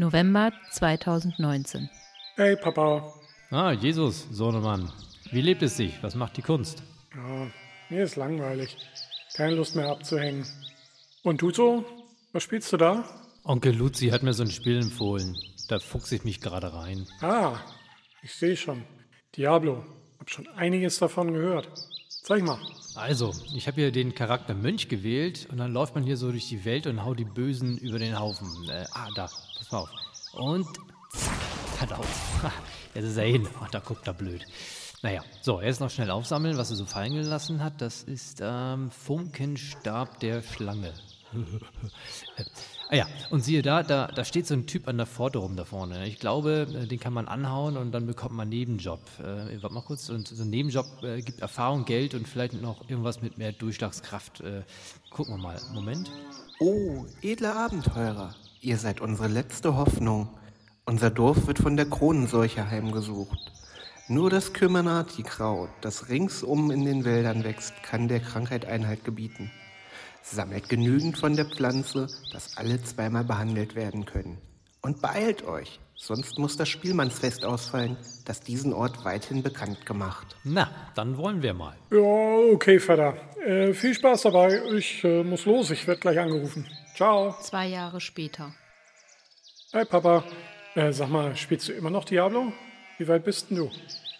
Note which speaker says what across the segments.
Speaker 1: November 2019.
Speaker 2: Hey Papa.
Speaker 3: Ah, Jesus, Sohnemann. Wie lebt es sich? Was macht die Kunst?
Speaker 2: Ja, mir ist langweilig. Keine Lust mehr abzuhängen. Und du so? Was spielst du da?
Speaker 3: Onkel Luzi hat mir so ein Spiel empfohlen. Da fuchse ich mich gerade rein.
Speaker 2: Ah, ich sehe schon. Diablo. Hab schon einiges davon gehört. Zeig mal.
Speaker 3: Also, ich habe hier den Charakter Mönch gewählt und dann läuft man hier so durch die Welt und haut die Bösen über den Haufen. Äh, ah, da, pass mal auf. Und zack, hat auf. Jetzt ist er hin. Ach, da guckt er blöd. Naja, so, jetzt noch schnell aufsammeln, was er so fallen gelassen hat. Das ist ähm, Funkenstab der Schlange. ah ja, und siehe da, da, da steht so ein Typ an der Pforte rum da vorne. Ich glaube, äh, den kann man anhauen und dann bekommt man einen Nebenjob. Äh, warte mal kurz, und so ein Nebenjob äh, gibt Erfahrung, Geld und vielleicht noch irgendwas mit mehr Durchschlagskraft. Äh, gucken wir mal. Moment.
Speaker 4: Oh, edle Abenteurer, ihr seid unsere letzte Hoffnung. Unser Dorf wird von der Kronenseuche heimgesucht. Nur das Kümmernatikkraut, das ringsum in den Wäldern wächst, kann der Krankheit Einhalt gebieten. Sammelt genügend von der Pflanze, dass alle zweimal behandelt werden können. Und beeilt euch, sonst muss das Spielmannsfest ausfallen, das diesen Ort weithin bekannt gemacht.
Speaker 3: Na, dann wollen wir mal.
Speaker 2: Ja, okay, Vater. Äh, viel Spaß dabei. Ich äh, muss los. Ich werde gleich angerufen. Ciao.
Speaker 1: Zwei Jahre später.
Speaker 2: Hey, Papa. Äh, sag mal, spielst du immer noch Diablo? Wie weit bist denn du?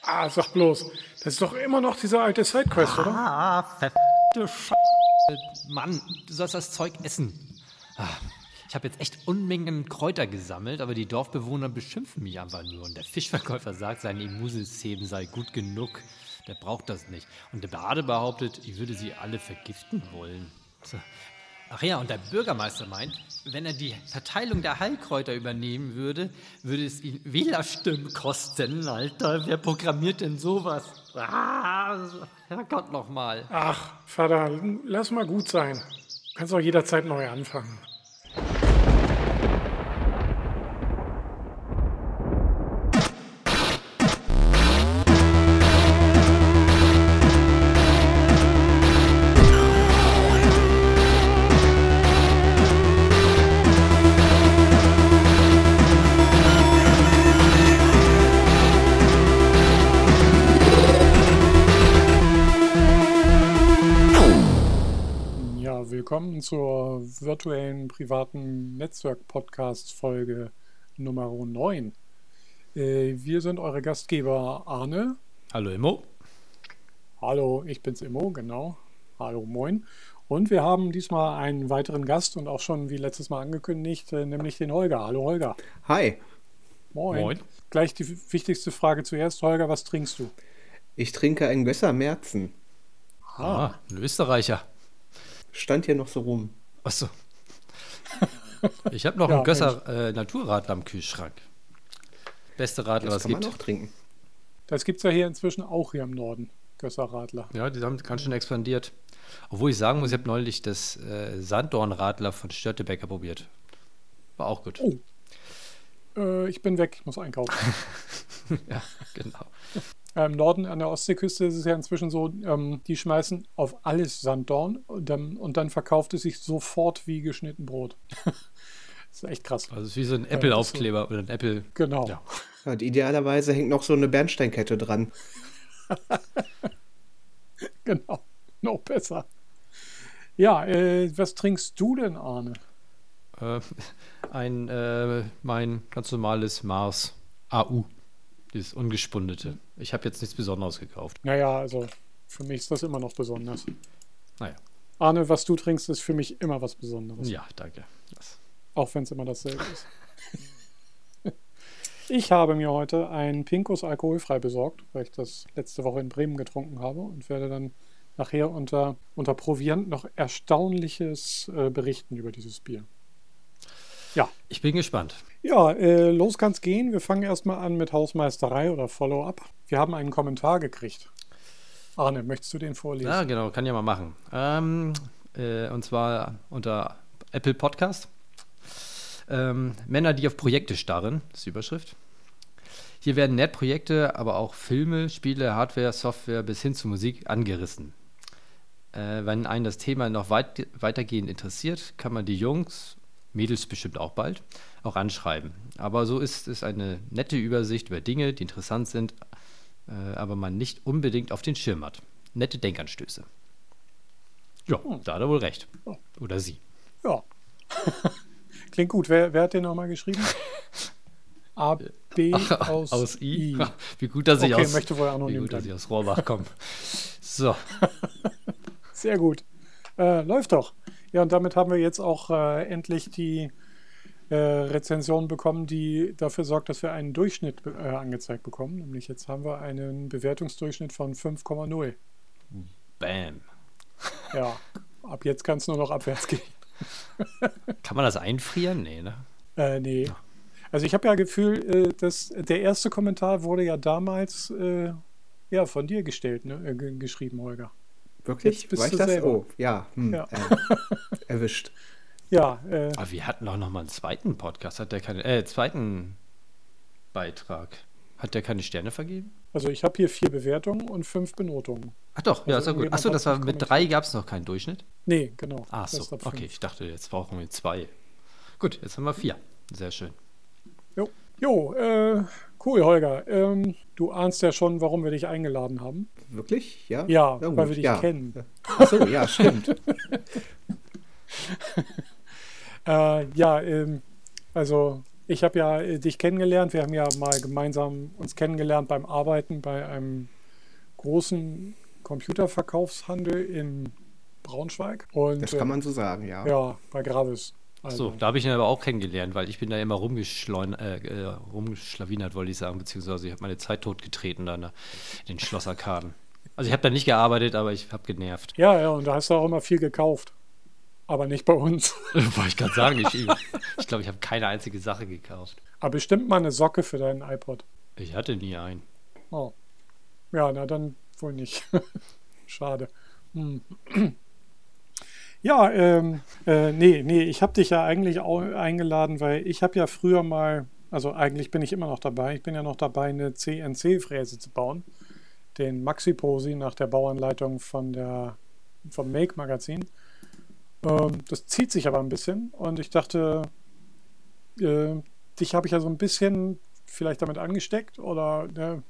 Speaker 2: Ah, sag bloß. Das ist doch immer noch diese alte Sidequest, oder?
Speaker 3: Ah, verdammte Sch Mann, du sollst das Zeug essen. Ah, ich habe jetzt echt Unmengen Kräuter gesammelt, aber die Dorfbewohner beschimpfen mich einfach nur. Und der Fischverkäufer sagt, sein Immunsystem sei gut genug. Der braucht das nicht. Und der Bade behauptet, ich würde sie alle vergiften wollen. Ach ja, und der Bürgermeister meint, wenn er die Verteilung der Heilkräuter übernehmen würde, würde es ihn Wählerstimmen kosten. Alter, wer programmiert denn sowas? Ah, Herrgott nochmal.
Speaker 2: Ach, Vater, lass mal gut sein. Du kannst auch jederzeit neu anfangen. Virtuellen privaten Netzwerk-Podcast-Folge Nummer 9. Äh, wir sind eure Gastgeber Arne.
Speaker 3: Hallo Immo.
Speaker 2: Hallo, ich bin's Immo, genau. Hallo, moin. Und wir haben diesmal einen weiteren Gast und auch schon wie letztes Mal angekündigt, äh, nämlich den Holger. Hallo Holger.
Speaker 4: Hi,
Speaker 2: Moin.
Speaker 3: Moin.
Speaker 2: Gleich die wichtigste Frage zuerst. Holger, was trinkst du?
Speaker 4: ich trinke ein Gösser Märzen.
Speaker 3: Ah, ein Österreicher.
Speaker 4: Stand hier noch so rum.
Speaker 3: Achso. Ich habe noch
Speaker 2: Ja,
Speaker 3: einen Gösser äh, Naturradler am Kühlschrank. Beste Radler,
Speaker 4: Das
Speaker 3: was
Speaker 4: kann
Speaker 3: es
Speaker 4: man
Speaker 3: gibt.
Speaker 4: auch trinken.
Speaker 2: Das gibt's ja hier inzwischen auch hier im Norden. Gösserradler.
Speaker 3: Ja, die haben ganz schön expandiert. Obwohl ich sagen muss, ich habe neulich das äh, Sanddornradler von Störtebecker probiert. War auch gut.
Speaker 2: Oh. Äh, ich bin weg, ich muss einkaufen.
Speaker 3: Ja, genau.
Speaker 2: Äh, Im Norden an der Ostseeküste ist es ja inzwischen so, ähm, die schmeißen auf alles Sanddorn und dann, und dann verkauft es sich sofort wie geschnitten Brot. das ist echt krass.
Speaker 3: Also es ist wie so ein Apple-Aufkleber oder ein Apple.
Speaker 2: Genau.
Speaker 3: Ja.
Speaker 4: Und idealerweise hängt noch so eine Bernsteinkette dran.
Speaker 2: Genau. Noch besser. Ja, äh, was trinkst du denn, Arne?
Speaker 3: Äh, ein, äh, mein ganz normales Mars AU. Dieses ungespundete. Ich habe jetzt nichts Besonderes gekauft.
Speaker 2: Naja, also für mich ist das immer noch besonders.
Speaker 3: Naja,
Speaker 2: Arne, was du trinkst, ist für mich immer was Besonderes.
Speaker 3: ja, danke. Das.
Speaker 2: Auch wenn es immer dasselbe ist. Ich habe mir heute ein Pinkus alkoholfrei besorgt, weil ich das letzte Woche in Bremen getrunken habe und werde dann nachher unter, unter Proviant noch Erstaunliches äh, berichten über dieses Bier. Ja,
Speaker 3: Ich bin gespannt.
Speaker 2: ja äh, los kann's gehen. Wir fangen erstmal an mit Hausmeisterei oder Follow-up. Wir haben einen Kommentar gekriegt. Arne, möchtest du den vorlesen?
Speaker 3: Ja, genau, kann ja mal machen. Ähm, äh, und zwar unter Apple Podcast. Ähm, Männer, die auf Projekte starren, ist die Überschrift. Hier werden Nerd-Projekte, aber auch Filme, Spiele, Hardware, Software bis hin zu Musik angerissen. Äh, wenn einen das Thema noch weit, weitergehend interessiert, kann man die Jungs Mädels bestimmt auch bald, auch anschreiben. Aber so ist es eine nette Übersicht über Dinge, die interessant sind, äh, aber man nicht unbedingt auf den Schirm hat. Nette Denkanstöße. Ja,
Speaker 2: Hm.
Speaker 3: da hat er wohl recht.
Speaker 2: Oh.
Speaker 3: Oder sie.
Speaker 2: Ja. Klingt gut. Wer, wer hat den nochmal geschrieben? A, B aus,
Speaker 3: aus I. Wie gut, dass ich
Speaker 2: Okay,
Speaker 3: aus,
Speaker 2: möchte wohl
Speaker 3: wie
Speaker 2: anonym
Speaker 3: gut, dass ich aus Rohrbach komme. so,
Speaker 2: Sehr gut. Äh, läuft doch. Ja, und damit haben wir jetzt auch äh, endlich die äh, Rezension bekommen, die dafür sorgt, dass wir einen Durchschnitt äh, angezeigt bekommen. Nämlich jetzt haben wir einen Bewertungsdurchschnitt von 5,0.
Speaker 3: bam.
Speaker 2: Ja, ab jetzt kann es nur noch abwärts gehen.
Speaker 3: Kann man das einfrieren? Nee, ne?
Speaker 2: Äh, nee. Also ich habe ja Gefühl, äh, dass der erste Kommentar wurde ja damals äh, ja, von dir gestellt, ne? Äh, ge- geschrieben, Holger.
Speaker 4: Wirklich?
Speaker 2: Jetzt bist
Speaker 4: War ich
Speaker 2: du
Speaker 4: das?
Speaker 2: selber.
Speaker 4: Oh, ja. Hm,
Speaker 2: Ja.
Speaker 4: Äh, erwischt.
Speaker 2: Ja, äh,
Speaker 3: Aber wir hatten auch noch mal einen zweiten Podcast. Hat der keine, äh, zweiten Beitrag. Hat der keine Sterne vergeben?
Speaker 2: also ich habe hier vier Bewertungen und fünf Benotungen.
Speaker 3: Ach doch, ja,
Speaker 2: Also
Speaker 3: ist ja gut. Achso, das war mit drei gab es noch keinen Durchschnitt.
Speaker 2: Nee, genau.
Speaker 3: Ach so,
Speaker 2: Erst ab
Speaker 3: okay.
Speaker 2: fünf.
Speaker 3: Ich dachte, jetzt brauchen wir zwei. Gut, jetzt haben wir vier. Sehr schön.
Speaker 2: Jo, jo äh, cool, Holger. Ähm, du ahnst ja schon, warum wir dich eingeladen haben.
Speaker 4: Wirklich? Ja?
Speaker 2: Ja, weil wir dich
Speaker 4: ja.
Speaker 2: kennen.
Speaker 4: Achso, ja, stimmt.
Speaker 2: Äh, ja, ähm, also ich habe ja äh, dich kennengelernt. Wir haben ja mal gemeinsam uns kennengelernt beim Arbeiten bei einem großen Computerverkaufshandel in Braunschweig. Und
Speaker 4: Das kann man so sagen, ja.
Speaker 2: äh, ja, bei Gravis. Also,
Speaker 3: So, da habe ich ihn aber auch kennengelernt, weil ich bin da immer rumgeschleun äh, äh, rumgeschlawinert, wollte ich sagen, beziehungsweise ich habe meine Zeit totgetreten da in der- in den Schlosserkaden. Also ich habe da nicht gearbeitet, aber ich habe genervt.
Speaker 2: ja, ja, und da hast du auch immer viel gekauft. Aber nicht bei uns.
Speaker 3: Wollte ich gerade sagen, ich, ich glaube, ich habe keine einzige Sache gekauft.
Speaker 2: Aber bestimmt mal eine Socke für deinen iPod.
Speaker 3: Ich hatte nie einen.
Speaker 2: Oh. Ja, na dann wohl nicht. Schade. Hm. Ja, ähm, äh, nee, nee, ich habe dich ja eigentlich auch eingeladen, weil ich habe ja früher mal, also eigentlich bin ich immer noch dabei, ich bin ja noch dabei, eine CNC-Fräse zu bauen. Den Maxi-Posi nach der Bauanleitung von der, vom Make-Magazin. Ähm, das zieht sich aber ein bisschen und ich dachte, äh, dich habe ich ja so ein bisschen vielleicht damit angesteckt oder ne,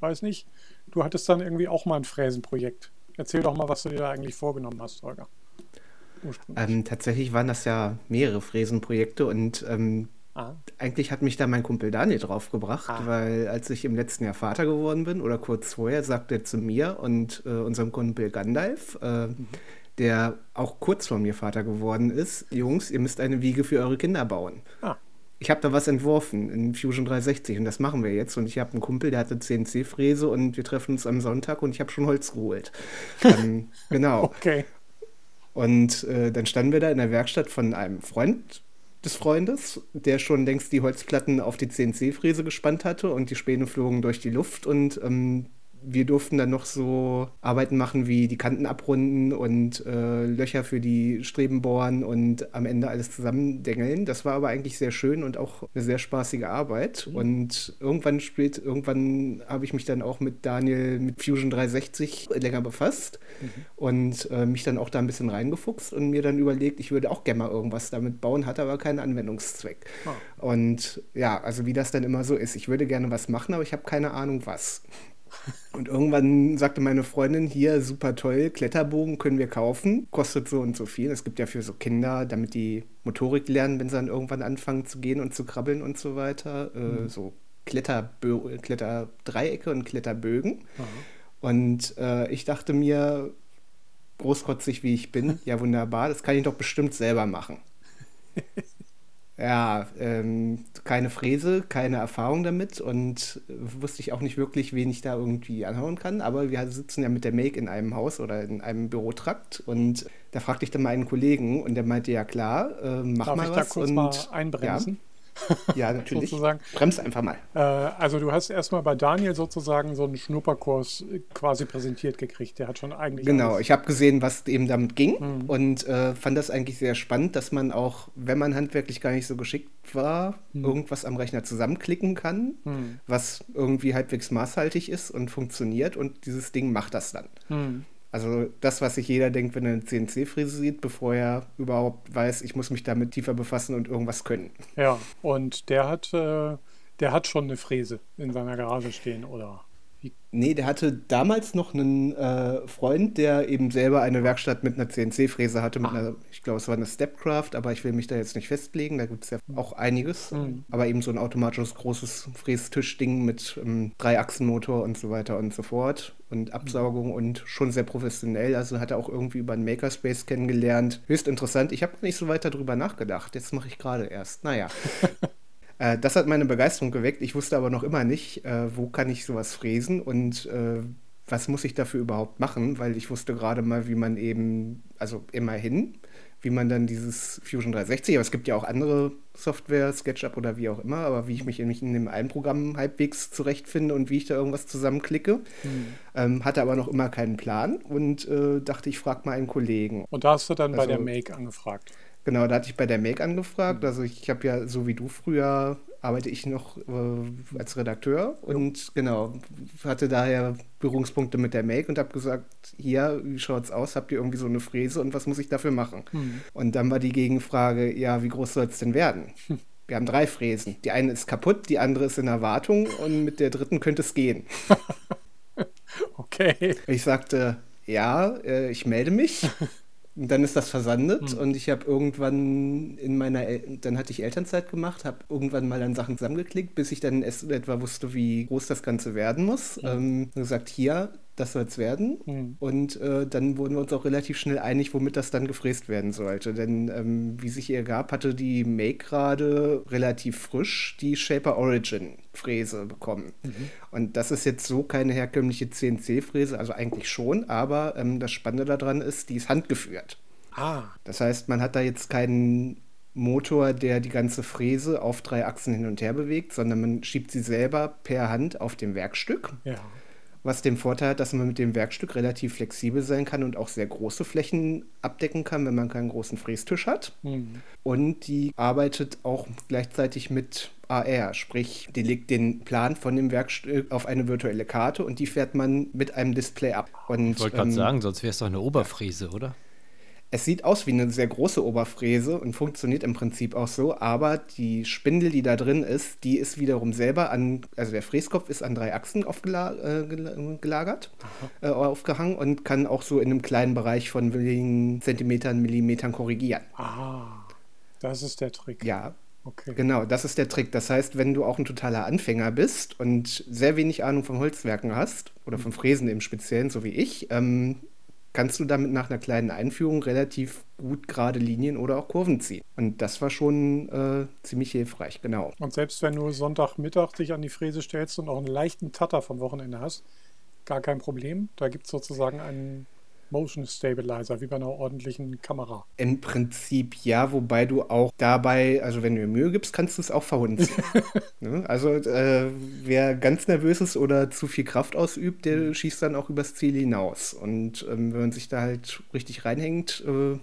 Speaker 2: weiß nicht. Du hattest dann irgendwie auch mal ein Fräsenprojekt. Erzähl doch mal, was du dir da eigentlich vorgenommen hast, Holger.
Speaker 4: Ähm, tatsächlich waren das ja mehrere Fräsenprojekte und ähm,
Speaker 2: Ah.
Speaker 4: eigentlich hat mich da mein Kumpel Daniel draufgebracht,
Speaker 2: Ah.
Speaker 4: weil als ich im letzten Jahr Vater geworden bin oder kurz vorher, sagte er zu mir und äh, unserem Kumpel Gandalf, äh, der auch kurz vor mir Vater geworden ist, Jungs, ihr müsst eine Wiege für eure Kinder bauen.
Speaker 2: Ah.
Speaker 4: Ich habe da was entworfen in Fusion 360 und das machen wir jetzt. Und ich habe einen Kumpel, der hatte CNC-Fräse und wir treffen uns am Sonntag und ich habe schon Holz geholt. ähm, genau.
Speaker 2: Okay.
Speaker 4: Und äh, dann standen wir da in der Werkstatt von einem Freund des Freundes, der schon längst die Holzplatten auf die CNC-Fräse gespannt hatte und die Späne flogen durch die Luft und ähm, wir durften dann noch so Arbeiten machen wie die Kanten abrunden und äh, Löcher für die Streben bohren und am Ende alles zusammendengeln. Das war aber eigentlich sehr schön und auch eine sehr spaßige Arbeit. Und irgendwann spät, irgendwann habe ich mich dann auch mit Daniel mit Fusion 360 länger befasst und äh, mich dann auch da ein bisschen reingefuchst und mir dann überlegt, ich würde auch gerne mal irgendwas damit bauen, hatte aber keinen Anwendungszweck.
Speaker 2: Ah.
Speaker 4: Und ja, also wie das dann immer so ist. Ich würde gerne was machen, aber ich habe keine Ahnung was. Und irgendwann sagte meine Freundin, hier, super toll, Kletterbogen können wir kaufen, kostet so und so viel. Es gibt ja für so Kinder, damit die Motorik lernen, wenn sie dann irgendwann anfangen zu gehen und zu krabbeln und so weiter, äh, so Kletterbö Kletterdreiecke und Kletterbögen. Und äh, ich dachte mir, großkotzig wie ich bin, ja wunderbar, das kann ich doch bestimmt selber machen. Ja, ähm, keine Fräse, keine Erfahrung damit und wusste ich auch nicht wirklich, wen ich da irgendwie anhauen kann. Aber wir sitzen ja mit der Make in einem Haus oder in einem Bürotrakt und da fragte ich dann mal einen Kollegen und der meinte, ja klar, äh, mach
Speaker 2: Darf
Speaker 4: mal
Speaker 2: ich
Speaker 4: was.
Speaker 2: da kurz
Speaker 4: und,
Speaker 2: mal einbremsen?
Speaker 4: Ja, ja natürlich.
Speaker 2: Sozusagen.
Speaker 4: Brems einfach mal.
Speaker 2: Äh, also du hast erstmal bei Daniel sozusagen so einen Schnupperkurs quasi präsentiert gekriegt. Der hat schon eigentlich
Speaker 4: Genau,
Speaker 2: alles-
Speaker 4: ich habe gesehen, was eben damit ging
Speaker 2: Mhm.
Speaker 4: und äh, fand das eigentlich sehr spannend, dass man auch, wenn man handwerklich gar nicht so geschickt war, irgendwas am Rechner zusammenklicken kann,
Speaker 2: Mhm.
Speaker 4: was irgendwie halbwegs maßhaltig ist und funktioniert und dieses Ding macht das dann. Also das, was sich jeder denkt, wenn er eine CNC-Fräse sieht, bevor er überhaupt weiß, ich muss mich damit tiefer befassen und irgendwas können.
Speaker 2: Ja, und der hat, äh, der hat schon eine Fräse in seiner Garage stehen, oder?
Speaker 4: Nee, der hatte damals noch einen äh, Freund, der eben selber eine Werkstatt mit einer CNC-Fräse hatte, mit einer, ich glaube, es war eine Stepcraft, aber ich will mich da jetzt nicht festlegen, da gibt es ja auch einiges.
Speaker 2: Mhm.
Speaker 4: Aber eben so ein automatisches großes Frästischding mit ähm, Dreiachsenmotor und so weiter und so fort und Absaugung und schon sehr professionell. Also hat er auch irgendwie über einen Makerspace kennengelernt. Höchst interessant. Ich habe nicht so weiter drüber nachgedacht. Jetzt mache ich gerade erst. Naja. Äh, das hat meine Begeisterung geweckt. Ich wusste aber noch immer nicht, äh, wo kann ich sowas fräsen und äh, was muss ich dafür überhaupt machen, weil ich wusste gerade mal, wie man eben, also immerhin, wie man dann dieses Fusion 360, aber es gibt ja auch andere Software, SketchUp oder wie auch immer, aber wie ich mich in, in dem einen Programm halbwegs zurechtfinde und wie ich da irgendwas zusammenklicke.
Speaker 2: Hm.
Speaker 4: Ähm, hatte aber noch immer keinen Plan und äh, dachte, ich frage mal einen Kollegen.
Speaker 2: Und da hast du dann bei
Speaker 4: Also-
Speaker 2: der Make angefragt.
Speaker 4: Genau, da hatte ich bei der Make angefragt.
Speaker 2: Mhm.
Speaker 4: Also ich habe ja, so wie du früher, arbeite ich noch äh, als Redakteur und genau, hatte daher Berührungspunkte mit der Make und habe gesagt, hier, wie schaut's aus? Habt ihr irgendwie so eine Fräse und was muss ich dafür machen?
Speaker 2: Hm.
Speaker 4: Und dann war die Gegenfrage, ja, wie groß soll es denn werden? Wir haben drei Fräsen. Die eine ist kaputt, die andere ist in Erwartung und mit der dritten könnte es gehen.
Speaker 2: Okay.
Speaker 4: Ich sagte, ja, äh, ich melde mich. Und dann ist das versandet und ich habe irgendwann in meiner, El dann hatte ich Elternzeit gemacht, habe irgendwann mal dann Sachen zusammengeklickt, bis ich dann etwa wusste, wie groß das Ganze werden muss. Ähm, gesagt, hier, das soll es werden.
Speaker 2: Hm.
Speaker 4: Und äh, dann wurden wir uns auch relativ schnell einig, womit das dann gefräst werden sollte. Denn ähm, wie sich ergab, hatte die Make gerade relativ frisch die Shaper Origin Fräse bekommen. Und das ist jetzt so keine herkömmliche CNC-Fräse, also eigentlich schon, aber ähm, das Spannende daran ist, die ist handgeführt.
Speaker 2: Ah,
Speaker 4: Das heißt, man hat da jetzt keinen Motor, der die ganze Fräse auf drei Achsen hin und her bewegt, sondern man schiebt sie selber per Hand auf dem Werkstück.
Speaker 2: ja.
Speaker 4: Was den Vorteil hat, dass man mit dem Werkstück relativ flexibel sein kann und auch sehr große Flächen abdecken kann, wenn man keinen großen Frästisch hat.
Speaker 2: Hm.
Speaker 4: Und die arbeitet auch gleichzeitig mit AR, sprich, die legt den Plan von dem Werkstück auf eine virtuelle Karte und die fährt man mit einem Display ab. Und,
Speaker 3: Ich wollte gerade
Speaker 4: ähm,
Speaker 3: sagen, sonst wäre es doch eine Oberfräse, oder?
Speaker 4: Es sieht aus wie eine sehr große Oberfräse und funktioniert im Prinzip auch so, aber die Spindel, die da drin ist, die ist wiederum selber an, also der Fräskopf ist an drei Achsen aufgela äh, gelagert, äh, aufgehangen und kann auch so in einem kleinen Bereich von wenigen Zentimetern, Millimetern korrigieren.
Speaker 2: Ah, das ist der Trick.
Speaker 4: Ja,
Speaker 2: Okay.
Speaker 4: Genau, das ist der Trick. Das heißt, wenn du auch ein totaler Anfänger bist und sehr wenig Ahnung von Holzwerken hast, oder vom Fräsen im Speziellen, so wie ich, ähm, kannst du damit nach einer kleinen Einführung relativ gut gerade Linien oder auch Kurven ziehen. Und das war schon äh, ziemlich hilfreich, genau.
Speaker 2: Und selbst wenn du Sonntagmittag dich an die Fräse stellst und auch einen leichten Tatter vom Wochenende hast, gar kein Problem. Da gibt es sozusagen einen Motion Stabilizer, wie bei einer ordentlichen Kamera.
Speaker 4: Im Prinzip ja, wobei du auch dabei, also wenn du dir Mühe gibst, kannst du es auch verhunzen. ne? Also äh, wer ganz nervös ist oder zu viel Kraft ausübt, der schießt dann auch übers Ziel hinaus. Und ähm, wenn man sich da halt richtig reinhängt, äh,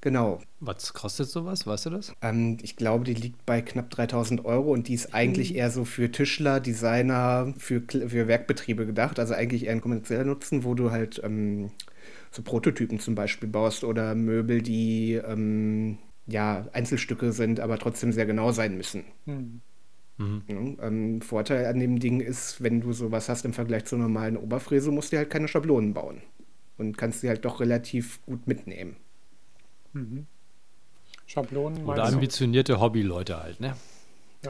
Speaker 4: genau.
Speaker 3: Was kostet sowas? Weißt du das?
Speaker 4: Ähm, ich glaube, die liegt bei knapp 3000 Euro und die ist eigentlich eher so für Tischler, Designer, für, Kl- für Werkbetriebe gedacht. Also eigentlich eher ein kommerzieller Nutzen, wo du halt ähm, so Prototypen zum Beispiel baust oder Möbel, die ähm, ja Einzelstücke sind, aber trotzdem sehr genau sein müssen.
Speaker 2: Hm.
Speaker 3: Mhm.
Speaker 4: Ja, ähm, Vorteil an dem Ding ist, wenn du sowas hast im Vergleich zur normalen Oberfräse, musst du halt keine Schablonen bauen und kannst sie halt doch relativ gut mitnehmen.
Speaker 2: Mhm. Schablonen
Speaker 3: Oder ambitionierte Hobbyleute halt, ne?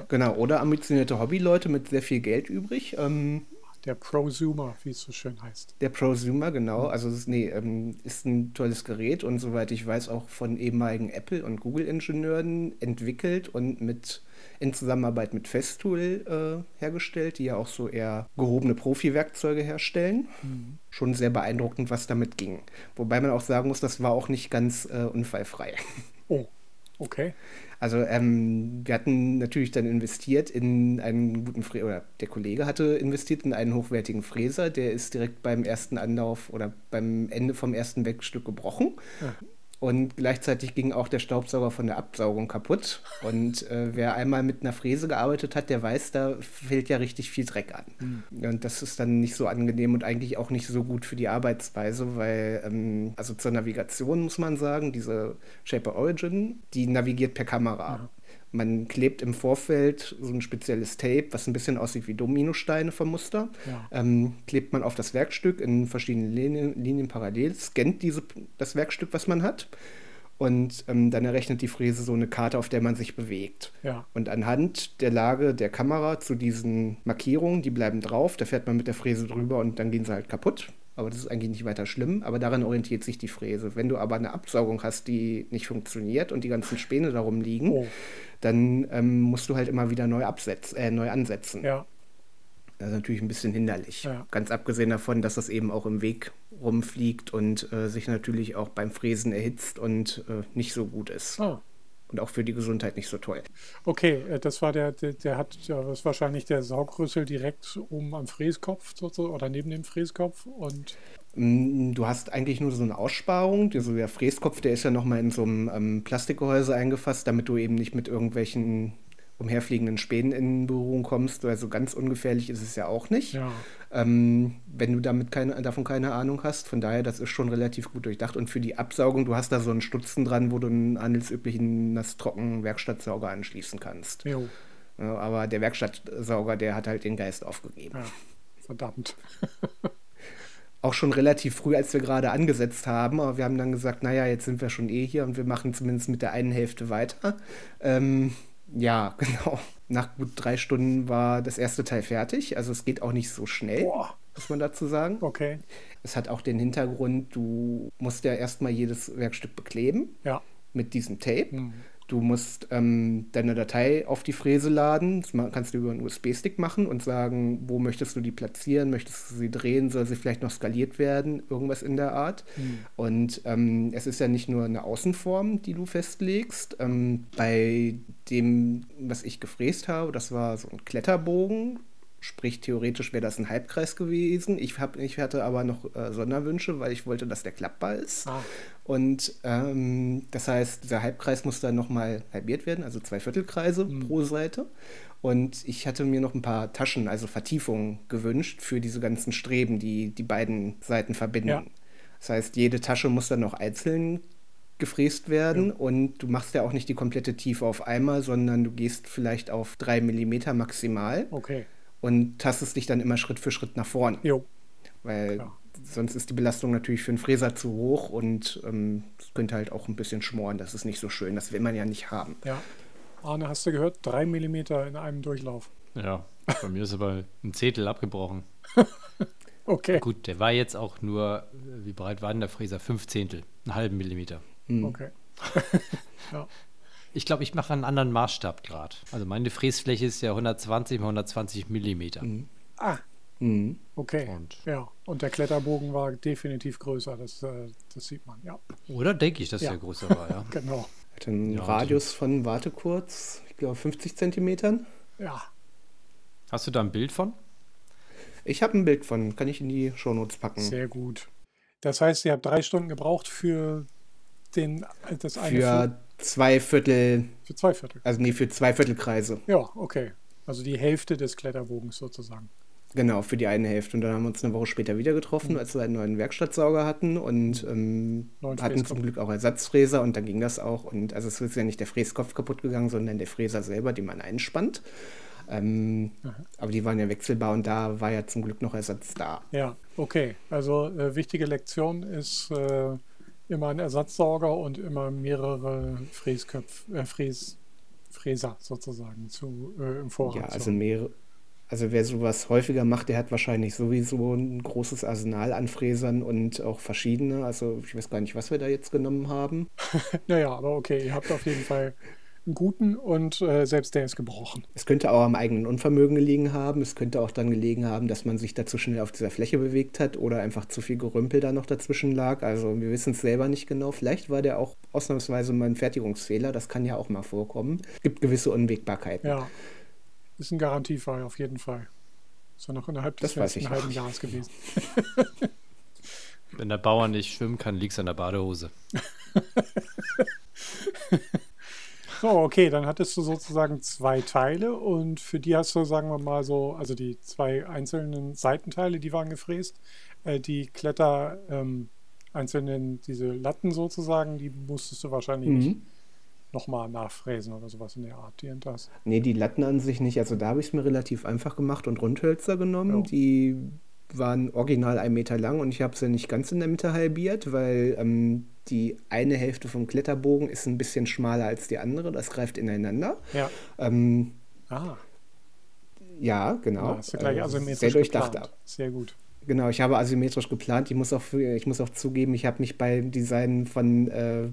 Speaker 4: Genau, oder ambitionierte Hobbyleute mit sehr viel Geld übrig. Ähm,
Speaker 2: Der Prosumer, wie es so schön heißt.
Speaker 4: Der Prosumer, genau. Also es ist, nee, ähm, ist ein tolles Gerät und soweit ich weiß auch von ehemaligen Apple- und Google-Ingenieuren entwickelt und mit in Zusammenarbeit mit Festool äh, hergestellt, die ja auch so eher gehobene Profi-Werkzeuge herstellen. Schon sehr beeindruckend, was damit ging. Wobei man auch sagen muss, das war auch nicht ganz äh, unfallfrei.
Speaker 2: Oh, okay.
Speaker 4: Also ähm, wir hatten natürlich dann investiert in einen guten Fräser, oder der Kollege hatte investiert in einen hochwertigen Fräser, der ist direkt beim ersten Anlauf oder beim Ende vom ersten Werkstück gebrochen.
Speaker 2: Ja.
Speaker 4: Und gleichzeitig ging auch der Staubsauger von der Absaugung kaputt. Und äh, wer einmal mit einer Fräse gearbeitet hat, der weiß, da fällt ja richtig viel Dreck an. Mhm. Und das ist dann nicht so angenehm und eigentlich auch nicht so gut für die Arbeitsweise, weil, ähm, also zur Navigation muss man sagen, diese Shaper Origin, die navigiert per Kamera. Ja. Man klebt im Vorfeld so ein spezielles Tape, was ein bisschen aussieht wie Dominosteine vom Muster. Ja. Ähm, klebt man auf das Werkstück in verschiedenen Linien, Linien parallel, scannt diese, das Werkstück, was man hat. Und ähm, dann errechnet die Fräse so eine Karte, auf der man sich bewegt. Ja. Und anhand der Lage der Kamera zu diesen Markierungen, die bleiben drauf, da fährt man mit der Fräse drüber und dann gehen sie halt kaputt aber das ist eigentlich nicht weiter schlimm, aber daran orientiert sich die Fräse. Wenn du aber eine Absaugung hast, die nicht funktioniert und die ganzen Späne darum liegen, oh. dann ähm, musst du halt immer wieder neu, absetzen, äh, neu ansetzen. Ja. Das ist natürlich ein bisschen hinderlich. Ja. Ganz abgesehen davon, dass das eben auch im Weg rumfliegt und äh, sich natürlich auch beim Fräsen erhitzt und äh, nicht so gut ist. Oh und auch für die Gesundheit nicht so toll.
Speaker 2: Okay, äh, das war der, der, der hat ja, das wahrscheinlich der Saugrüssel direkt oben am Fräskopf sozusagen oder neben dem Fräskopf und
Speaker 4: mm, Du hast eigentlich nur so eine Aussparung. Also der Fräskopf, der ist ja nochmal in so einem ähm, Plastikgehäuse eingefasst, damit du eben nicht mit irgendwelchen umherfliegenden Spänen in Berührung kommst. Also ganz ungefährlich ist es ja auch nicht, ja. ähm, wenn du damit keine, davon keine Ahnung hast. Von daher, das ist schon relativ gut durchdacht. Und für die Absaugung, du hast da so einen Stutzen dran, wo du einen handelsüblichen nasstrocken Werkstattsauger anschließen kannst. Ja, aber der Werkstattsauger, der hat halt den Geist aufgegeben. Ja,
Speaker 2: verdammt.
Speaker 4: auch schon relativ früh, als wir gerade angesetzt haben. Aber wir haben dann gesagt, naja, jetzt sind wir schon eh hier und wir machen zumindest mit der einen Hälfte weiter. Ähm, ja, genau. Nach gut drei Stunden war das erste Teil fertig. Also es geht auch nicht so schnell, Boah. muss man dazu sagen.
Speaker 2: Okay.
Speaker 4: Es hat auch den Hintergrund, du musst ja erstmal jedes Werkstück bekleben. Ja. Mit diesem Tape. Mhm. Du musst ähm, deine Datei auf die Fräse laden. Das kannst du über einen USB-Stick machen und sagen, wo möchtest du die platzieren? Möchtest du sie drehen? Soll sie vielleicht noch skaliert werden? Irgendwas in der Art. Mhm. Und ähm, es ist ja nicht nur eine Außenform, die du festlegst. Ähm, bei dem, was ich gefräst habe, das war so ein Kletterbogen. Sprich, theoretisch wäre das ein Halbkreis gewesen. Ich, hab, ich hatte aber noch äh, Sonderwünsche, weil ich wollte, dass der klappbar ist. Ah. Und ähm, das heißt, dieser Halbkreis muss dann nochmal halbiert werden, also zwei Viertelkreise mhm. pro Seite. Und ich hatte mir noch ein paar Taschen, also Vertiefungen gewünscht für diese ganzen Streben, die die beiden Seiten verbinden. Ja. Das heißt, jede Tasche muss dann noch einzeln gefräst werden ja. und du machst ja auch nicht die komplette Tiefe auf einmal, sondern du gehst vielleicht auf drei Millimeter maximal.
Speaker 2: Okay
Speaker 4: und tastest dich dann immer Schritt für Schritt nach vorn. Jo. Weil Klar. sonst ist die Belastung natürlich für einen Fräser zu hoch und ähm, könnte halt auch ein bisschen schmoren. Das ist nicht so schön. Das will man ja nicht haben.
Speaker 2: Ja. Arne, hast du gehört? Drei Millimeter in einem Durchlauf.
Speaker 3: Ja, bei mir ist aber ein Zehntel abgebrochen.
Speaker 2: okay.
Speaker 3: Gut, der war jetzt auch nur, wie breit war denn der Fräser? Fünf Zehntel, einen halben Millimeter.
Speaker 2: Mhm. Okay.
Speaker 3: ja. Ich glaube, ich mache einen anderen Maßstab gerade. Also meine Fräsfläche ist ja 120 mal 120 Millimeter.
Speaker 2: Mhm. Ah. Mhm. Okay. Und ja. Und der Kletterbogen war definitiv größer. Das, äh, das sieht man, ja.
Speaker 3: Oder denke ich, dass ja. der größer war, ja.
Speaker 2: genau.
Speaker 4: Hat einen ja, Radius von, warte kurz, ich glaube 50 Zentimetern.
Speaker 2: Ja.
Speaker 3: Hast du da ein Bild von?
Speaker 4: Ich habe ein Bild von, kann ich in die Shownotes packen.
Speaker 2: Sehr gut. Das heißt, ihr habt drei Stunden gebraucht für den, das
Speaker 4: eine. Für zwei Viertel.
Speaker 2: Für zwei Viertel.
Speaker 4: Also nee, für zwei Viertelkreise.
Speaker 2: Ja, okay. Also die Hälfte des Kletterbogens sozusagen.
Speaker 4: Genau, für die eine Hälfte. Und dann haben wir uns eine Woche später wieder getroffen, mhm. als wir einen neuen Werkstattsauger hatten und ähm, hatten zum Glück auch Ersatzfräser und dann ging das auch. Und also es ist ja nicht der Fräskopf kaputt gegangen, sondern der Fräser selber, den man einspannt. Ähm, aber die waren ja wechselbar und da war ja zum Glück noch Ersatz da.
Speaker 2: Ja, okay. Also äh, wichtige Lektion ist, äh, immer ein Ersatzsauger und immer mehrere Fräsköpfe, äh, Fräs, Fräser sozusagen zu, äh, im Vorrat.
Speaker 4: Ja, also mehrere. Also wer sowas häufiger macht, der hat wahrscheinlich sowieso ein großes Arsenal an Fräsern und auch verschiedene. Also ich weiß gar nicht, was wir da jetzt genommen haben.
Speaker 2: naja, aber okay, ihr habt auf jeden Fall einen guten und äh, selbst der ist gebrochen.
Speaker 4: Es könnte auch am eigenen Unvermögen gelegen haben. Es könnte auch dann gelegen haben, dass man sich dazu schnell auf dieser Fläche bewegt hat oder einfach zu viel Gerümpel da noch dazwischen lag. Also wir wissen es selber nicht genau. Vielleicht war der auch ausnahmsweise mal ein Fertigungsfehler. Das kann ja auch mal vorkommen. Es gibt gewisse Unwägbarkeiten.
Speaker 2: Ja, ist ein Garantiefall auf jeden Fall. Ist ja noch innerhalb des letzten halben Jahres gewesen.
Speaker 3: Wenn der Bauer nicht schwimmen kann, liegt es an der Badehose.
Speaker 2: So, okay, dann hattest du sozusagen zwei Teile und für die hast du, sagen wir mal so, also die zwei einzelnen Seitenteile, die waren gefräst, äh, die Kletter ähm, einzelnen, diese Latten sozusagen, die musstest du wahrscheinlich
Speaker 4: Mhm.
Speaker 2: nochmal nachfräsen oder sowas in der Art, die das.
Speaker 4: Nee, die Latten an sich nicht. Also da habe ich es mir relativ einfach gemacht und Rundhölzer genommen.
Speaker 2: Ja.
Speaker 4: Die waren original ein Meter lang und ich habe sie nicht ganz in der Mitte halbiert, weil ähm, die eine Hälfte vom Kletterbogen ist ein bisschen schmaler als die andere. Das greift ineinander.
Speaker 2: Ja.
Speaker 4: Ähm,
Speaker 2: Ah,
Speaker 4: ja, genau.
Speaker 2: du gleich
Speaker 4: Äh,
Speaker 2: asymmetrisch
Speaker 4: sehr durchdacht
Speaker 2: geplant. Sehr gut.
Speaker 4: Genau, ich habe asymmetrisch geplant. Ich muss auch, ich muss auch zugeben, ich habe mich beim Design von äh,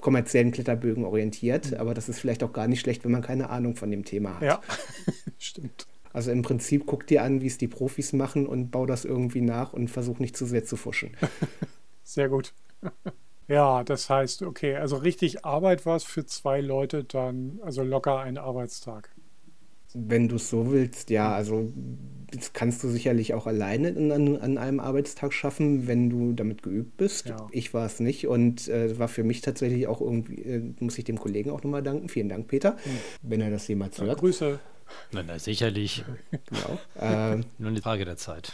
Speaker 4: kommerziellen Kletterbögen orientiert, aber das ist vielleicht auch gar nicht schlecht, wenn man keine Ahnung von dem Thema hat.
Speaker 2: Ja, stimmt.
Speaker 4: Also im Prinzip guck dir an, wie es die Profis machen und bau das irgendwie nach und versuch nicht zu sehr zu fuschen.
Speaker 2: Sehr gut. Ja, das heißt, okay, also richtig Arbeit war es für zwei Leute dann, also locker ein Arbeitstag.
Speaker 4: Wenn du es so willst, ja, also das kannst du sicherlich auch alleine in, an, an einem Arbeitstag schaffen, wenn du damit geübt bist.
Speaker 2: Ja.
Speaker 4: Ich war es nicht und äh, war für mich tatsächlich auch irgendwie, äh, muss ich dem Kollegen auch nochmal danken. Vielen Dank, Peter, wenn er das jemals
Speaker 2: Ja,
Speaker 4: hört.
Speaker 2: Grüße.
Speaker 3: Na, na sicherlich.
Speaker 4: Genau. Äh,
Speaker 3: Nur eine Frage der Zeit.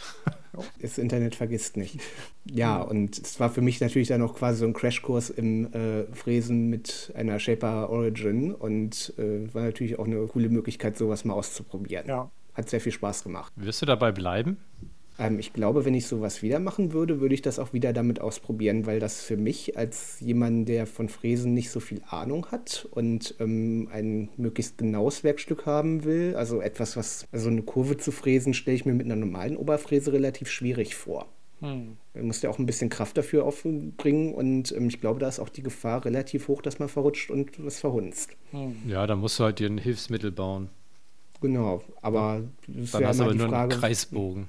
Speaker 4: Das Internet vergisst nicht. Ja, und es war für mich natürlich dann auch quasi so ein Crashkurs im äh, Fräsen mit einer Shaper Origin und äh, war natürlich auch eine coole Möglichkeit, sowas mal auszuprobieren.
Speaker 2: Ja,
Speaker 4: Hat sehr viel Spaß gemacht.
Speaker 3: Wirst du dabei bleiben?
Speaker 4: Ähm, ich glaube, wenn ich sowas wieder machen würde, würde ich das auch wieder damit ausprobieren, weil das für mich als jemand, der von Fräsen nicht so viel Ahnung hat und ähm, ein möglichst genaues Werkstück haben will, also etwas, was, also eine Kurve zu fräsen, stelle ich mir mit einer normalen Oberfräse relativ schwierig vor.
Speaker 2: hm.
Speaker 4: Man muss ja auch ein bisschen Kraft dafür aufbringen und ähm, ich glaube, da ist auch die Gefahr relativ hoch, dass man verrutscht und was verhunzt.
Speaker 2: Hm.
Speaker 3: Ja, dann musst du halt dir ein Hilfsmittel bauen.
Speaker 4: Genau, aber das ist
Speaker 3: Dann
Speaker 4: ja
Speaker 3: hast du
Speaker 4: immer
Speaker 3: aber
Speaker 4: die
Speaker 3: nur einen
Speaker 4: Frage.
Speaker 3: Kreisbogen.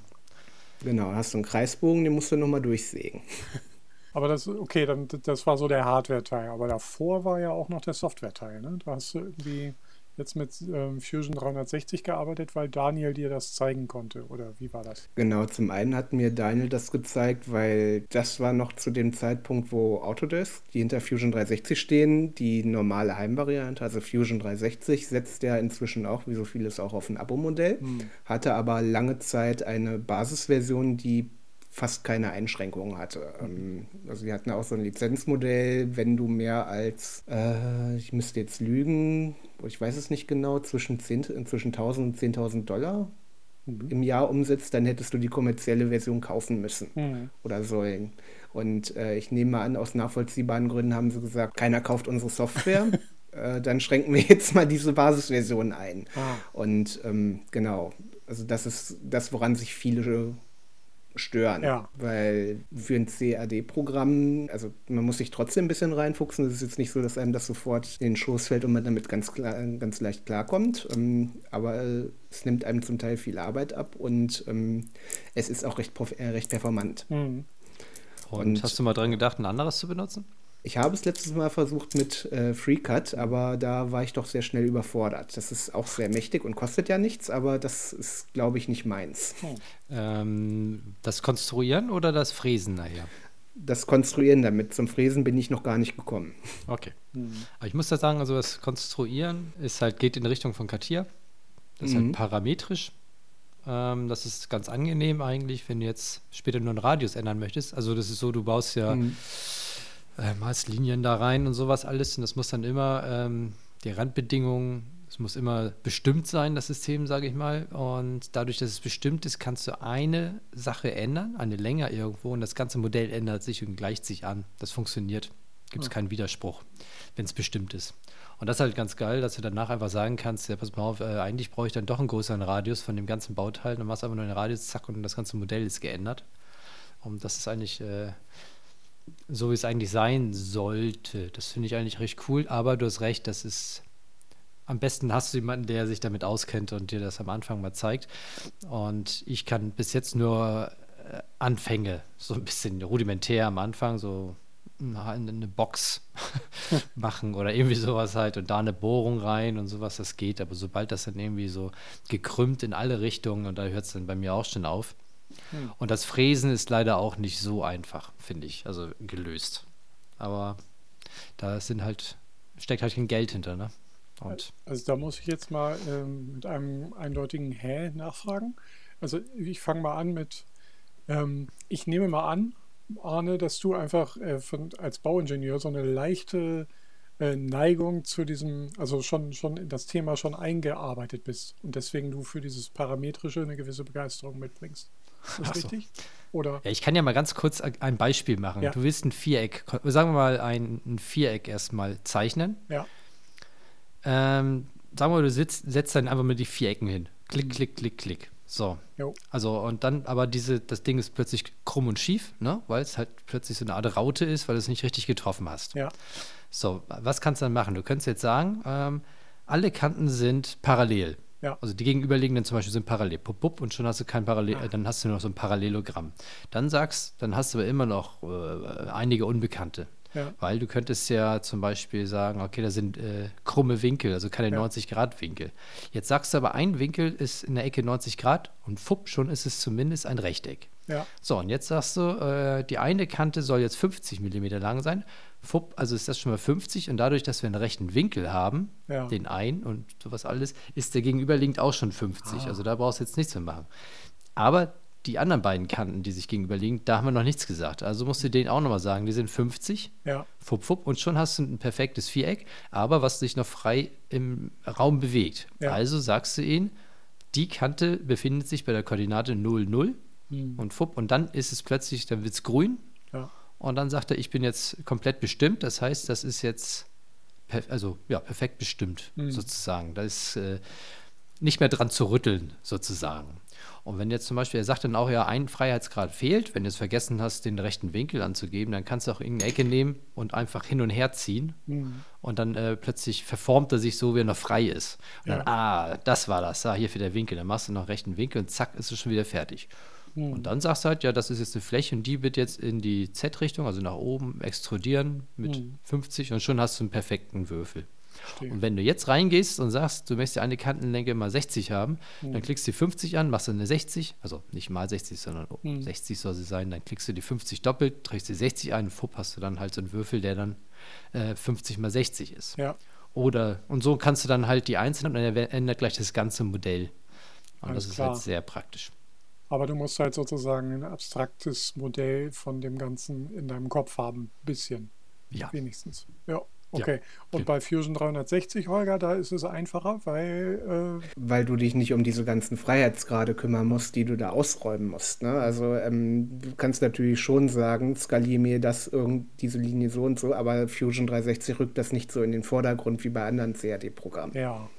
Speaker 4: Genau, hast du einen Kreisbogen, den musst du nochmal durchsägen.
Speaker 2: Aber das, okay, dann, das war so der Hardware-Teil. Aber davor war ja auch noch der Software-Teil. Ne? Da hast du irgendwie jetzt mit ähm, Fusion 360 gearbeitet, weil Daniel dir das zeigen konnte. Oder wie war das?
Speaker 4: Genau, zum einen hat mir Daniel das gezeigt, weil das war noch zu dem Zeitpunkt, wo Autodesk, die hinter Fusion 360 stehen, die normale Heimvariante, also Fusion 360, setzt ja inzwischen auch, wie so vieles, auch auf ein Abo-Modell,
Speaker 2: Hm.
Speaker 4: hatte aber lange Zeit eine Basisversion, die fast keine Einschränkungen hatte. Ähm, also wir hatten auch so ein Lizenzmodell, wenn du mehr als, äh, ich müsste jetzt lügen, ich weiß es nicht genau, zwischen, 10, zwischen 1000 und 10.000 Dollar im Jahr umsetzt, dann hättest du die kommerzielle Version kaufen müssen
Speaker 2: Hm.
Speaker 4: oder sollen. Und äh, ich nehme mal an, aus nachvollziehbaren Gründen haben sie gesagt, keiner kauft unsere Software. äh, dann schränken wir jetzt mal diese Basisversion ein.
Speaker 2: Ah.
Speaker 4: Und ähm, genau, also das ist das, woran sich viele stören.
Speaker 2: Ja.
Speaker 4: Weil für ein CAD-Programm, also man muss sich trotzdem ein bisschen reinfuchsen. Es ist jetzt nicht so, dass einem das sofort in den Schoß fällt und man damit ganz, klar, ganz leicht klarkommt. Ähm, aber äh, es nimmt einem zum Teil viel Arbeit ab und ähm, es ist auch recht, äh, recht performant.
Speaker 2: Hm.
Speaker 3: Und,
Speaker 4: Und-
Speaker 3: hast du mal dran gedacht, ein anderes zu benutzen?
Speaker 4: Ich habe es letztes Mal versucht mit äh, FreeCut, aber da war ich doch sehr schnell überfordert. Das ist auch sehr mächtig und kostet ja nichts, aber das ist, glaube ich, nicht meins.
Speaker 3: Ähm, das Konstruieren oder das Fräsen nachher?
Speaker 4: Das Konstruieren damit, zum Fräsen bin ich noch gar nicht gekommen.
Speaker 3: Okay.
Speaker 2: Hm.
Speaker 3: Aber ich muss da sagen, also das Konstruieren ist halt, geht in Richtung von Katia. Das ist
Speaker 4: Mhm.
Speaker 3: halt parametrisch. Ähm, das ist ganz angenehm eigentlich, wenn du jetzt später nur einen Radius ändern möchtest. Also das ist so, du baust ja
Speaker 4: Mhm.
Speaker 3: Äh, malst Linien da rein und sowas alles. Und das muss dann immer, ähm, die Randbedingungen, es muss immer bestimmt sein, das System, sage ich mal. Und dadurch, dass es bestimmt ist, kannst du eine Sache ändern, eine Länge irgendwo und das ganze Modell ändert sich und gleicht sich an. Das funktioniert. Gibt es keinen Widerspruch, wenn es bestimmt ist. Und das ist halt ganz geil, dass du danach einfach sagen kannst, ja, pass mal auf, äh, eigentlich brauche ich dann doch einen größeren Radius von dem ganzen Bauteil. Dann machst du aber nur den Radius, zack, und das ganze Modell ist geändert. Und das ist eigentlich äh, so, wie es eigentlich sein sollte. Das finde ich eigentlich recht cool, aber du hast recht, das ist am besten hast du jemanden, der sich damit auskennt und dir das am Anfang mal zeigt. Und ich kann bis jetzt nur äh, Anfänge, so ein bisschen rudimentär am Anfang, so in eine Box machen oder irgendwie sowas halt und da eine Bohrung rein und sowas, das geht. Aber sobald das dann irgendwie so gekrümmt in alle Richtungen und da hört es dann bei mir auch schon auf,
Speaker 2: Hm.
Speaker 3: Und das Fräsen ist leider auch nicht so einfach, finde ich, also gelöst. Aber da sind halt, steckt halt kein Geld hinter, ne? Und
Speaker 2: Also da muss ich jetzt mal ähm, mit einem eindeutigen Hä nachfragen. Also ich fange mal an mit, ähm, ich nehme mal an, Arne, dass du einfach äh, von, als Bauingenieur so eine leichte äh, Neigung zu diesem, also schon, schon in das Thema schon eingearbeitet bist und deswegen du für dieses Parametrische eine gewisse Begeisterung mitbringst. Ist das
Speaker 3: so.
Speaker 2: richtig? Oder?
Speaker 3: Ja, ich kann ja mal ganz kurz ein Beispiel machen.
Speaker 2: Ja.
Speaker 3: Du willst ein Viereck, sagen wir mal ein, ein Viereck erstmal zeichnen.
Speaker 2: Ja,
Speaker 3: Ähm, sagen wir mal, du sitzt, setzt dann einfach mal die Vierecken hin. Klick, klick, klick, klick. So.
Speaker 2: jo,
Speaker 3: Also, und dann, aber diese, das Ding ist plötzlich krumm und schief, ne? Weil es halt plötzlich so eine Art Raute ist, weil du es nicht richtig getroffen hast.
Speaker 2: ja,
Speaker 3: So, was kannst du dann machen? Du könntest jetzt sagen, ähm, alle Kanten sind parallel.
Speaker 2: Ja.
Speaker 3: Also die gegenüberliegenden zum Beispiel sind parallel. Pup, pup, und schon hast du kein Parallel, äh, dann hast du nur noch so ein Parallelogramm. Dann sagst, dann hast du aber immer noch äh, einige Unbekannte.
Speaker 2: ja,
Speaker 3: Weil du könntest ja zum Beispiel sagen, okay, da sind äh, krumme Winkel, also keine
Speaker 2: Ja.
Speaker 3: 90-Grad-Winkel. Jetzt sagst du aber, ein Winkel ist in der Ecke 90 Grad und fupp, schon ist es zumindest ein Rechteck.
Speaker 2: ja,
Speaker 3: So, und jetzt sagst du, äh, die eine Kante soll jetzt 50 mm lang sein. Also ist das schon mal 50 und dadurch, dass wir einen rechten Winkel haben,
Speaker 2: Ja.
Speaker 3: den ein und sowas alles, ist der gegenüberliegend auch schon 50.
Speaker 2: Ah.
Speaker 3: Also da brauchst du jetzt nichts mehr machen. Aber die anderen beiden Kanten, die sich gegenüberliegen, da haben wir noch nichts gesagt. Also musst du denen auch nochmal sagen, die sind 50,
Speaker 2: ja,
Speaker 3: fupp, fupp, und schon hast du ein perfektes Viereck, aber was sich noch frei im Raum bewegt.
Speaker 2: Ja.
Speaker 3: Also sagst du ihnen, die Kante befindet sich bei der Koordinate 0, 0
Speaker 2: hm,
Speaker 3: und fupp, und dann ist es plötzlich, dann wird es grün
Speaker 2: ja,
Speaker 3: und dann sagt er, ich bin jetzt komplett bestimmt. Das heißt, das ist jetzt also ja, perfekt bestimmt,
Speaker 2: Mhm.
Speaker 3: sozusagen. Da ist äh, nicht mehr dran zu rütteln, sozusagen. Und wenn jetzt zum Beispiel, er sagt dann auch, ja, ein Freiheitsgrad fehlt, wenn du es vergessen hast, den rechten Winkel anzugeben, dann kannst du auch irgendeine Ecke nehmen und einfach hin und her ziehen.
Speaker 2: hm,
Speaker 3: Und dann äh, plötzlich verformt er sich so, wie er noch frei ist. Und
Speaker 2: Ja.
Speaker 3: dann, ah, das war das, ah, hier für der Winkel. Dann machst du noch rechten Winkel und zack, ist es schon wieder fertig.
Speaker 2: Hm,
Speaker 3: Und dann sagst du halt, ja, das ist jetzt eine Fläche und die wird jetzt in die Z-Richtung, also nach oben, extrudieren mit
Speaker 2: Mhm.
Speaker 3: 50 und schon hast du einen perfekten Würfel.
Speaker 2: verstehe.
Speaker 3: Und wenn du jetzt reingehst und sagst, du möchtest ja eine Kantenlänge mal 60 haben,
Speaker 2: Mhm.
Speaker 3: dann klickst du die 50 an, machst du eine 60, also nicht mal 60, sondern oh,
Speaker 2: Mhm.
Speaker 3: 60 soll sie sein, dann klickst du die 50 doppelt, trägst die 60 ein und fupp, hast du dann halt so einen Würfel, der dann äh, 50 mal 60 ist.
Speaker 2: Ja,
Speaker 3: Oder, und so kannst du dann halt die einzelnen und dann ändert gleich das ganze Modell. Und
Speaker 2: Alles
Speaker 3: das ist
Speaker 2: klar.
Speaker 3: halt sehr praktisch.
Speaker 2: Aber du musst halt sozusagen ein abstraktes Modell von dem Ganzen in deinem Kopf haben, ein bisschen.
Speaker 3: Ja.
Speaker 2: Wenigstens. Ja, okay. Und bei Fusion 360, Holger, da ist es einfacher, weil äh,
Speaker 4: Weil du dich nicht um diese ganzen Freiheitsgrade kümmern musst, die du da ausräumen musst. Ne? Also ähm, du kannst natürlich schon sagen, skaliere mir das irgend diese Linie so und so, aber Fusion 360 rückt das nicht so in den Vordergrund wie bei anderen CAD-Programmen.
Speaker 2: ja,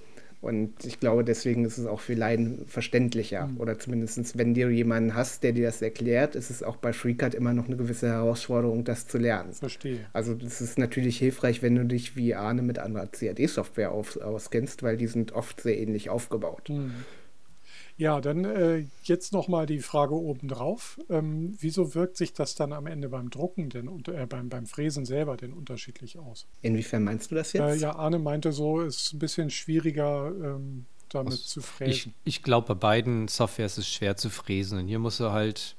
Speaker 4: Und ich glaube, deswegen ist es auch für Laien verständlicher. Oder zumindest, wenn du jemanden hast, der dir das erklärt, ist es auch bei FreeCAD immer noch eine gewisse Herausforderung, das zu lernen.
Speaker 2: verstehe.
Speaker 4: Also das ist natürlich hilfreich, wenn du dich wie Arne mit anderer CAD-Software auskennst, weil die sind oft sehr ähnlich aufgebaut.
Speaker 2: Hm. Ja, dann äh, jetzt nochmal die Frage obendrauf. Ähm, wieso wirkt sich das dann am Ende beim Drucken denn und äh, beim, beim Fräsen selber denn unterschiedlich aus?
Speaker 4: Inwiefern meinst du das
Speaker 2: Äh,
Speaker 4: jetzt?
Speaker 2: ja, Arne meinte so, es ist ein bisschen schwieriger, ähm, damit
Speaker 3: Also,
Speaker 2: zu
Speaker 3: Ich,
Speaker 2: fräsen.
Speaker 3: ich glaube, bei beiden Softwares ist es schwer zu fräsen. Und hier musst du halt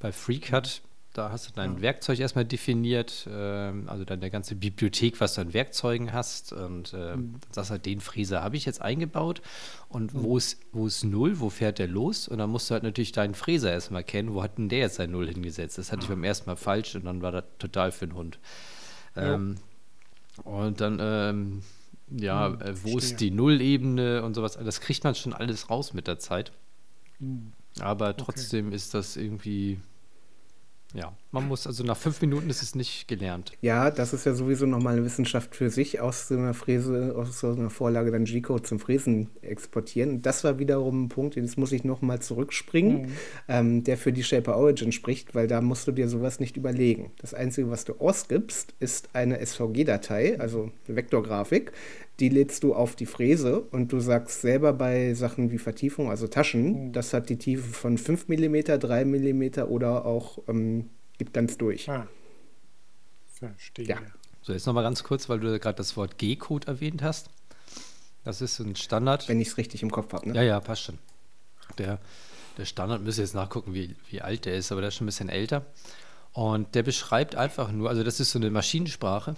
Speaker 3: bei FreeCAD, da hast du dein
Speaker 2: Ja.
Speaker 3: Werkzeug erstmal definiert, ähm, also deine ganze Bibliothek, was du an Werkzeugen hast. Und ähm,
Speaker 2: Mhm.
Speaker 3: dann sagst du halt, den Fräser habe ich jetzt eingebaut. Und wo, ist, wo ist Null? Wo fährt der los? Und dann musst du halt natürlich deinen Fräser erstmal kennen. Wo hat denn der jetzt sein Null hingesetzt? Das hatte ich beim ersten Mal falsch und dann war das total für den Hund.
Speaker 2: Ja.
Speaker 3: Ähm, und dann, ähm, ja,
Speaker 2: Hm,
Speaker 3: äh, wo
Speaker 2: verstehe.
Speaker 3: ist die Nullebene und sowas. Das kriegt man schon alles raus mit der Zeit.
Speaker 2: Hm.
Speaker 3: Aber trotzdem ist das irgendwie, ja, man muss, also nach fünf Minuten ist es nicht gelernt.
Speaker 4: Ja, das ist ja sowieso nochmal eine Wissenschaft für sich, aus so einer Fräse, aus so einer Vorlage dann G-Code zum Fräsen exportieren. Das war wiederum ein Punkt, jetzt muss ich nochmal zurückspringen,
Speaker 2: Mhm.
Speaker 4: ähm, der für die Shaper Origin spricht, weil da musst du dir sowas nicht überlegen. Das Einzige, was du ausgibst, ist eine SVG-Datei, also eine Vektorgrafik. Die lädst du auf die Fräse und du sagst selber bei Sachen wie Vertiefung, also Taschen,
Speaker 2: Mhm.
Speaker 4: das hat die Tiefe von 5 mm, 3 mm oder auch ähm, gibt ganz durch.
Speaker 2: Ah, verstehe.
Speaker 4: Ja.
Speaker 3: So, jetzt nochmal ganz kurz, weil du gerade das Wort G-Code erwähnt hast. Das ist ein Standard.
Speaker 4: Wenn ich es richtig im Kopf habe. Ne?
Speaker 3: Ja, ja, passt schon. Der, der Standard, müsste jetzt nachgucken, wie, wie alt der ist, aber der ist schon ein bisschen älter. Und der beschreibt einfach nur, also das ist so eine Maschinensprache.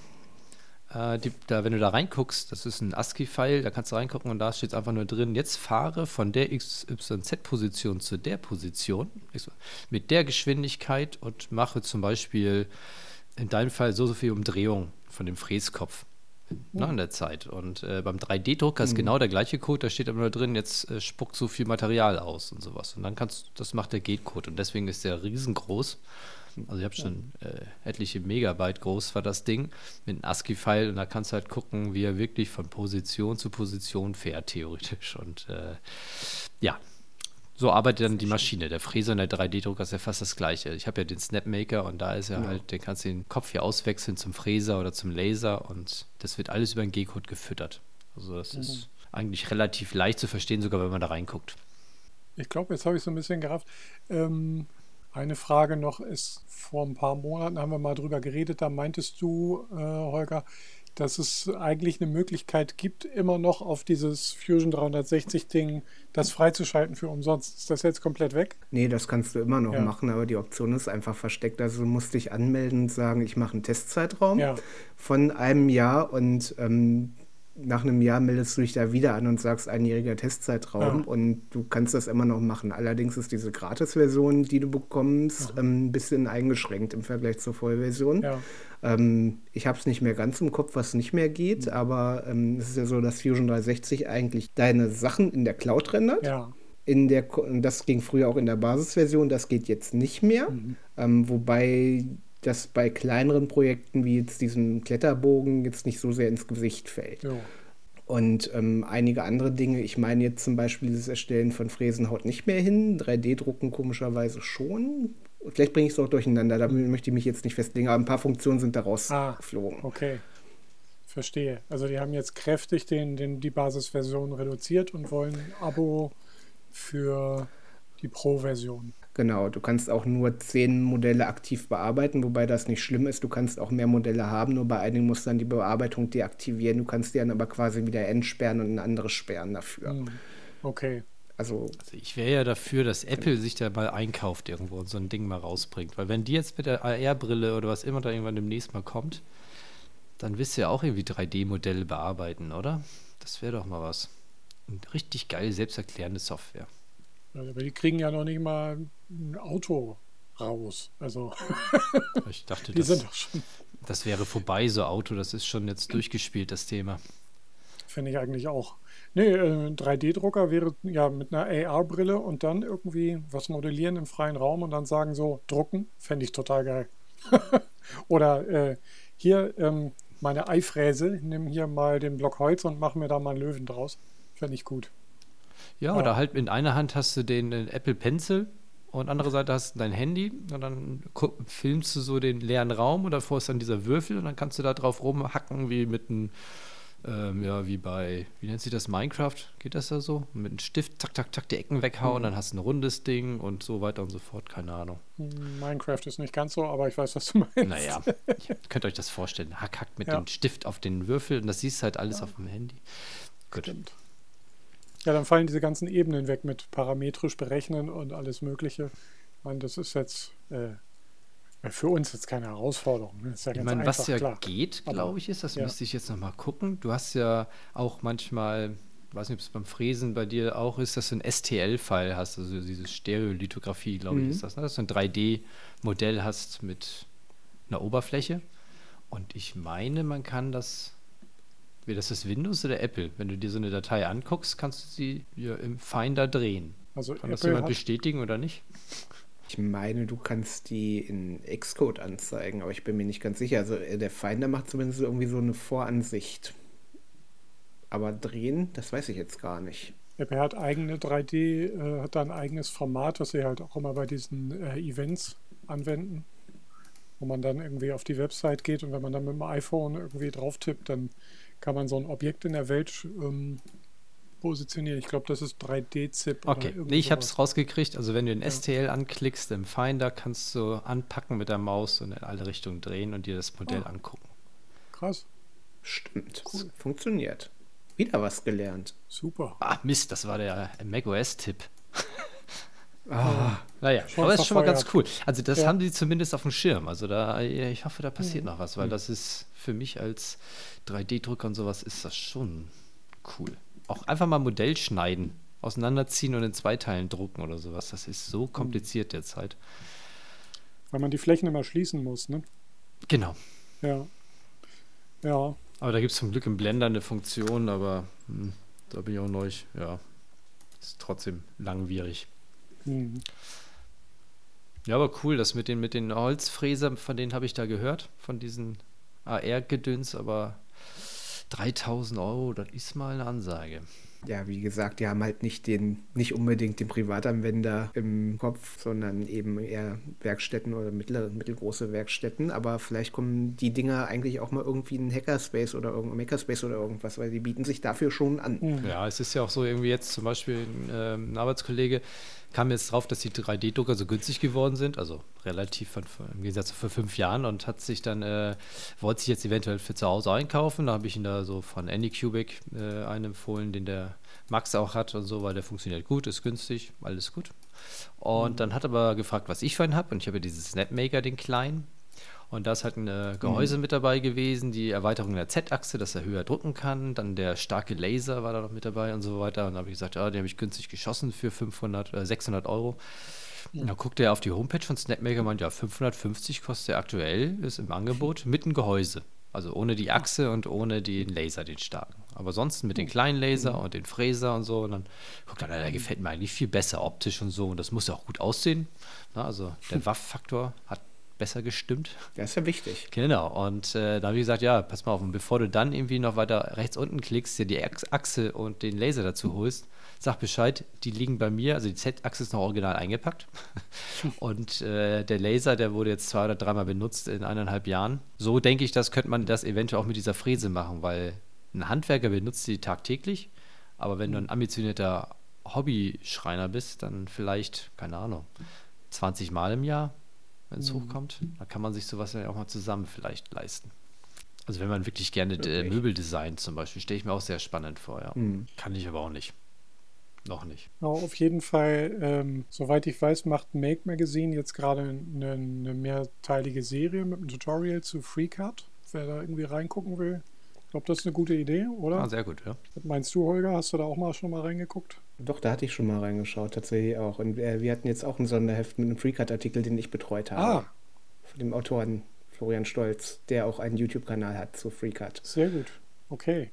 Speaker 3: Äh, die, da, wenn du da reinguckst, das ist ein ASCII-File, da kannst du reingucken und da steht einfach nur drin, jetzt fahre von der XYZ-Position zu der Position mit der Geschwindigkeit und mache zum Beispiel in deinem Fall so, so viel Umdrehung von dem Fräskopf ne, in der Zeit. Und äh, beim 3D-Drucker ist
Speaker 2: Mhm.
Speaker 3: genau der gleiche Code, da steht aber nur drin, jetzt äh, spuckt so viel Material aus und sowas. Und dann kannst das macht der Gate-Code und deswegen ist der riesengroß. Also ich habe schon äh, etliche Megabyte groß war das Ding mit einem ASCII-File und da kannst du halt gucken, wie er wirklich von Position zu Position fährt, theoretisch. Und äh, ja, so arbeitet dann die Maschine. Der Fräser und der 3D-Drucker ist ja fast das gleiche. Ich habe ja den Snapmaker und da ist ja halt, den kannst du den Kopf hier auswechseln zum Fräser oder zum Laser und das wird alles über den G-Code gefüttert. Also das ist eigentlich relativ leicht zu verstehen, sogar wenn man da reinguckt.
Speaker 2: Ich glaube, jetzt habe ich so ein bisschen gerafft. Ähm, eine Frage noch ist, vor ein paar Monaten haben wir mal drüber geredet, da meintest du, äh, Holger, dass es eigentlich eine Möglichkeit gibt, immer noch auf dieses Fusion 360-Ding das freizuschalten für umsonst. Ist das jetzt komplett weg?
Speaker 4: Nee, das kannst du immer noch
Speaker 2: Ja.
Speaker 4: machen, aber die Option ist einfach versteckt. Also du musst dich anmelden und sagen, ich mache einen Testzeitraum
Speaker 2: Ja.
Speaker 4: von einem Jahr und ähm, nach einem Jahr meldest du dich da wieder an und sagst einjähriger Testzeitraum
Speaker 2: Ja.
Speaker 4: und du kannst das immer noch machen. Allerdings ist diese Gratis-Version, die du bekommst, ähm, ein bisschen eingeschränkt im Vergleich zur Vollversion.
Speaker 2: Ja.
Speaker 4: Ähm, ich habe es nicht mehr ganz im Kopf, was nicht mehr geht, aber ähm, es ist ja so, dass Fusion 360 eigentlich deine Sachen in der Cloud rendert.
Speaker 2: Ja.
Speaker 4: In der, das ging früher auch in der Basisversion, das geht jetzt nicht mehr. Ähm, wobei das bei kleineren Projekten wie jetzt diesem Kletterbogen jetzt nicht so sehr ins Gesicht fällt.
Speaker 2: Jo.
Speaker 4: Und ähm, einige andere Dinge, ich meine jetzt zum Beispiel dieses Erstellen von Fräsen haut nicht mehr hin, 3D-Drucken komischerweise schon. Vielleicht bringe ich es auch durcheinander, da möchte ich mich jetzt nicht festlegen, aber ein paar Funktionen sind daraus
Speaker 2: Ah,
Speaker 4: geflogen.
Speaker 2: Okay. Verstehe. Also die haben jetzt kräftig den, den, die Basisversion reduziert und wollen ein Abo für die Pro-Version.
Speaker 4: Genau, du kannst auch nur zehn Modelle aktiv bearbeiten, wobei das nicht schlimm ist. Du kannst auch mehr Modelle haben, nur bei einigen musst du dann die Bearbeitung deaktivieren. Du kannst die dann aber quasi wieder entsperren und ein anderes sperren dafür.
Speaker 2: Hm. Okay.
Speaker 4: Also,
Speaker 3: Also ich wäre ja dafür, dass Apple sich da mal einkauft irgendwo und so ein Ding mal rausbringt. Weil wenn die jetzt mit der AR-Brille oder was immer da irgendwann demnächst mal kommt, dann wirst du ja auch irgendwie 3D-Modelle bearbeiten, oder? Das wäre doch mal was. Eine richtig geil selbsterklärende Software.
Speaker 2: Also, aber die kriegen ja noch nicht mal ein Auto raus. Also
Speaker 3: Ich dachte,
Speaker 2: die
Speaker 3: das,
Speaker 2: sind doch schon,
Speaker 3: das wäre vorbei, so Auto. Das ist schon jetzt durchgespielt, das Thema.
Speaker 2: finde ich eigentlich auch. Nee, äh, 3D-Drucker wäre ja mit einer AR-Brille und dann irgendwie was modellieren im freien Raum und dann sagen so, drucken, fände ich total geil. Oder äh, hier ähm, meine Eifräse, nimm hier mal den Block Holz und mach mir da mal einen Löwen draus. Fände ich gut.
Speaker 3: Ja,
Speaker 2: Ja.
Speaker 3: oder halt in einer Hand hast du den äh, Apple Pencil und andere Seite hast du dein Handy und dann filmst du so den leeren Raum und davor ist dann dieser Würfel und dann kannst du da drauf rumhacken wie mit einem, ähm, ja, wie bei, wie nennt sich das, Minecraft? Geht das da so? Mit einem Stift, zack, zack, zack, die Ecken weghauen, dann hast du ein rundes Ding und so weiter und so fort, keine Ahnung.
Speaker 2: Minecraft ist nicht ganz so, aber ich weiß, was du meinst.
Speaker 3: Naja, ihr könnt euch das vorstellen. Hack, hack mit
Speaker 2: Ja.
Speaker 3: dem Stift auf den Würfel und das siehst du halt alles auf dem Handy. Gut.
Speaker 2: Stimmt. Ja, dann fallen diese ganzen Ebenen weg mit parametrisch berechnen und alles Mögliche. Ich meine, das ist jetzt äh, für uns jetzt keine Herausforderung. ne? Das ist ja
Speaker 3: Ich meine,
Speaker 2: einfach,
Speaker 3: was ja
Speaker 2: klar.
Speaker 3: geht, glaube ich, ist, das
Speaker 2: ja.
Speaker 3: müsste ich jetzt nochmal gucken. Du hast ja auch manchmal, ich weiß nicht, ob es beim Fräsen bei dir auch ist, dass du ein STL-File hast, also diese Stereolithografie, glaube ich,
Speaker 4: Mhm.
Speaker 3: ist das, ne? dass du ein 3D-Modell hast mit einer Oberfläche. Und ich meine, man kann das, wie das ist Windows oder Apple, wenn du dir so eine Datei anguckst, kannst du sie ja im Finder drehen.
Speaker 2: Also
Speaker 3: Kann das
Speaker 2: Apple
Speaker 3: jemand
Speaker 2: hat,
Speaker 3: bestätigen oder nicht?
Speaker 4: ich meine, du kannst die in Xcode anzeigen, aber ich bin mir nicht ganz sicher. Also, äh, der Finder macht zumindest irgendwie so eine Voransicht. Aber drehen, das weiß ich jetzt gar nicht.
Speaker 2: Apple hat eigene 3D, äh, hat da ein eigenes Format, das sie halt auch immer bei diesen äh, Events anwenden, wo man dann irgendwie auf die Website geht und wenn man dann mit dem iPhone irgendwie drauf tippt, dann kann man so ein Objekt in der Welt ähm, positionieren. Ich glaube, das ist 3D-ZIP.
Speaker 3: Okay, nee, ich habe es rausgekriegt. Also wenn du den
Speaker 2: Ja.
Speaker 3: STL anklickst im Finder, kannst du anpacken mit der Maus und in alle Richtungen drehen und dir das Modell
Speaker 2: Ah.
Speaker 3: angucken.
Speaker 2: Krass,
Speaker 4: Stimmt. Funktioniert. Wieder was gelernt.
Speaker 2: super.
Speaker 3: Ah, Mist, das war der macOS-Tipp. Ah, naja,
Speaker 2: Schon
Speaker 3: aber das ist schon mal ganz cool. Also das
Speaker 2: Ja.
Speaker 3: haben die zumindest auf dem Schirm. Also da, ich hoffe, da passiert
Speaker 2: Mhm.
Speaker 3: noch was, weil das ist für mich als 3D-Drucker und sowas ist das schon cool. Auch einfach mal Modell schneiden, auseinanderziehen und in zwei Teilen drucken oder sowas. Das ist
Speaker 2: Mhm.
Speaker 3: so kompliziert derzeit.
Speaker 2: Weil man die Flächen immer schließen muss, ne?
Speaker 3: Genau.
Speaker 2: Ja. Ja.
Speaker 3: Aber da gibt es zum Glück im Blender eine Funktion, aber hm, da bin ich auch neu. Ja, ist trotzdem langwierig.
Speaker 2: Hm.
Speaker 3: Ja, aber cool, das mit den, mit den Holzfräsern, von denen habe ich da gehört, von diesen AR-Gedöns, aber 3000 Euro, das ist mal eine Ansage.
Speaker 4: Ja, wie gesagt, die haben halt nicht den, nicht unbedingt den Privatanwender im Kopf, sondern eben eher Werkstätten oder mittlere, mittelgroße Werkstätten. Aber vielleicht kommen die Dinger eigentlich auch mal irgendwie in einen Hackerspace oder irgendein Makerspace oder irgendwas, weil die bieten sich dafür schon an.
Speaker 3: Ja, es ist ja auch so irgendwie jetzt zum Beispiel ein, ähm, ein Arbeitskollege kam jetzt drauf, dass die 3D-Drucker so günstig geworden sind, also relativ von, von, im Gegensatz zu vor fünf Jahren und hat sich dann, äh, wollte sich jetzt eventuell für zu Hause einkaufen. Da habe ich ihn da so von Anycubic äh, einen empfohlen, den der Max auch hat und so, weil der funktioniert gut, ist günstig, alles gut. Und dann hat er aber gefragt, was ich für einen habe und ich habe ja dieses Snapmaker, den kleinen. Und da ist halt ein äh, Gehäuse mit dabei gewesen, die Erweiterung der Z-Achse, dass er höher drucken kann. Dann der starke Laser war da noch mit dabei und so weiter. Und da habe ich gesagt, ja, den habe ich günstig geschossen für 500, äh, 600 Euro. Und da guckte er auf die Homepage von Snapmaker und meinte, ja, 550 kostet er aktuell, ist im Angebot mit einem Gehäuse. Also ohne die Achse und ohne den Laser, den starken. Aber sonst mit den kleinen Laser und den Fräser und so. Und dann guckt er, der gefällt mir eigentlich viel besser optisch und so. Und das muss ja auch gut aussehen. Na, also der Waff-Faktor hat besser gestimmt.
Speaker 4: Das ist ja wichtig.
Speaker 3: Genau, und äh, da habe ich gesagt, ja, pass mal auf, und bevor du dann irgendwie noch weiter rechts unten klickst, dir die Ach- Achse und den Laser dazu holst, sag Bescheid, die liegen bei mir, also die Z-Achse ist noch original eingepackt und äh, der Laser, der wurde jetzt zwei oder dreimal benutzt in eineinhalb Jahren. So denke ich, das könnte man das eventuell auch mit dieser Fräse machen, weil ein Handwerker benutzt die tagtäglich, aber wenn du ein ambitionierter Hobbyschreiner bist, dann vielleicht, keine Ahnung, 20 Mal im Jahr, wenn es hochkommt. Da kann man sich sowas ja auch mal zusammen vielleicht leisten. Also wenn man wirklich gerne äh,
Speaker 4: Wirklich?
Speaker 3: Möbel designt zum Beispiel, stelle ich mir auch sehr spannend vor, ja.
Speaker 4: Hm.
Speaker 3: Kann ich aber auch nicht. Noch nicht.
Speaker 2: Ja, auf jeden Fall, ähm, soweit ich weiß, macht Make Magazine jetzt gerade eine, eine mehrteilige Serie mit einem Tutorial zu FreeCAD. Wer da irgendwie reingucken will. Ich glaube, das ist eine gute Idee, oder?
Speaker 3: Ah, sehr gut, ja.
Speaker 2: Was meinst du, Holger? Hast du da auch mal schon mal reingeguckt?
Speaker 4: Doch, da hatte ich schon mal reingeschaut, tatsächlich auch. Und äh, wir hatten jetzt auch ein Sonderheft mit einem FreeCut-Artikel, den ich betreut habe.
Speaker 2: Ah,
Speaker 4: Von dem Autoren Florian Stolz, der auch einen YouTube-Kanal hat zu FreeCut.
Speaker 2: sehr gut. Okay.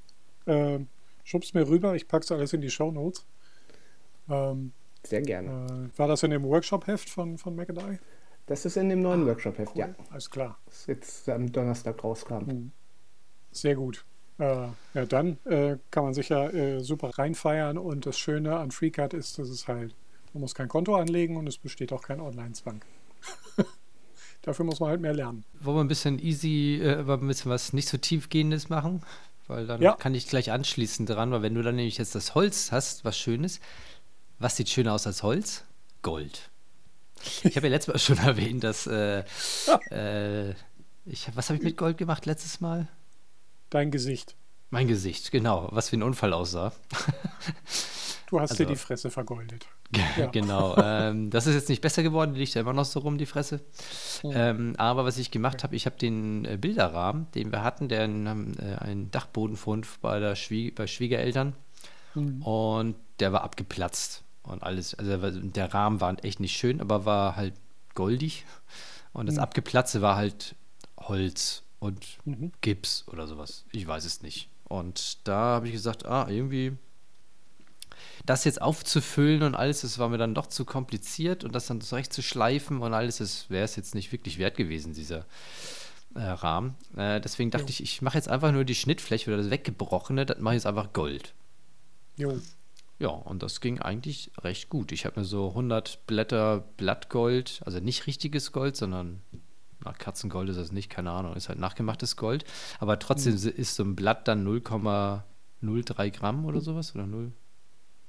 Speaker 2: Ähm, schub's mir rüber, ich pack's alles in die Shownotes. Ähm,
Speaker 4: Sehr gerne.
Speaker 2: äh, war das in dem Workshop-Heft von, von Macadai?
Speaker 4: Das ist in dem neuen Workshop-Heft, ja.
Speaker 2: Alles klar.
Speaker 4: Das jetzt am Donnerstag rauskam.
Speaker 2: Mhm. Sehr gut. Äh, ja, dann äh, kann man sich ja äh, super reinfeiern und das Schöne an FreeCAD ist, dass es halt, man muss kein Konto anlegen und es besteht auch kein Online-Zwang. Dafür muss man halt mehr lernen.
Speaker 3: Wollen wir ein bisschen easy, äh, ein bisschen was nicht so tiefgehendes machen? Weil dann
Speaker 2: Ja.
Speaker 3: kann ich gleich anschließen dran, weil wenn du dann nämlich jetzt das Holz hast, was Schönes, was sieht schöner aus als Holz? Gold. Ich habe ja letztes Mal schon erwähnt, dass äh, äh, ich, was habe ich mit Gold gemacht letztes Mal?
Speaker 2: Dein Gesicht.
Speaker 3: Mein Gesicht, genau, was wie ein Unfall aussah.
Speaker 2: Du hast dir
Speaker 3: Also-
Speaker 2: die Fresse vergoldet. Ja.
Speaker 3: genau. Ähm, das ist jetzt nicht besser geworden, die liegt ja immer noch so rum, die Fresse. Ähm, aber was ich gemacht habe, ich habe den äh, Bilderrahmen, den wir hatten, der haben äh, einen Dachbodenfund bei, der Schwie bei Schwiegereltern
Speaker 2: Mhm.
Speaker 3: und der war abgeplatzt und alles. Also der- Rahmen war echt nicht schön, aber war halt goldig und das
Speaker 2: Mhm.
Speaker 3: Abgeplatzte war halt Holz und
Speaker 2: Mhm.
Speaker 3: Gips oder sowas. Ich weiß es nicht. Und da habe ich gesagt, ah, irgendwie das jetzt aufzufüllen und alles, das war mir dann doch zu kompliziert und das dann zurecht zu schleifen und alles, das wäre es jetzt nicht wirklich wert gewesen, dieser äh, Rahmen. Äh, deswegen dachte
Speaker 2: Jo.
Speaker 3: ich, ich mache jetzt einfach nur die Schnittfläche oder das Weggebrochene, das mache ich jetzt einfach Gold.
Speaker 2: Jo.
Speaker 3: Ja, und das ging eigentlich recht gut. Ich habe mir so 100 Blätter Blattgold, also nicht richtiges Gold, sondern na, Katzengold ist das nicht, keine Ahnung, ist halt nachgemachtes Gold. Aber trotzdem ist so ein Blatt dann 0,03 Gramm oder sowas oder 0,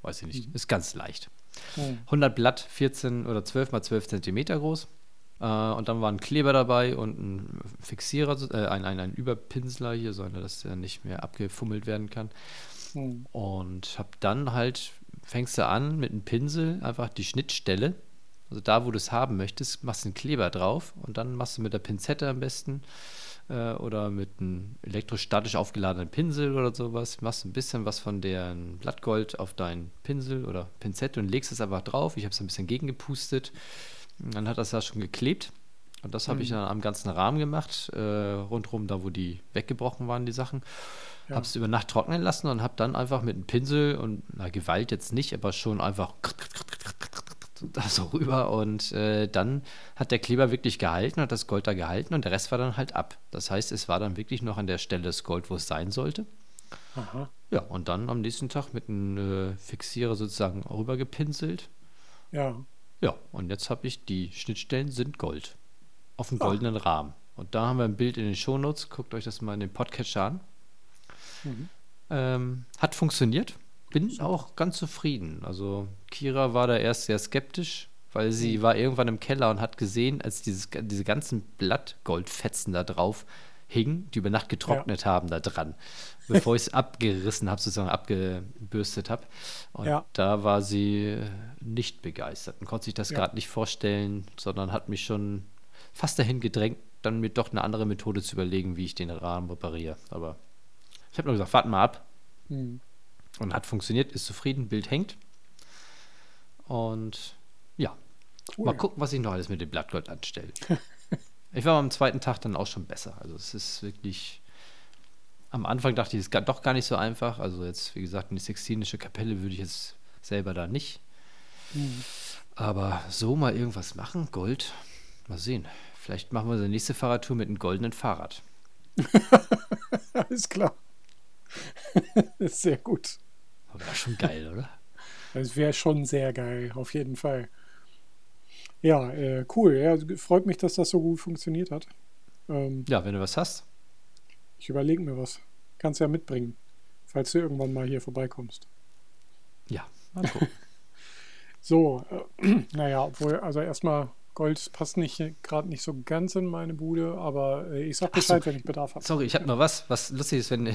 Speaker 3: weiß ich nicht, ist ganz leicht.
Speaker 2: Mhm.
Speaker 3: 100 Blatt, 14 oder 12 mal 12 Zentimeter groß. Äh, und dann war ein Kleber dabei und ein Fixierer, äh, ein, ein, ein Überpinsler hier, so einer, dass der nicht mehr abgefummelt werden kann.
Speaker 2: Mhm.
Speaker 3: Und habe dann halt, fängst du an mit einem Pinsel einfach die Schnittstelle Also da, wo du es haben möchtest, machst du einen Kleber drauf und dann machst du mit der Pinzette am besten äh, oder mit einem elektrostatisch aufgeladenen Pinsel oder sowas, machst ein bisschen was von dem Blattgold auf deinen Pinsel oder Pinzette und legst es einfach drauf. Ich habe es ein bisschen gegengepustet. Dann hat das ja schon geklebt. Und das habe ich
Speaker 2: Mhm.
Speaker 3: dann am ganzen Rahmen gemacht, äh, rundherum da, wo die weggebrochen waren, die Sachen.
Speaker 2: Ja.
Speaker 3: Habe es über Nacht trocknen lassen und habe dann einfach mit einem Pinsel und, na, Gewalt jetzt nicht, aber schon einfach da so rüber und äh, dann hat der Kleber wirklich gehalten, hat das Gold da gehalten und der Rest war dann halt ab. Das heißt, es war dann wirklich noch an der Stelle das Gold, wo es sein sollte.
Speaker 2: Aha.
Speaker 3: Ja, und dann am nächsten Tag mit einem äh, Fixierer sozusagen rüber gepinselt.
Speaker 2: Ja.
Speaker 3: Ja, und jetzt habe ich die Schnittstellen sind Gold. Auf dem goldenen Rahmen. Und da haben wir ein Bild in den Shownotes. Guckt euch das mal in den Podcatcher an.
Speaker 2: Mhm.
Speaker 3: Ähm, hat funktioniert. Bin auch ganz zufrieden. Also Kira war da erst sehr skeptisch, weil sie war irgendwann im Keller und hat gesehen, als dieses, diese ganzen Blattgoldfetzen da drauf hingen, die über Nacht getrocknet haben da dran, bevor ich es abgerissen habe, sozusagen abgebürstet habe. Und
Speaker 2: Ja.
Speaker 3: da war sie nicht begeistert und konnte sich das
Speaker 2: Ja.
Speaker 3: gerade nicht vorstellen, sondern hat mich schon fast dahin gedrängt, dann mir doch eine andere Methode zu überlegen, wie ich den Rahmen repariere. Aber ich habe nur gesagt, warten mal ab.
Speaker 2: Mhm.
Speaker 3: Und hat funktioniert, ist zufrieden, Bild hängt. Und ja,
Speaker 2: Cool.
Speaker 3: mal gucken, was ich noch alles mit dem Blattgold anstelle. ich war am zweiten Tag dann auch schon besser. Also es ist wirklich. Am Anfang dachte ich, es ist doch gar nicht so einfach. Also jetzt, wie gesagt, eine Sixtinische Kapelle würde ich jetzt selber da nicht.
Speaker 2: Mhm.
Speaker 3: Aber so mal irgendwas machen, Gold, mal sehen. Vielleicht machen wir unsere nächste Fahrradtour mit einem goldenen Fahrrad.
Speaker 2: Alles klar. ist sehr gut.
Speaker 3: Aber wäre schon geil, oder?
Speaker 2: Das wäre schon sehr geil, auf jeden Fall. Ja, äh, cool. Ja, freut mich, dass das so gut funktioniert hat. Ähm,
Speaker 3: Ja, wenn du was hast.
Speaker 2: ich überlege mir was. Kannst ja mitbringen, falls du irgendwann mal hier vorbeikommst.
Speaker 3: Ja, mal gucken.
Speaker 2: So, äh, naja, obwohl, also erstmal, Gold passt nicht gerade nicht so ganz in meine Bude, aber äh, ich sag
Speaker 3: Ach so.
Speaker 2: Bescheid, wenn ich Bedarf habe.
Speaker 3: Sorry, ich habe noch was, was lustig ist, wenn, äh,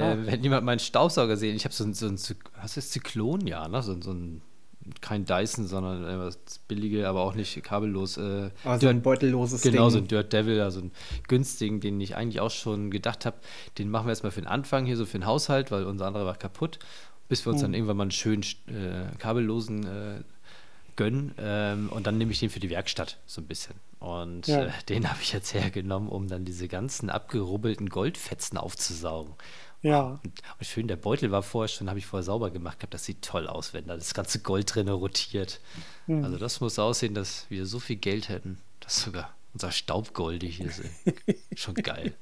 Speaker 2: Ah.
Speaker 3: wenn jemand meinen Staubsauger sieht. Ich habe so ein, so ein was ist Zyklon, ja, ne? So, ein- so ein, kein Dyson, sondern äh, was billige, aber auch nicht kabellos. Äh,
Speaker 4: Also ein beutelloses
Speaker 3: Genau, so
Speaker 4: Ding.
Speaker 3: ein Dirt Devil, also ein günstigen, den ich eigentlich auch schon gedacht habe, den machen wir erstmal für den Anfang hier so für den Haushalt, weil unser anderer war kaputt, bis wir uns
Speaker 2: Hm.
Speaker 3: dann irgendwann mal einen schönen äh, kabellosen äh, gönnen ähm, und dann nehme ich den für die Werkstatt so ein bisschen. Und
Speaker 2: Ja.
Speaker 3: äh, den habe ich jetzt hergenommen, um dann diese ganzen abgerubbelten Goldfetzen aufzusaugen.
Speaker 2: Ja,
Speaker 3: Und, und schön, der Beutel war vorher schon, habe ich vorher sauber gemacht gehabt. Das sieht toll aus, wenn da das ganze Gold drin rotiert.
Speaker 2: Hm.
Speaker 3: Also das muss aussehen, dass wir so viel Geld hätten, dass sogar unser Staubgoldig ist. ey. Schon geil.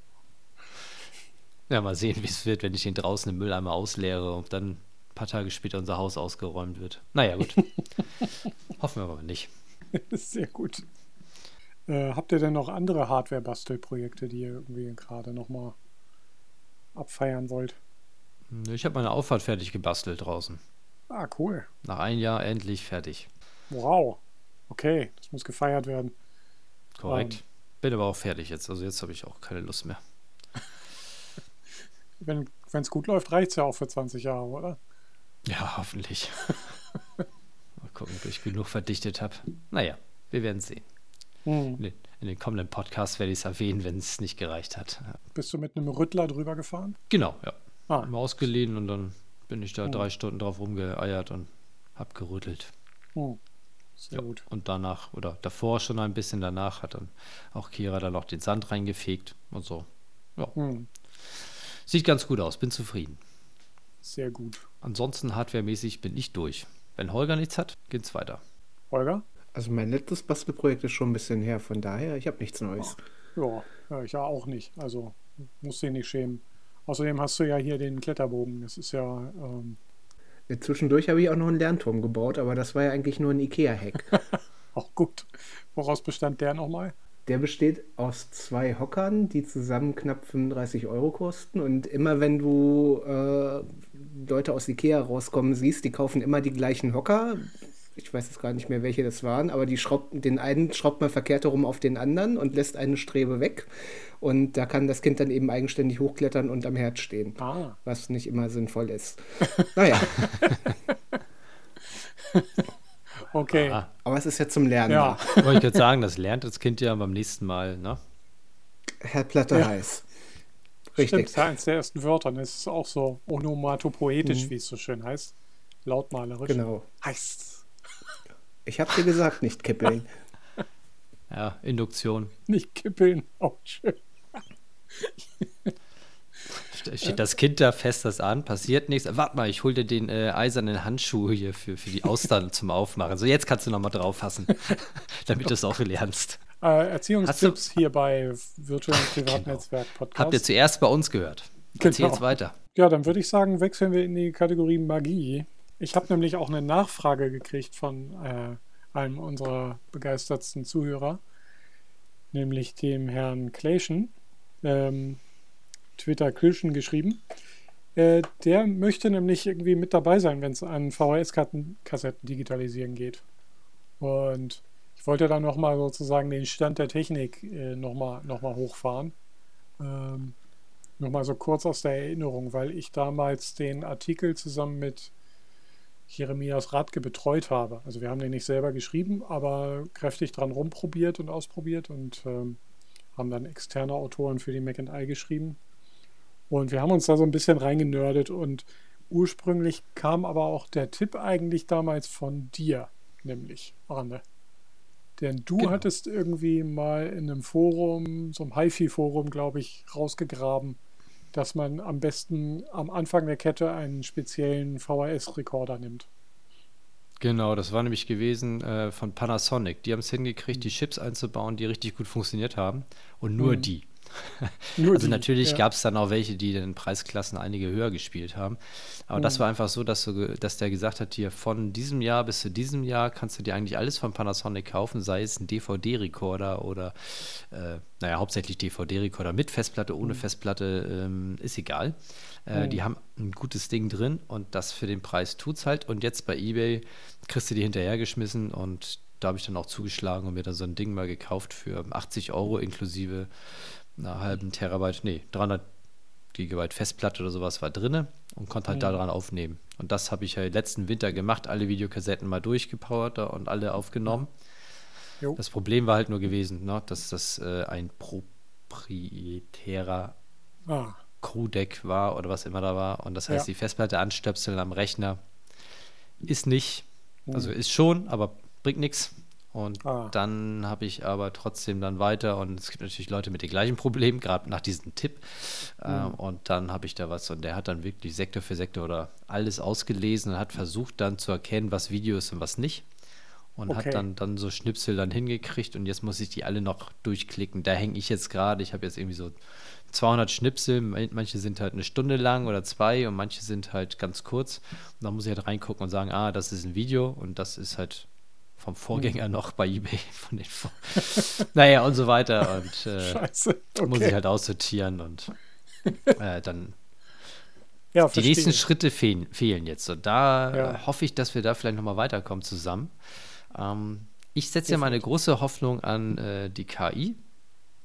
Speaker 3: Ja, mal sehen, wie es wird, wenn ich den draußen im Mülleimer ausleere und dann ein paar Tage später unser Haus ausgeräumt wird. Naja, gut. Hoffen wir aber nicht.
Speaker 2: sehr gut. Äh, habt ihr denn noch andere Hardware-Bastelprojekte, die ihr irgendwie gerade nochmal abfeiern wollt?
Speaker 3: Ich habe meine Auffahrt fertig gebastelt draußen.
Speaker 2: Ah, cool.
Speaker 3: Nach einem Jahr endlich fertig.
Speaker 2: Wow. Okay, das muss gefeiert werden.
Speaker 3: Korrekt.
Speaker 2: Ähm.
Speaker 3: Bin aber auch fertig jetzt. Also jetzt habe ich auch keine Lust mehr.
Speaker 2: Wenn es gut läuft, reicht es ja auch für 20 Jahre, oder?
Speaker 3: Ja, hoffentlich. Mal gucken, ob ich genug verdichtet habe. Naja, wir werden sehen.
Speaker 2: Hm.
Speaker 3: In den, in den kommenden Podcasts werde ich es erwähnen, wenn es nicht gereicht hat. Ja.
Speaker 2: Bist du mit einem Rüttler drüber gefahren?
Speaker 3: Genau, ja.
Speaker 2: Ah,
Speaker 3: Mal ausgeliehen und dann bin ich da
Speaker 2: Oh.
Speaker 3: drei Stunden drauf rumgeeiert und hab gerüttelt.
Speaker 2: hm. sehr
Speaker 3: Ja.
Speaker 2: gut.
Speaker 3: Und danach, oder davor schon ein bisschen danach, hat dann auch Kira dann noch den Sand reingefegt und so. Ja,
Speaker 2: Hm.
Speaker 3: sieht ganz gut aus, bin zufrieden.
Speaker 2: Sehr gut.
Speaker 3: Ansonsten hardwaremäßig bin ich durch. Wenn Holger nichts hat, geht's weiter.
Speaker 2: Holger?
Speaker 4: Also mein letztes Bastelprojekt ist schon ein bisschen her, von daher, ich habe nichts Neues.
Speaker 2: Ja, ja, ich auch nicht. Also musst dich nicht schämen. Außerdem hast du ja hier den Kletterbogen. Das ist ja, ähm,
Speaker 4: Ja, Zwischendurch habe ich auch noch einen Lernturm gebaut, aber das war ja eigentlich nur ein Ikea-Hack.
Speaker 2: auch gut. Woraus bestand der nochmal?
Speaker 4: Der besteht aus zwei Hockern, die zusammen knapp 35 Euro kosten. Und immer wenn du äh, Leute aus Ikea rauskommen siehst, die kaufen immer die gleichen Hocker. Ich weiß jetzt gar nicht mehr, welche das waren, aber die schraubt, den einen schraubt man verkehrt herum auf den anderen und lässt eine Strebe weg. Und da kann das Kind dann eben eigenständig hochklettern und am Herd stehen,
Speaker 2: Ah,
Speaker 4: was nicht immer sinnvoll ist. Naja,
Speaker 2: Okay.
Speaker 3: Ah,
Speaker 4: Aber es ist ja zum Lernen.
Speaker 2: Ja.
Speaker 4: da.
Speaker 3: wollte ich jetzt sagen, das lernt das Kind ja beim nächsten Mal, ne?
Speaker 4: Herr Platte
Speaker 2: Ja.
Speaker 4: heiß.
Speaker 2: Stimmt,
Speaker 4: Richtig.
Speaker 2: ist ja eins der ersten Wörter. und Es ist auch so onomatopoetisch,
Speaker 4: Mhm.
Speaker 2: wie es so schön heißt. Lautmalerisch.
Speaker 4: Genau.
Speaker 2: Heißt.
Speaker 4: Ich habe dir gesagt, nicht kippeln.
Speaker 3: Ja, Induktion.
Speaker 2: Nicht kippeln. Auch schön.
Speaker 3: Ste- Steht das Kind da fest das an, passiert nichts. Warte mal, ich hol dir den äh, eisernen Handschuh hier für, für die Austern zum Aufmachen. So, jetzt kannst du noch mal drauf fassen, damit du es auch lernst.
Speaker 2: Äh, Erziehungstipps hier bei virtuellen Privatnetzwerk Podcast.
Speaker 3: Habt ihr zuerst bei uns gehört. Erzähl
Speaker 2: Genau.
Speaker 3: jetzt weiter.
Speaker 2: Ja, dann würde ich sagen, wechseln wir in die Kategorie Magie. Ich habe nämlich auch eine Nachfrage gekriegt von äh, einem unserer begeistertsten Zuhörer, nämlich dem Herrn Kleischen, ähm, Twitter Klischen geschrieben. Äh, der möchte nämlich irgendwie mit dabei sein, wenn es an VHS-Kassetten digitalisieren geht. Und ich wollte dann nochmal sozusagen den Stand der Technik äh, nochmal noch mal hochfahren. Ähm, Nochmal so kurz aus der Erinnerung, weil ich damals den Artikel zusammen mit Jeremias Radke betreut habe. Also wir haben den nicht selber geschrieben, aber kräftig dran rumprobiert und ausprobiert und ähm, haben dann externe Autoren für die Mac I geschrieben. Und wir haben uns da so ein bisschen reingenördet und ursprünglich kam aber auch der Tipp eigentlich damals von dir, nämlich Arne. Denn du
Speaker 3: Genau.
Speaker 2: hattest irgendwie mal in einem Forum, so einem HiFi-Forum, glaube ich, rausgegraben, dass man am besten am Anfang der Kette einen speziellen VHS-Rekorder nimmt.
Speaker 3: Genau, das war nämlich gewesen äh, von Panasonic. Die haben es hingekriegt, die Chips einzubauen, die richtig gut funktioniert haben. Und nur
Speaker 2: Mhm.
Speaker 3: die.
Speaker 2: Nur
Speaker 3: Also
Speaker 2: die,
Speaker 3: natürlich
Speaker 2: ja.
Speaker 3: gab es dann auch welche, die in Preisklassen einige höher gespielt haben. Aber das
Speaker 2: Mhm.
Speaker 3: war einfach so, dass, du, dass der gesagt hat, hier von diesem Jahr bis zu diesem Jahr kannst du dir eigentlich alles von Panasonic kaufen, sei es ein DVD-Rekorder oder, äh, naja, hauptsächlich DVD-Rekorder mit Festplatte, ohne Festplatte, ähm, ist egal. Äh,
Speaker 2: Mhm.
Speaker 3: Die haben ein gutes Ding drin und das für den Preis tut's halt. Und jetzt bei eBay kriegst du die hinterhergeschmissen und da habe ich dann auch zugeschlagen und mir dann so ein Ding mal gekauft für 80 Euro inklusive einer halben Terabyte, nee, 300 Gigabyte Festplatte oder sowas war drinne und konnte halt
Speaker 2: Mhm.
Speaker 3: daran aufnehmen. Und das habe ich halt letzten Winter gemacht, alle Videokassetten mal durchgepowert und alle aufgenommen.
Speaker 2: Jo.
Speaker 3: Das Problem war halt nur gewesen, ne, dass das äh, ein proprietärer
Speaker 2: Ah,
Speaker 3: Codec war oder was immer da war. Und das heißt,
Speaker 2: Ja.
Speaker 3: die Festplatte anstöpseln am Rechner ist nicht, also
Speaker 2: Mhm.
Speaker 3: ist schon, aber bringt nichts. Und
Speaker 2: Ah.
Speaker 3: dann habe ich aber trotzdem dann weiter und es gibt natürlich Leute mit den gleichen Problemen, gerade nach diesem Tipp. Ähm,
Speaker 2: Mhm.
Speaker 3: und dann habe ich da was und der hat dann wirklich Sektor für Sektor oder alles ausgelesen und hat versucht dann zu erkennen, was Video ist und was nicht. Und
Speaker 2: Okay.
Speaker 3: hat dann, dann so Schnipsel dann hingekriegt und jetzt muss ich die alle noch durchklicken. Da hänge ich jetzt gerade, ich habe jetzt irgendwie so 200 Schnipsel, man- manche sind halt eine Stunde lang oder zwei und manche sind halt ganz kurz. Und dann muss ich halt reingucken und sagen, ah, das ist ein Video und das ist halt vom Vorgänger noch bei eBay von den Vor Naja, und so weiter. Und äh,
Speaker 2: scheiße. Okay.
Speaker 3: muss ich halt aussortieren und äh, dann
Speaker 2: ja,
Speaker 3: die
Speaker 2: verstehe.
Speaker 3: nächsten Schritte fehlen, fehlen jetzt. Und da
Speaker 2: Ja.
Speaker 3: äh, hoffe ich, dass wir da vielleicht nochmal weiterkommen zusammen. Ähm, ich setze ja meine große Hoffnung an äh, die KI,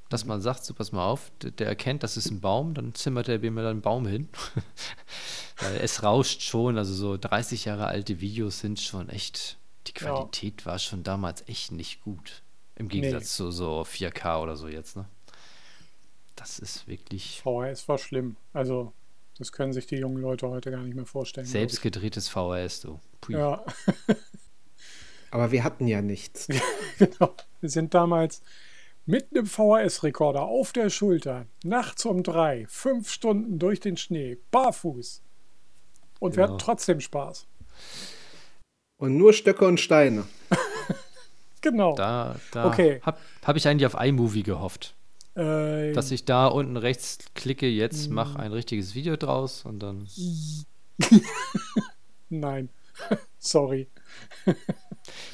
Speaker 3: dass man sagt, so pass mal auf, der, der erkennt, das ist ein Baum, dann zimmert er mir dann einen Baum hin. Weil es rauscht schon, also so 30 Jahre alte Videos sind schon echt, die
Speaker 2: Ja.
Speaker 3: Qualität war schon damals echt nicht gut. Im Gegensatz zu so 4K oder so jetzt, ne? Das ist wirklich
Speaker 2: VHS war schlimm. Also, das können sich die jungen Leute heute gar nicht mehr vorstellen.
Speaker 3: selbst gedrehtes VHS, du. Pui.
Speaker 2: ich. Ja,
Speaker 4: Aber wir hatten ja nichts.
Speaker 2: genau. Wir sind damals mit einem VHS-Rekorder auf der Schulter, nachts um drei, fünf Stunden durch den Schnee, barfuß. Und wir
Speaker 3: Genau.
Speaker 2: hatten trotzdem Spaß.
Speaker 4: Und nur Stöcke und Steine.
Speaker 2: Genau.
Speaker 3: Da, da
Speaker 2: Okay.
Speaker 3: habe hab ich eigentlich auf iMovie gehofft.
Speaker 2: Äh,
Speaker 3: Dass ich da unten rechts klicke, jetzt mach ein richtiges Video draus und dann.
Speaker 2: nein. Sorry.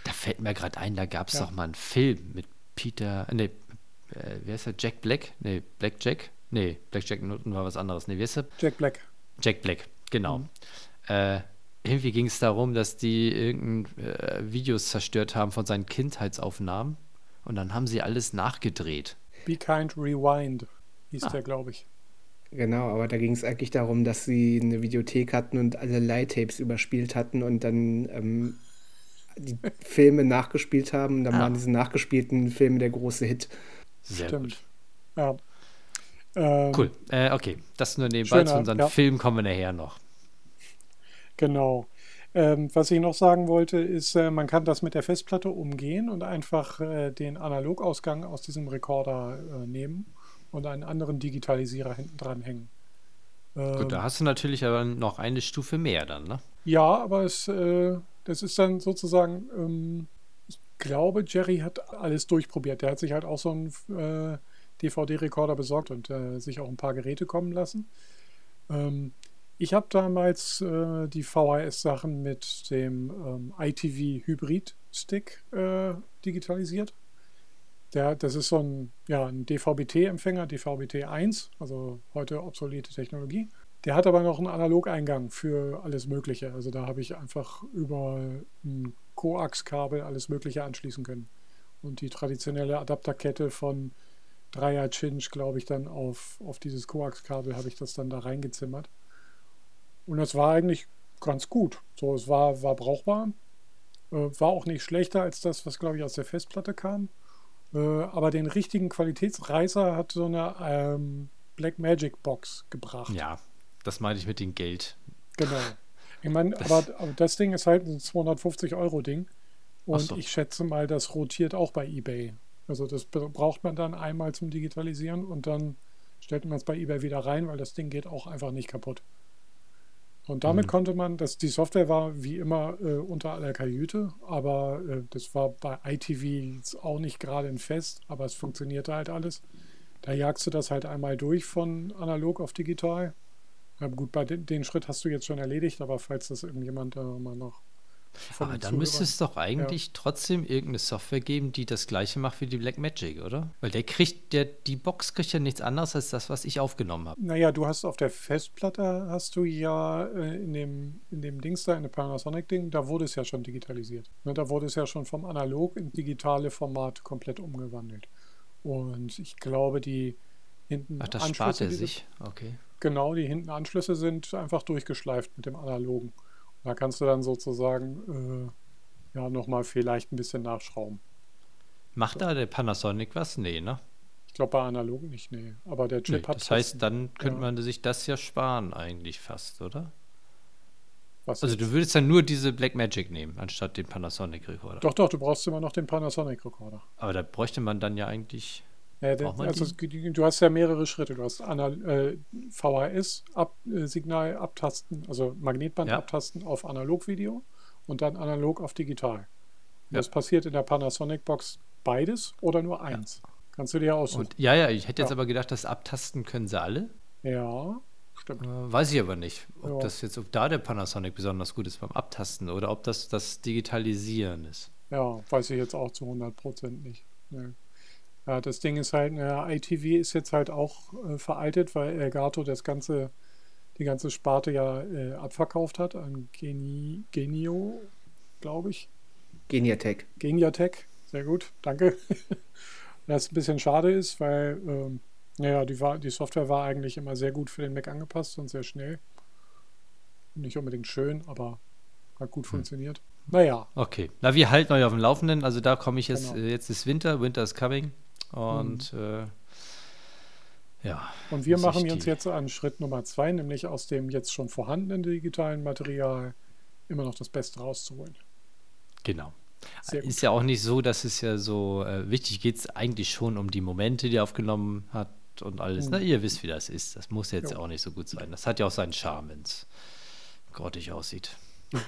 Speaker 3: Da fällt mir gerade ein, da gab es
Speaker 2: Ja.
Speaker 3: doch mal einen Film mit Peter. Ne, äh, wie heißt der? Jack Black? Ne, Black Jack? Ne, Black Jack Newton war was anderes. Ne, wie heißt der?
Speaker 2: Jack Black.
Speaker 3: Jack Black, genau.
Speaker 2: Mhm.
Speaker 3: Äh, irgendwie ging es darum, dass die irgendein äh, Videos zerstört haben von seinen Kindheitsaufnahmen und dann haben sie alles nachgedreht.
Speaker 2: Be Kind Rewind hieß
Speaker 3: Ah.
Speaker 2: der, glaube ich.
Speaker 4: Genau, aber da ging es eigentlich darum, dass sie eine Videothek hatten und alle Light-Tapes überspielt hatten und dann ähm, die Filme nachgespielt haben. Dann
Speaker 3: Ah.
Speaker 4: waren diese nachgespielten Filme der große Hit.
Speaker 3: Sehr
Speaker 2: Stimmt.
Speaker 3: gut.
Speaker 2: Ja. Ähm,
Speaker 3: Cool. Äh, okay, das nur nebenbei
Speaker 2: Schöner,
Speaker 3: zu unseren
Speaker 2: ja.
Speaker 3: Film kommen wir nachher noch.
Speaker 2: Genau. Ähm, was ich noch sagen wollte, ist, äh, man kann das mit der Festplatte umgehen und einfach äh, den Analogausgang aus diesem Rekorder äh, nehmen und einen anderen Digitalisierer hinten dran hängen. Ähm,
Speaker 3: Gut, da hast du natürlich aber noch eine Stufe mehr dann, ne?
Speaker 2: Ja, aber es, äh, das ist dann sozusagen, ähm, ich glaube, Jerry hat alles durchprobiert. Der hat sich halt auch so einen äh, DVD-Rekorder besorgt und äh, sich auch ein paar Geräte kommen lassen. Ähm, ich habe damals äh, die VHS-Sachen mit dem ähm, ITV Hybrid-Stick äh, digitalisiert. Der, das ist so ein, ja, ein DVB-T-Empfänger, DVB-T 1, also heute obsolete Technologie. Der hat aber noch einen Analogeingang für alles Mögliche. Also da habe ich einfach über ein Coax-Kabel alles Mögliche anschließen können. Und die traditionelle Adapterkette von Dreier Chinch, glaube ich, dann auf, auf dieses Coax-Kabel habe ich das dann da reingezimmert. Und das war eigentlich ganz gut. So, es war, war brauchbar. Äh, war auch nicht schlechter als das, was, glaube ich, aus der Festplatte kam. Äh, aber den richtigen Qualitätsreißer hat so eine ähm, Black Magic Box gebracht.
Speaker 3: Ja, das meine ich mit dem Geld.
Speaker 2: Genau. Ich meine, aber, aber das Ding ist halt ein 250-Euro-Ding.
Speaker 3: Ach
Speaker 2: Und
Speaker 3: so.
Speaker 2: ich schätze mal, das rotiert auch bei eBay. Also das braucht man dann einmal zum Digitalisieren und dann stellt man es bei eBay wieder rein, weil das Ding geht auch einfach nicht kaputt. Und damit
Speaker 3: Mhm.
Speaker 2: konnte man, das, die Software war wie immer äh, unter aller Kajüte, aber äh, das war bei ITV jetzt auch nicht gerade ein Fest, aber es funktionierte halt alles. Da jagst du das halt einmal durch von analog auf digital. Ja, gut, bei den, den Schritt hast du jetzt schon erledigt, aber falls das irgendjemand äh, mal noch
Speaker 3: Aber
Speaker 2: den
Speaker 3: dann müsste es doch eigentlich trotzdem irgendeine Software geben, die das gleiche macht wie die Blackmagic, oder? Weil der kriegt, der, die Box kriegt ja nichts anderes als das, was ich aufgenommen habe.
Speaker 2: Naja, du hast auf der Festplatte hast du ja äh, in dem, in dem Dings da, in dem Panasonic-Ding, da wurde es ja schon digitalisiert. Ne, da wurde es ja schon vom Analog in digitale Format komplett umgewandelt. Und ich glaube, die hinten
Speaker 3: Ach, das spart er sich. Okay.
Speaker 2: Genau, die hinten Anschlüsse sind einfach durchgeschleift mit dem Analogen. Da kannst du dann sozusagen äh, ja nochmal vielleicht ein bisschen nachschrauben.
Speaker 3: Macht da der Panasonic was? Nee, ne?
Speaker 2: Ich glaube bei analog nicht, nee. Aber der
Speaker 3: Nee,
Speaker 2: Chip hat
Speaker 3: das heißt, dann könnte
Speaker 2: ja.
Speaker 3: man sich das ja sparen eigentlich fast, oder?
Speaker 2: was
Speaker 3: Also
Speaker 2: jetzt?
Speaker 3: du würdest dann nur diese Blackmagic nehmen, anstatt den Panasonic Recorder.
Speaker 2: Doch, doch, du brauchst immer noch den Panasonic Recorder.
Speaker 3: Aber da bräuchte man dann ja eigentlich.
Speaker 2: Ja,
Speaker 3: man
Speaker 2: also du hast ja mehrere Schritte. Du hast Anal äh, VHS-Signal abtasten, also Magnetband
Speaker 3: Ja.
Speaker 2: abtasten auf Analogvideo und dann analog auf digital.
Speaker 3: Ja.
Speaker 2: Das passiert in der Panasonic-Box beides oder nur eins. Kannst du dir aussuchen.
Speaker 3: Und ja, ja, ich hätte jetzt aber gedacht, das abtasten können sie alle.
Speaker 2: ja, stimmt.
Speaker 3: Äh, weiß ich aber nicht, ob das jetzt, ob da der Panasonic besonders gut ist beim Abtasten oder ob das das Digitalisieren ist.
Speaker 2: Ja, weiß ich jetzt auch zu 100 Prozent nicht. Nee. Ja, das Ding ist halt, ja, ITV ist jetzt halt auch äh, veraltet, weil Elgato das ganze, die ganze Sparte ja äh, abverkauft hat an Geni, Genio, glaube ich.
Speaker 4: Geniatech.
Speaker 2: Geniatech, sehr gut, danke. Was ein bisschen schade ist, weil ähm, naja, die, war, die Software war eigentlich immer sehr gut für den Mac angepasst und sehr schnell. Nicht unbedingt schön, aber hat gut funktioniert. Naja,
Speaker 3: Okay, na wir halten euch auf dem Laufenden. Also da komme ich jetzt,
Speaker 2: Genau.
Speaker 3: äh, jetzt ist Winter, Winter is coming. Und äh, ja,
Speaker 2: Und wir machen uns jetzt an Schritt Nummer zwei, nämlich aus dem jetzt schon vorhandenen digitalen Material immer noch das Beste rauszuholen.
Speaker 3: genau. Ist ja auch nicht so, dass es ja so äh, wichtig geht, es eigentlich schon um die Momente, die er aufgenommen hat und alles.
Speaker 2: Mhm.
Speaker 3: Na, ihr wisst, wie das ist. Das muss jetzt
Speaker 2: Jo.
Speaker 3: auch nicht so gut sein. Das hat ja auch seinen Charme, wenn es grottig aussieht.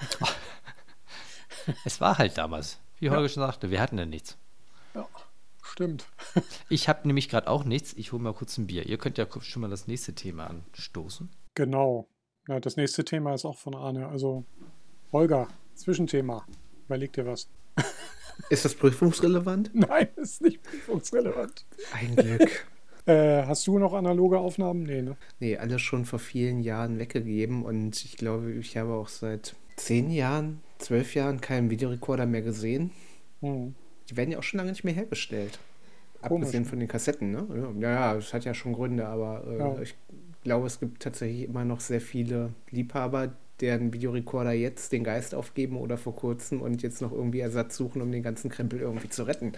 Speaker 3: es war halt damals, wie Holger schon sagte, wir hatten ja nichts.
Speaker 2: Ja, stimmt.
Speaker 3: Ich habe nämlich gerade auch nichts. Ich hole mal kurz ein Bier. Ihr könnt ja schon mal das nächste Thema anstoßen.
Speaker 2: Genau. Ja, das nächste Thema ist auch von Arne. Also, Holger, Zwischenthema. Überleg dir was.
Speaker 4: Ist das prüfungsrelevant?
Speaker 2: Nein, ist nicht prüfungsrelevant.
Speaker 4: Ein Glück.
Speaker 2: Äh, hast du noch analoge Aufnahmen? Nee, ne?
Speaker 4: Nee, alles schon vor vielen Jahren weggegeben und ich glaube, ich habe auch seit zehn Jahren, zwölf Jahren keinen Videorekorder mehr gesehen.
Speaker 2: Hm.
Speaker 4: Die werden ja auch schon lange nicht mehr hergestellt.
Speaker 2: Komisch,
Speaker 4: Abgesehen
Speaker 2: ne?
Speaker 4: von den Kassetten, ne? Ja, ja, das hat ja schon Gründe, aber äh,
Speaker 2: Ja.
Speaker 4: ich glaube, es gibt tatsächlich immer noch sehr viele Liebhaber, deren Videorekorder jetzt den Geist aufgeben oder vor kurzem und jetzt noch irgendwie Ersatz suchen, um den ganzen Krempel irgendwie zu retten.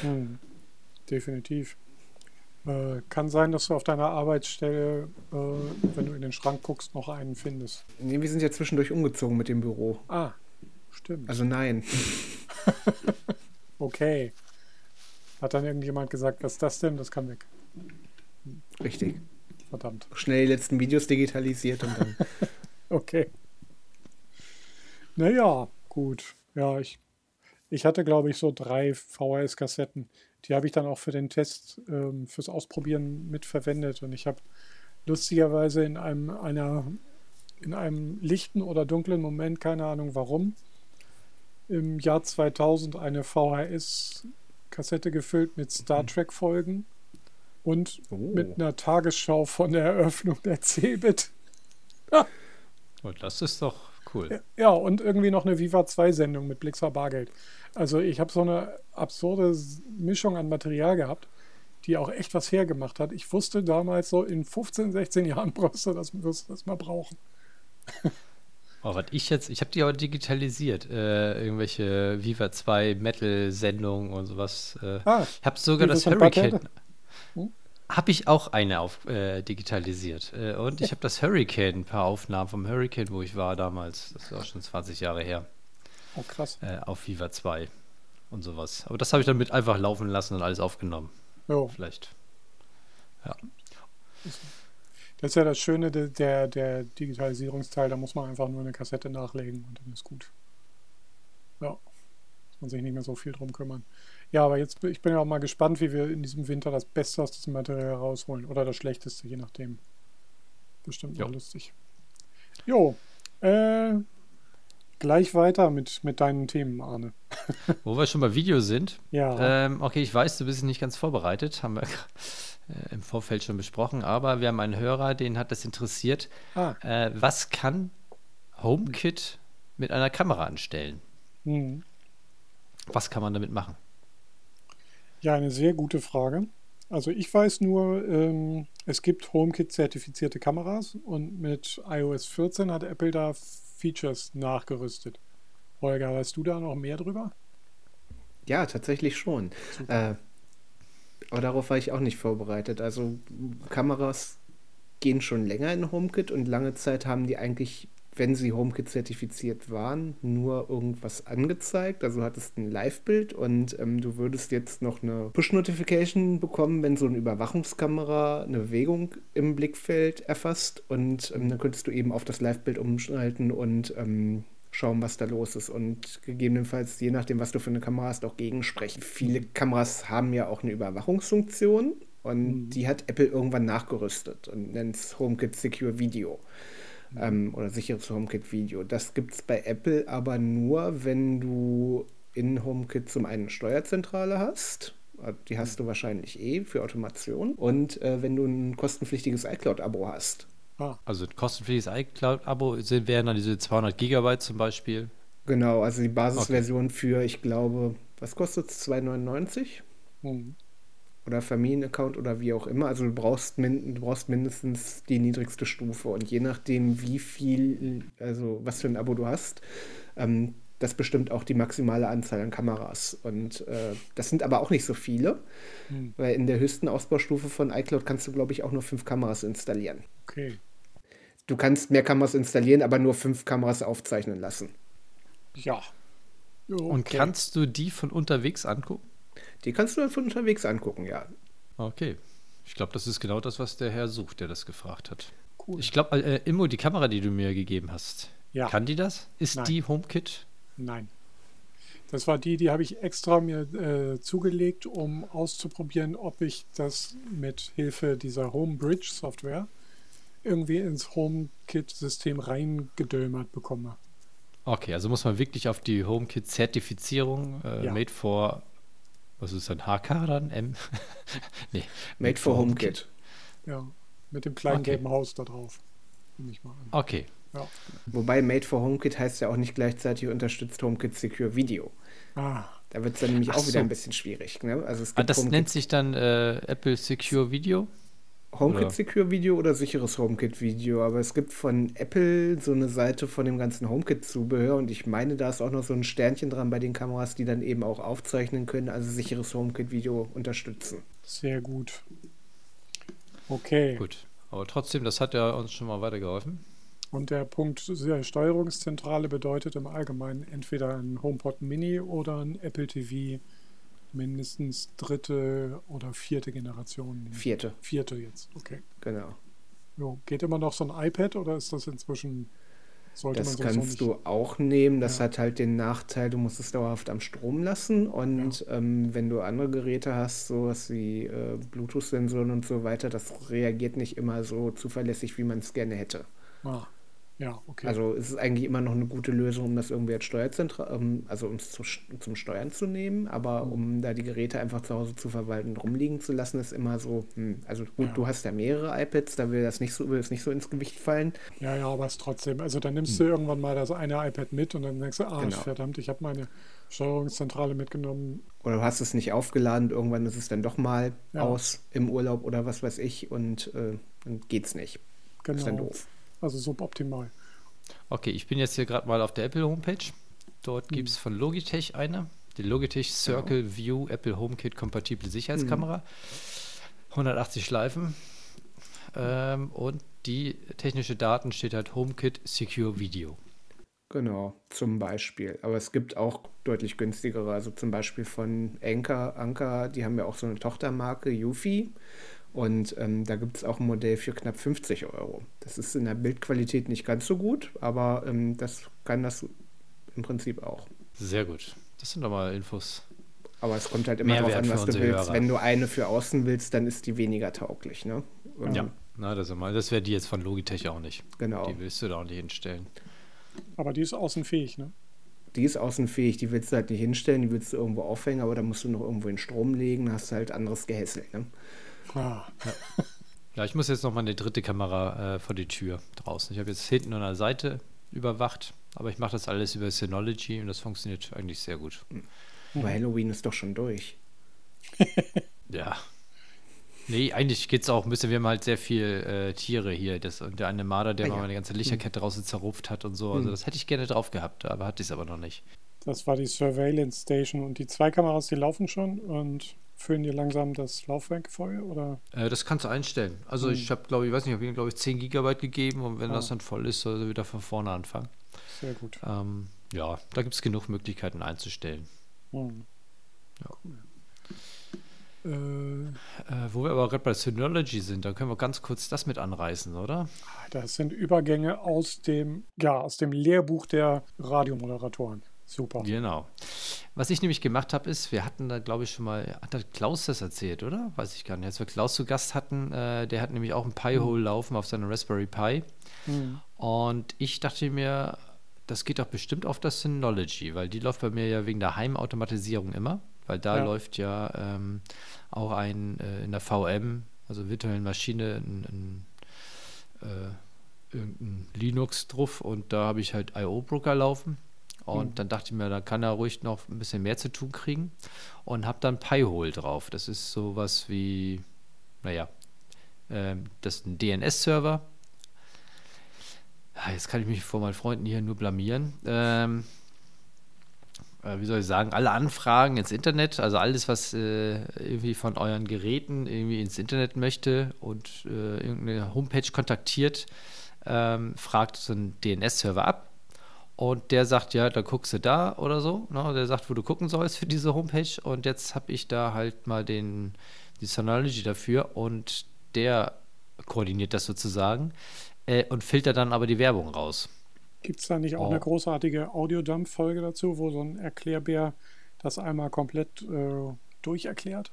Speaker 2: Hm, definitiv. Äh, kann sein, dass du auf deiner Arbeitsstelle, äh, wenn du in den Schrank guckst, noch einen findest.
Speaker 4: Nee, wir sind ja zwischendurch umgezogen mit dem Büro.
Speaker 2: Ah, stimmt.
Speaker 4: Also nein.
Speaker 2: okay. Hat dann irgendjemand gesagt, was ist das denn? Das kann weg.
Speaker 4: Richtig.
Speaker 2: Verdammt.
Speaker 4: Schnell die letzten Videos digitalisiert und dann.
Speaker 2: okay. Naja, gut. Ja, ich, ich hatte, glaube ich, so drei VHS-Kassetten. Die habe ich dann auch für den Test, ähm, fürs Ausprobieren mitverwendet. Und ich habe lustigerweise in einem, einer, in einem lichten oder dunklen Moment, keine Ahnung warum, im Jahr 2000 eine VHS-Kassette gefüllt mit Star
Speaker 4: Mhm.
Speaker 2: Trek-Folgen und
Speaker 4: Oh.
Speaker 2: mit einer Tagesschau von der Eröffnung der CeBIT.
Speaker 3: Oh, das ist doch cool.
Speaker 2: Ja, und irgendwie noch eine Viva 2-Sendung mit Blixer Bargeld. Also ich habe so eine absurde Mischung an Material gehabt, die auch echt was hergemacht hat. Ich wusste damals so, in 15, 16 Jahren brauchst du das, wirst du das mal brauchen.
Speaker 3: Oh, was ich jetzt, ich habe die aber digitalisiert. Äh, irgendwelche Viva 2 Metal-Sendungen und sowas. Äh,
Speaker 2: Ah,
Speaker 3: ich habe sogar das? Hurricane.
Speaker 2: Hm?
Speaker 3: Habe ich auch eine auf, äh, digitalisiert. Äh, und ich habe das Hurricane, ein paar Aufnahmen vom Hurricane, wo ich war damals. Das ist auch schon 20 Jahre her.
Speaker 2: Oh, krass.
Speaker 3: Äh, auf Viva 2 und sowas. Aber das habe ich dann mit einfach laufen lassen und alles aufgenommen.
Speaker 2: Jo,
Speaker 3: Vielleicht.
Speaker 2: Das ist ja das Schöne der, der, der Digitalisierungsteil. Da muss man einfach nur eine Kassette nachlegen und dann ist gut. Ja, muss man sich nicht mehr so viel drum kümmern. Ja, aber jetzt bin ich bin ja auch mal gespannt, wie wir in diesem Winter das Beste aus diesem Material rausholen. Oder das Schlechteste, je nachdem. Bestimmt mal lustig. Jo, äh, gleich weiter mit, mit deinen Themen, Arne.
Speaker 3: Wo wir schon bei Video sind.
Speaker 2: Ja,
Speaker 3: Ähm, okay, ich weiß, du bist nicht ganz vorbereitet. Haben wir äh, im Vorfeld schon besprochen. Aber wir haben einen Hörer, den hat das interessiert.
Speaker 2: ah,
Speaker 3: Äh, was kann HomeKit mit einer Kamera anstellen?
Speaker 2: hm.
Speaker 3: Was kann man damit machen?
Speaker 2: Ja, eine sehr gute Frage. Also ich weiß nur, ähm, es gibt HomeKit-zertifizierte Kameras und mit iOS 14 hat Apple da Features nachgerüstet. Holger, weißt du da noch mehr drüber?
Speaker 4: Ja, tatsächlich schon. Äh, aber darauf war ich auch nicht vorbereitet. Also Kameras gehen schon länger in HomeKit und lange Zeit haben die eigentlich, wenn sie HomeKit zertifiziert waren, nur irgendwas angezeigt. Also hattest ein Live-Bild und ähm, du würdest jetzt noch eine Push-Notification bekommen, wenn so eine Überwachungskamera eine Bewegung im Blickfeld erfasst und ähm, dann könntest du eben auf das Live-Bild umschalten und ähm, schauen, was da los ist und gegebenenfalls, je nachdem, was du für eine Kamera hast, auch gegensprechen. Viele Kameras haben ja auch eine Überwachungsfunktion und die hat Apple irgendwann nachgerüstet und nennt es HomeKit Secure Video ähm, oder sicheres HomeKit Video. Das gibt es bei Apple aber nur, wenn du in HomeKit zum einen eine Steuerzentrale hast. Äh, Die hast du wahrscheinlich eh für Automation. Und äh, wenn du ein kostenpflichtiges iCloud-Abo hast.
Speaker 2: Ah,
Speaker 3: Also ein kostenpflichtiges iCloud-Abo sind- wären dann diese 200 Gigabyte zum Beispiel.
Speaker 4: Genau, also die Basisversion für, ich glaube, was kostet es? 2,99?
Speaker 2: hm.
Speaker 4: Oder Familienaccount oder wie auch immer. Also du brauchst, min du brauchst mindestens die niedrigste Stufe und je nachdem, wie viel, also was für ein Abo du hast, ähm, das bestimmt auch die maximale Anzahl an Kameras. Und äh, das sind aber auch nicht so viele,
Speaker 2: Hm.
Speaker 4: weil in der höchsten Ausbaustufe von iCloud kannst du, glaube ich, auch nur fünf Kameras installieren.
Speaker 2: okay.
Speaker 4: Du kannst mehr Kameras installieren, aber nur fünf Kameras aufzeichnen lassen.
Speaker 2: Ja.
Speaker 3: Und
Speaker 2: Okay.
Speaker 3: kannst du die von unterwegs angucken?
Speaker 4: Die kannst du dann von unterwegs angucken, ja.
Speaker 3: Okay. Ich glaube, das ist genau das, was der Herr sucht, der das gefragt hat.
Speaker 2: Cool.
Speaker 3: Ich glaube, äh, Immo, die Kamera, die du mir gegeben hast,
Speaker 2: Ja.
Speaker 3: kann die das? Ist
Speaker 2: Nein.
Speaker 3: die HomeKit?
Speaker 2: Nein. Das war die, die habe ich extra mir äh, zugelegt, um auszuprobieren, ob ich das mit Hilfe dieser Homebridge Software irgendwie ins HomeKit-System reingedömert bekomme.
Speaker 3: Okay, also muss man wirklich auf die HomeKit-Zertifizierung äh,
Speaker 2: Ja.
Speaker 3: made for, was ist ein HK dann? M? nee.
Speaker 4: Made for HomeKit.
Speaker 2: Ja, mit dem kleinen
Speaker 3: Okay.
Speaker 2: gelben Haus da drauf. Nehme ich mal an.
Speaker 3: Okay.
Speaker 2: Ja.
Speaker 4: Wobei Made for HomeKit heißt ja auch nicht gleichzeitig unterstützt HomeKit Secure Video.
Speaker 2: Ah,
Speaker 4: Da wird es dann nämlich
Speaker 3: Ach
Speaker 4: auch wieder
Speaker 3: so.
Speaker 4: ein bisschen schwierig. Ne? Also es
Speaker 3: Ah,
Speaker 4: gibt
Speaker 3: das
Speaker 4: HomeKit
Speaker 3: nennt sich dann äh, Apple Secure Video?
Speaker 4: HomeKit Secure Video oder sicheres HomeKit Video, aber es gibt von Apple so eine Seite von dem ganzen HomeKit Zubehör und ich meine, da ist auch noch so ein Sternchen dran bei den Kameras, die dann eben auch aufzeichnen können, also sicheres HomeKit Video unterstützen.
Speaker 2: Sehr gut. Okay.
Speaker 3: Gut. Aber trotzdem, das hat ja uns schon mal weitergeholfen.
Speaker 2: Und der Punkt der Steuerungszentrale bedeutet im Allgemeinen entweder ein HomePod Mini oder ein Apple TV mindestens dritte oder vierte Generation.
Speaker 4: Vierte.
Speaker 2: Vierte jetzt, okay.
Speaker 4: Genau.
Speaker 2: Jo, geht immer noch so ein iPad oder ist das inzwischen sollte
Speaker 4: das kannst du auch nehmen. Das
Speaker 2: Ja.
Speaker 4: hat halt den Nachteil, du musst es dauerhaft am Strom lassen. Und ähm, wenn du andere Geräte hast, sowas wie äh, Bluetooth-Sensoren und so weiter, das reagiert nicht immer so zuverlässig, wie man es gerne hätte.
Speaker 2: Ah, ja, okay.
Speaker 4: Also es ist eigentlich immer noch eine gute Lösung, um das irgendwie als Steuerzentral, ähm, also um es zu, zum Steuern zu nehmen, aber um da die Geräte einfach zu Hause zu verwalten und rumliegen zu lassen, ist immer so, hm, also gut,
Speaker 2: Ja.
Speaker 4: du hast ja mehrere iPads, da will das nicht so, will es nicht so ins Gewicht fallen.
Speaker 2: ja, ja, aber es trotzdem. Also dann nimmst du irgendwann mal das eine iPad mit und dann denkst du, ah,
Speaker 4: Genau.
Speaker 2: verdammt, ich habe meine Steuerungszentrale mitgenommen.
Speaker 4: Oder du hast es nicht aufgeladen, irgendwann ist es dann doch mal
Speaker 2: Ja.
Speaker 4: aus im Urlaub oder was weiß ich und äh, dann geht's nicht. Ist dann
Speaker 2: Genau.
Speaker 4: doof.
Speaker 2: Also suboptimal.
Speaker 3: Okay, ich bin jetzt hier gerade mal auf der Apple Homepage. Dort gibt es von Logitech eine, die Logitech Circle View Apple HomeKit kompatible Sicherheitskamera. 180 Schleifen. Ähm, und die technische Daten steht halt HomeKit Secure Video.
Speaker 4: Genau, zum Beispiel. Aber es gibt auch deutlich günstigere, also zum Beispiel von Anker, Anker, die haben ja auch so eine Tochtermarke, Yufi. Und ähm, da gibt es auch ein Modell für knapp 50 Euro. Das ist in der Bildqualität nicht ganz so gut, aber ähm, das kann das im Prinzip auch.
Speaker 3: Sehr gut. Das sind doch mal Infos.
Speaker 4: Aber es kommt halt immer darauf an, was du willst.
Speaker 3: Hörer.
Speaker 4: Wenn du eine für außen willst, dann ist die weniger tauglich, ne? Ähm,
Speaker 3: Ja, na, das, ist mal- das wäre die jetzt von Logitech auch nicht.
Speaker 4: Genau.
Speaker 3: Die willst du da auch nicht hinstellen.
Speaker 2: Aber die ist außenfähig, ne?
Speaker 4: Die ist außenfähig, die willst du halt nicht hinstellen, die willst du irgendwo aufhängen, aber da musst du noch irgendwo in Strom legen, hast du halt anderes Gehässel, ne?
Speaker 2: Ah,
Speaker 3: Ja, ich muss jetzt noch mal eine dritte Kamera äh, vor die Tür draußen. Ich habe jetzt hinten an der Seite überwacht, aber ich mache das alles über Synology und das funktioniert eigentlich sehr gut.
Speaker 4: Aber Halloween ist doch schon durch.
Speaker 3: Ja. Nee, eigentlich geht es auch ein bisschen, wir haben halt sehr viel äh, Tiere hier. Das, und der eine Marder, der
Speaker 4: Ah,
Speaker 3: mal
Speaker 4: ja.
Speaker 3: meine ganze Lichterkette draußen zerrupft hat und so. Also das hätte ich gerne drauf gehabt, aber hatte ich es aber noch nicht.
Speaker 2: das war die Surveillance Station und die zwei Kameras, die laufen schon und füllen dir langsam das Laufwerk voll oder?
Speaker 3: Äh, das kannst du einstellen. Also ich habe, glaube ich, weiß nicht, ich habe ihm, glaube ich, 10 Gigabyte gegeben und wenn das dann voll ist, soll er wieder von vorne anfangen.
Speaker 2: Sehr gut.
Speaker 3: Ähm, ja, da gibt es genug Möglichkeiten einzustellen.
Speaker 2: Hm.
Speaker 3: Ja.
Speaker 2: Äh,
Speaker 3: Äh, wo wir aber gerade bei Synology sind, da können wir ganz kurz das mit anreißen, oder?
Speaker 2: das sind Übergänge aus dem, ja, aus dem Lehrbuch der Radiomoderatoren. Super.
Speaker 3: Genau. Was ich nämlich gemacht habe, ist, wir hatten da, glaube ich, schon mal, hat Klaus das erzählt, oder? Weiß ich gar nicht. Als wir Klaus zu Gast hatten, äh, der hat nämlich auch ein Pi-Hole laufen auf seinem Raspberry Pi.
Speaker 2: Hm.
Speaker 3: Und ich dachte mir, das geht doch bestimmt auf das Synology, weil die läuft bei mir ja wegen der Heimautomatisierung immer, weil da
Speaker 2: Ja.
Speaker 3: läuft ja ähm, auch ein äh, in der VM, also virtuellen Maschine, ein, ein äh, irgendein Linux drauf und da habe ich halt IO-Broker laufen. Und
Speaker 2: Mhm.
Speaker 3: dann dachte ich mir, da kann er ruhig noch ein bisschen mehr zu tun kriegen und habe dann Pi-Hole drauf. Das ist sowas wie, naja, ähm, das ist ein DNS-Server. Ah, Jetzt kann ich mich vor meinen Freunden hier nur blamieren. Ähm, äh, wie soll ich sagen, alle Anfragen ins Internet, also alles, was äh, irgendwie von euren Geräten irgendwie ins Internet möchte und äh, irgendeine Homepage kontaktiert, ähm, fragt so einen DNS-Server ab. Und der sagt, ja, da guckst du da oder so. Ne? Der sagt, wo du gucken sollst für diese Homepage. Und jetzt habe ich da halt mal den, die Synology dafür und der koordiniert das sozusagen äh, und filtert dann aber die Werbung raus.
Speaker 2: Gibt es da nicht auch
Speaker 3: Oh.
Speaker 2: eine großartige Audiodump-Folge dazu, wo so ein Erklärbär das einmal komplett äh, durcherklärt?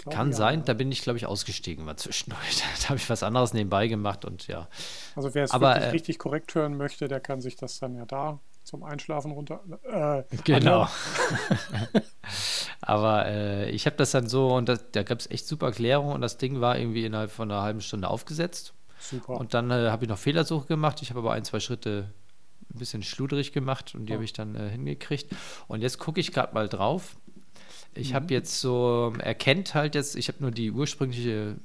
Speaker 2: Glaub,
Speaker 3: Kann
Speaker 2: ja,
Speaker 3: sein, da bin ich, glaube ich, ausgestiegen mal zwischendurch. Da habe ich was anderes nebenbei gemacht und ja.
Speaker 2: Also wer es
Speaker 3: aber,
Speaker 2: wirklich
Speaker 3: äh,
Speaker 2: richtig korrekt hören möchte, der kann sich das dann ja da zum Einschlafen runter. Äh,
Speaker 3: Genau. Aber äh, ich habe das dann so und das, da gab es echt super Erklärung und das Ding war irgendwie innerhalb von einer halben Stunde aufgesetzt.
Speaker 2: Super.
Speaker 3: Und dann äh, habe ich noch Fehlersuche gemacht. Ich habe aber ein, zwei Schritte ein bisschen schludrig gemacht und die
Speaker 2: Oh.
Speaker 3: habe ich dann äh, hingekriegt. Und jetzt gucke ich gerade mal drauf. Ich
Speaker 2: Mhm.
Speaker 3: habe jetzt so, erkennt halt jetzt, ich habe nur die ursprüngliche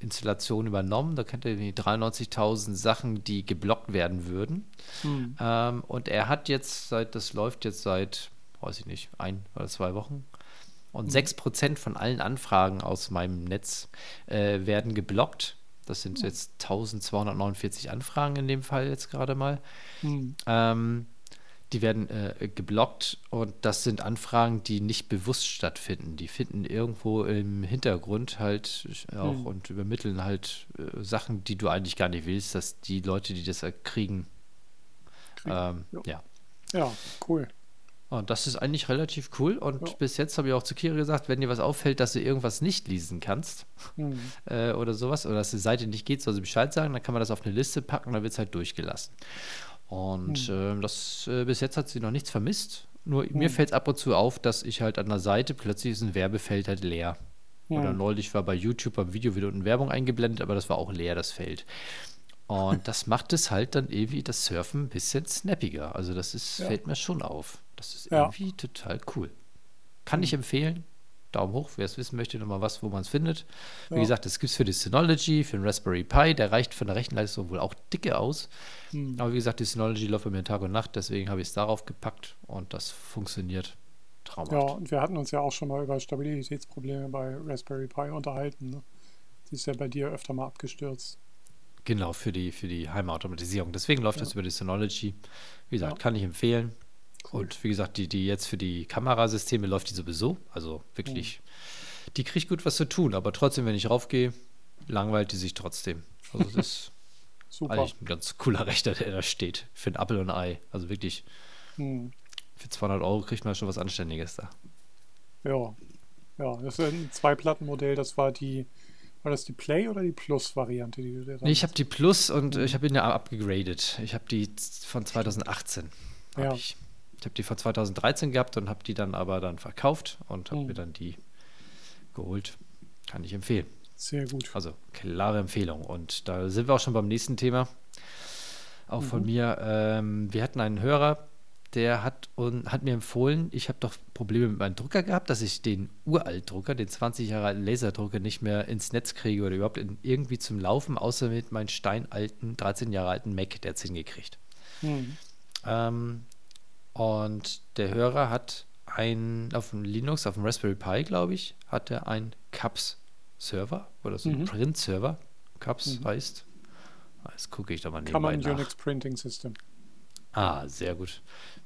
Speaker 3: Installation übernommen. Da kennt er die 93.000 Sachen, die geblockt werden würden. Mhm. Ähm, und er hat jetzt seit, das läuft jetzt seit, weiß ich nicht, ein oder zwei Wochen. Und mhm. 6% von allen Anfragen aus meinem Netz äh, werden geblockt. Das sind mhm. jetzt 1249 Anfragen in dem Fall jetzt gerade mal. Mhm. Ähm, die werden äh, geblockt und das sind Anfragen, die nicht bewusst stattfinden. Die finden irgendwo im Hintergrund halt auch mhm. und übermitteln halt äh, Sachen, die du eigentlich gar nicht willst, dass die Leute, die das kriegen, ähm, ja.
Speaker 2: Ja, cool.
Speaker 3: Und das ist eigentlich relativ cool. Und ja. bis jetzt habe ich auch zu Kira gesagt, wenn dir was auffällt, dass du irgendwas nicht lesen kannst mhm. äh, oder sowas, oder dass die Seite nicht geht, soll sie Bescheid sagen, dann kann man das auf eine Liste packen, dann wird es halt durchgelassen. Und mhm. äh, das äh, bis jetzt hat sie noch nichts vermisst. Nur mhm. mir fällt es ab und zu auf, dass ich halt an der Seite plötzlich ist ein Werbefeld halt leer. Mhm. Oder neulich war bei YouTube beim Video wieder unten Werbung eingeblendet, aber das war auch leer, das Feld. Und das macht es halt dann irgendwie das Surfen ein bisschen snappiger. Also das ist, ja. fällt mir schon auf. Das ist ja. irgendwie total cool. Kann ich mhm. empfehlen. Daumen hoch, wer es wissen möchte, nochmal was, wo man es findet. Wie ja. gesagt, das gibt es für die Synology, für den Raspberry Pi, der reicht von der Rechenleistung wohl auch dicke aus. Mhm. Aber wie gesagt, die Synology läuft bei mir Tag und Nacht, deswegen habe ich es darauf gepackt und das funktioniert traumhaft.
Speaker 2: Ja, und wir hatten uns ja auch schon mal über Stabilitätsprobleme bei Raspberry Pi unterhalten. Ne? Die ist ja bei dir öfter mal abgestürzt.
Speaker 3: Genau, für die, für die Heimautomatisierung. Deswegen läuft ja. das über die Synology. Wie gesagt, ja. kann ich empfehlen. Cool. Und wie gesagt, die, die jetzt für die Kamerasysteme läuft die sowieso. Also wirklich, mhm. die kriegt gut was zu tun. Aber trotzdem, wenn ich raufgehe, langweilt die sich trotzdem. Also das ist Super. eigentlich ein ganz cooler Rechner, der da steht. Für ein Apple und ein Ei. Also wirklich, mhm. für 200 Euro kriegt man schon was Anständiges da.
Speaker 2: Ja, ja, das ist ein Zwei-Platten-Modell. Das war die war das die Play oder die Plus-Variante, die du
Speaker 3: nee, Ich habe die Plus und mhm. ich habe ihn ja abgegradet. Ich habe die von 2018. Hab ja. Ich, ich habe die von 2013 gehabt und habe die dann aber dann verkauft und habe mhm. mir dann die geholt. Kann ich empfehlen.
Speaker 2: Sehr gut.
Speaker 3: Also klare Empfehlung. Und da sind wir auch schon beim nächsten Thema. Auch mhm. von mir. Ähm, wir hatten einen Hörer, der hat, und, hat mir empfohlen, ich habe doch Probleme mit meinem Drucker gehabt, dass ich den Uralt-Drucker, den 20 Jahre alten Laserdrucker nicht mehr ins Netz kriege oder überhaupt in, irgendwie zum Laufen, außer mit meinem steinalten, 13 Jahre alten Mac, der es hingekriegt. Mhm. Ähm, und der Hörer hat ein, auf dem Linux, auf dem Raspberry Pi, glaube ich, hat er einen CUPS-Server oder so mhm. einen Print-Server. CUPS mhm. heißt, jetzt gucke ich da mal nebenbei Common nach. Unix
Speaker 2: Printing System.
Speaker 3: Ah, sehr gut.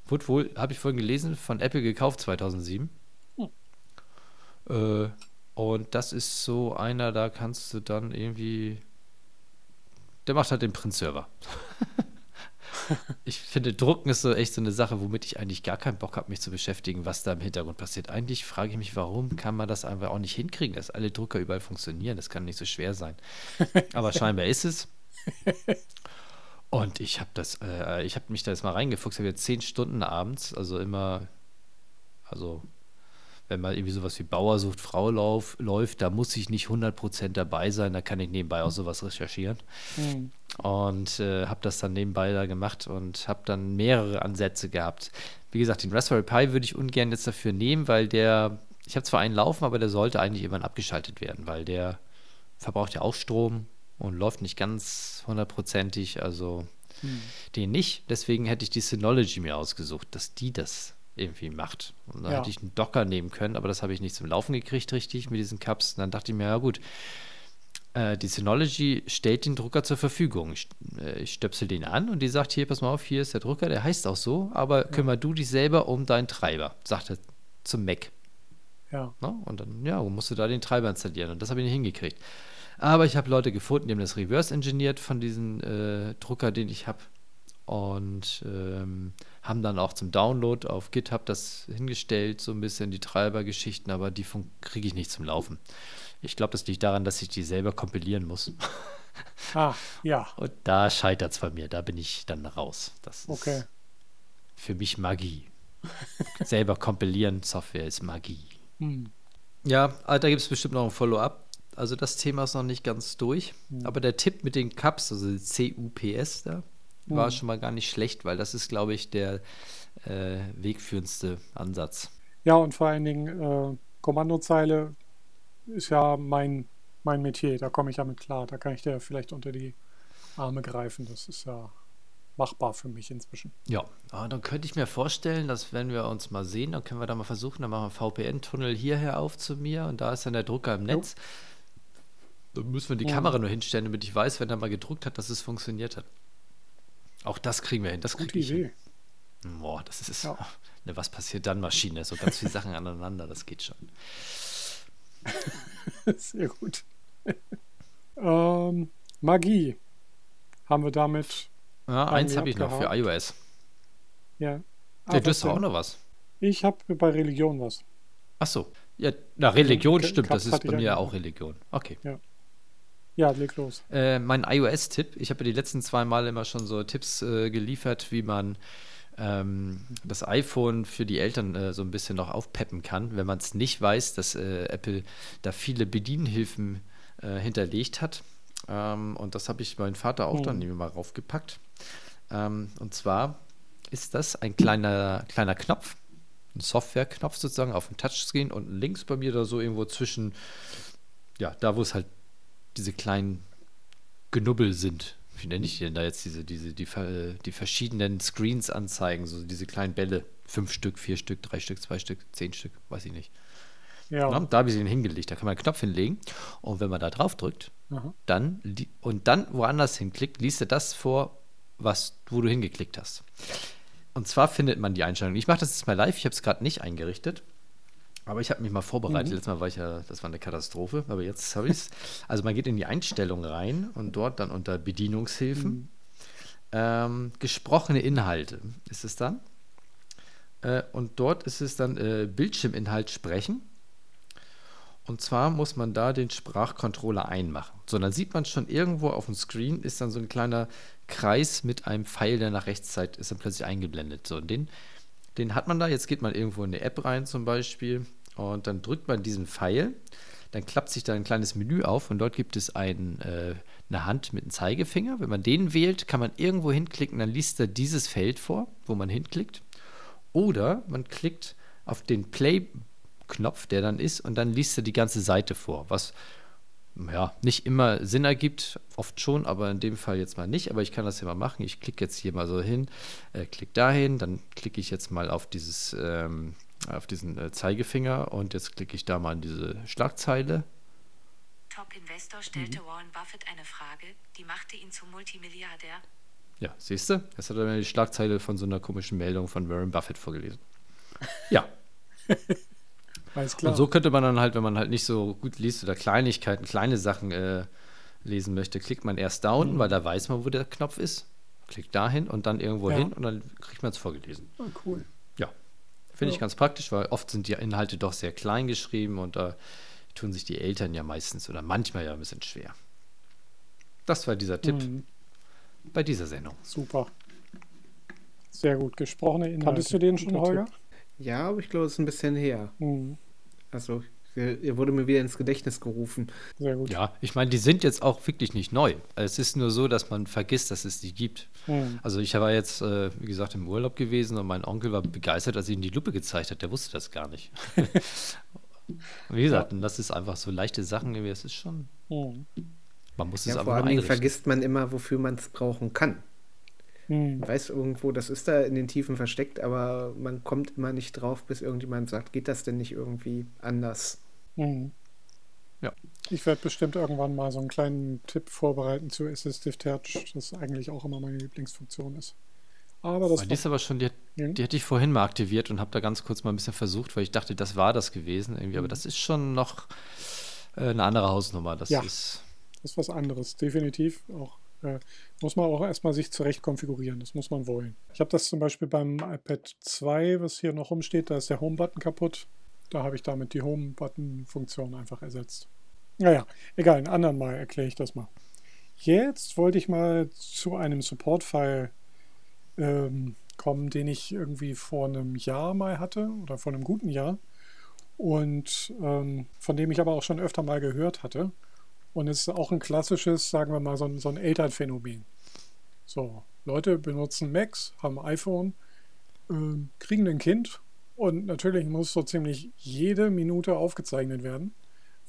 Speaker 3: Wurde wohl, habe ich vorhin gelesen, von Apple gekauft 2007. Hm. Äh, und das ist so einer, da kannst du dann irgendwie. Der macht halt den Print-Server. ich finde, Drucken ist so echt so eine Sache, womit ich eigentlich gar keinen Bock habe, mich zu beschäftigen, was da im Hintergrund passiert. Eigentlich frage ich mich, warum kann man das einfach auch nicht hinkriegen, dass alle Drucker überall funktionieren? Das kann nicht so schwer sein. Aber scheinbar ist es. Und ich habe das, äh, ich habe mich da jetzt mal reingefuchst, habe jetzt zehn Stunden abends, also immer, also wenn mal irgendwie sowas wie Bauer sucht Frau lauf, läuft, da muss ich nicht 100% dabei sein, da kann ich nebenbei auch sowas recherchieren. Mhm. Und äh, habe das dann nebenbei da gemacht und habe dann mehrere Ansätze gehabt. Wie gesagt, den Raspberry Pi würde ich ungern jetzt dafür nehmen, weil der, ich habe zwar einen laufen, aber der sollte eigentlich irgendwann abgeschaltet werden, weil der verbraucht ja auch Strom und läuft nicht ganz hundertprozentig, also hm. den nicht. Deswegen hätte ich die Synology mir ausgesucht, dass die das irgendwie macht. Und dann ja. hätte ich einen Docker nehmen können, aber das habe ich nicht zum Laufen gekriegt, richtig, mit diesen Cups. Und dann dachte ich mir, ja gut, äh, die Synology stellt den Drucker zur Verfügung. Ich, äh, ich stöpsel den an und die sagt, hier, pass mal auf, hier ist der Drucker, der heißt auch so, aber ja. kümmer du dich selber um deinen Treiber, sagt er zum Mac. Ja. Na, und dann, ja, musst du da den Treiber installieren. Und das habe ich nicht hingekriegt. Aber ich habe Leute gefunden, die haben das reverse engineert von diesem äh, Drucker, den ich habe. Und ähm, haben dann auch zum Download auf GitHub das hingestellt, so ein bisschen die Treibergeschichten, aber die kriege ich nicht zum Laufen. Ich glaube, das liegt daran, dass ich die selber kompilieren muss.
Speaker 2: Ah, ja.
Speaker 3: Und da scheitert es bei mir, da bin ich dann raus. Das ist
Speaker 2: okay.
Speaker 3: für mich Magie. selber kompilieren, Software ist Magie. Hm. Ja, da gibt es bestimmt noch ein Follow-up. Also das Thema ist noch nicht ganz durch. Mhm. Aber der Tipp mit den Cups, also CUPS da. War schon mal gar nicht schlecht, weil das ist, glaube ich, der äh, wegführendste Ansatz.
Speaker 2: Ja, und vor allen Dingen äh, Kommandozeile ist ja mein mein Metier, da komme ich ja mit klar. Da kann ich dir vielleicht unter die Arme greifen. Das ist ja machbar für mich inzwischen.
Speaker 3: Ja, ah, dann könnte ich mir vorstellen, dass wenn wir uns mal sehen, dann können wir da mal versuchen, dann machen wir einen VPN-Tunnel hierher auf zu mir und da ist dann der Drucker im Netz. Dann müssen wir die
Speaker 2: Ja.
Speaker 3: Kamera nur hinstellen, damit ich weiß, wenn er mal gedruckt hat, dass es funktioniert hat. Auch das kriegen wir hin. Das kriege ich hin. Boah, das ist.
Speaker 2: Ja.
Speaker 3: Ne, was passiert dann, Maschine? So ganz viele Sachen aneinander, das geht schon.
Speaker 2: Sehr gut. ähm, Magie. Haben wir damit.
Speaker 3: Ja, eins habe ich noch für iOS.
Speaker 2: Ja.
Speaker 3: Ja, du hast auch noch was.
Speaker 2: Ich habe bei Religion was.
Speaker 3: Ach so. Ja, na, Religion stimmt, das ist bei mir
Speaker 2: ja
Speaker 3: auch. Religion. Okay.
Speaker 2: Ja, leg los.
Speaker 3: Äh, mein iOS-Tipp. Ich habe ja die letzten zwei Mal immer schon so Tipps äh, geliefert, wie man ähm, das iPhone für die Eltern äh, so ein bisschen noch aufpeppen kann, wenn man es nicht weiß, dass äh, Apple da viele Bedienhilfen äh, hinterlegt hat. Ähm, und das habe ich meinen Vater auch dann
Speaker 2: Hm.
Speaker 3: mal raufgepackt. Ähm, und zwar ist das ein kleiner, kleiner Knopf, ein Softwareknopf sozusagen auf dem Touchscreen und links bei mir da so irgendwo zwischen, ja, da wo es halt diese kleinen Genubbel sind. Wie nenne ich die denn da jetzt diese, diese, die, die verschiedenen Screens anzeigen, so diese kleinen Bälle. Fünf Stück, vier Stück, drei Stück, zwei Stück, zehn Stück, weiß ich nicht.
Speaker 2: Ja.
Speaker 3: Na, da habe ich sie hingelegt. Da kann man einen Knopf hinlegen. Und wenn man da drauf drückt,
Speaker 2: Aha.
Speaker 3: dann li- und dann woanders hinklickt, liest er das vor, was, wo du hingeklickt hast. Und zwar findet man die Einstellung. Ich mache das jetzt mal live, ich habe es gerade nicht eingerichtet. Aber ich habe mich mal vorbereitet. Letztes Mal war ich ja, das war eine Katastrophe, aber jetzt habe ich es. Also man geht in die Einstellung rein und dort dann unter Bedienungshilfen. Ähm, gesprochene Inhalte ist es dann. Äh, und dort ist es dann äh, Bildschirminhalt sprechen. Und zwar muss man da den Sprachcontroller einmachen. So, dann sieht man schon irgendwo auf dem Screen ist dann so ein kleiner Kreis mit einem Pfeil, der nach rechts zeigt, ist dann plötzlich eingeblendet. So, und den, den hat man da. Jetzt geht man irgendwo in eine App rein zum Beispiel und dann drückt man diesen Pfeil. Dann klappt sich da ein kleines Menü auf und dort gibt es ein, äh, eine Hand mit einem Zeigefinger. Wenn man den wählt, kann man irgendwo hinklicken, dann liest er dieses Feld vor, wo man hinklickt. Oder man klickt auf den Play-Knopf, der dann ist, und dann liest er die ganze Seite vor, was ja nicht immer Sinn ergibt, oft schon, aber in dem Fall jetzt mal nicht. Aber ich kann das ja mal machen. Ich klicke jetzt hier mal so hin, äh, klicke dahin, dann klicke ich jetzt mal auf dieses, ähm, auf diesen äh, Zeigefinger und jetzt klicke ich da mal in diese Schlagzeile.
Speaker 5: Top Investor stellte Warren Buffett eine Frage, die machte ihn zum Multimilliardär.
Speaker 3: Ja, siehst du? Jetzt hat er mir die Schlagzeile von so einer komischen Meldung von Warren Buffett vorgelesen. Ja,
Speaker 2: Alles klar.
Speaker 3: Und so könnte man dann halt, wenn man halt nicht so gut liest oder Kleinigkeiten, kleine Sachen äh, lesen möchte, klickt man erst da unten, weil da weiß man, wo der Knopf ist. Klickt dahin und dann irgendwo
Speaker 2: Ja.
Speaker 3: hin und dann kriegt man es vorgelesen.
Speaker 2: Ah, cool.
Speaker 3: Ja, finde ich
Speaker 2: Ja.
Speaker 3: ganz praktisch, weil oft sind die Inhalte doch sehr klein geschrieben und da tun sich die Eltern ja meistens oder manchmal ja ein bisschen schwer. Das war dieser Tipp
Speaker 2: Mhm.
Speaker 3: bei dieser Sendung.
Speaker 2: Super. Sehr gut. Gesprochene Inhalte. Kanntest du den schon, Holger?
Speaker 4: Ja, aber ich glaube, es ist ein bisschen her.
Speaker 2: Mhm.
Speaker 4: Also, er wurde mir wieder ins Gedächtnis gerufen.
Speaker 2: Sehr gut.
Speaker 3: Ja, ich meine, die sind jetzt auch wirklich nicht neu. Es ist nur so, dass man vergisst, dass es die gibt.
Speaker 2: Mhm.
Speaker 3: Also ich war jetzt, äh, wie gesagt, im Urlaub gewesen und mein Onkel war begeistert, als ich ihm die Lupe gezeigt hat. Der wusste das gar nicht. Wie gesagt, und das ist einfach so leichte Sachen, irgendwie, es ist schon,
Speaker 2: Mhm.
Speaker 3: man muss es
Speaker 4: Ja,
Speaker 3: einfach
Speaker 4: vor
Speaker 3: nur
Speaker 4: allem vergisst man immer, wofür man es brauchen kann. Man weiß irgendwo, das ist da in den Tiefen versteckt, aber man kommt immer nicht drauf, bis irgendjemand sagt, geht das denn nicht irgendwie anders?
Speaker 2: Mhm.
Speaker 3: Ja.
Speaker 2: Ich werde bestimmt irgendwann mal so einen kleinen Tipp vorbereiten zu Assistive Touch, das eigentlich auch immer meine Lieblingsfunktion ist. Aber das
Speaker 3: die ist aber schon, die,
Speaker 2: Ja.
Speaker 3: die hatte ich vorhin mal aktiviert und habe da ganz kurz mal ein bisschen versucht, weil ich dachte, das war das gewesen irgendwie, aber das ist schon noch äh, eine andere Hausnummer. Das
Speaker 2: Ja.
Speaker 3: ist,
Speaker 2: Das ist was anderes, definitiv. Auch äh, muss man auch erstmal sich zurecht konfigurieren. Das muss man wollen. Ich habe das zum Beispiel beim iPad 2, was hier noch rumsteht, da ist der Home-Button kaputt. Da habe ich damit die Home-Button-Funktion einfach ersetzt. Naja, egal, ein anderen Mal erkläre ich das mal. Jetzt wollte ich mal zu einem Support-File ähm, kommen, den ich irgendwie vor einem Jahr mal hatte oder vor einem guten Jahr und ähm, von dem ich aber auch schon öfter mal gehört hatte. Und es ist auch ein klassisches, sagen wir mal, so ein, so ein Elternphänomen. So, Leute benutzen Macs, haben iPhone, ähm, kriegen ein Kind und natürlich muss so ziemlich jede Minute aufgezeichnet werden,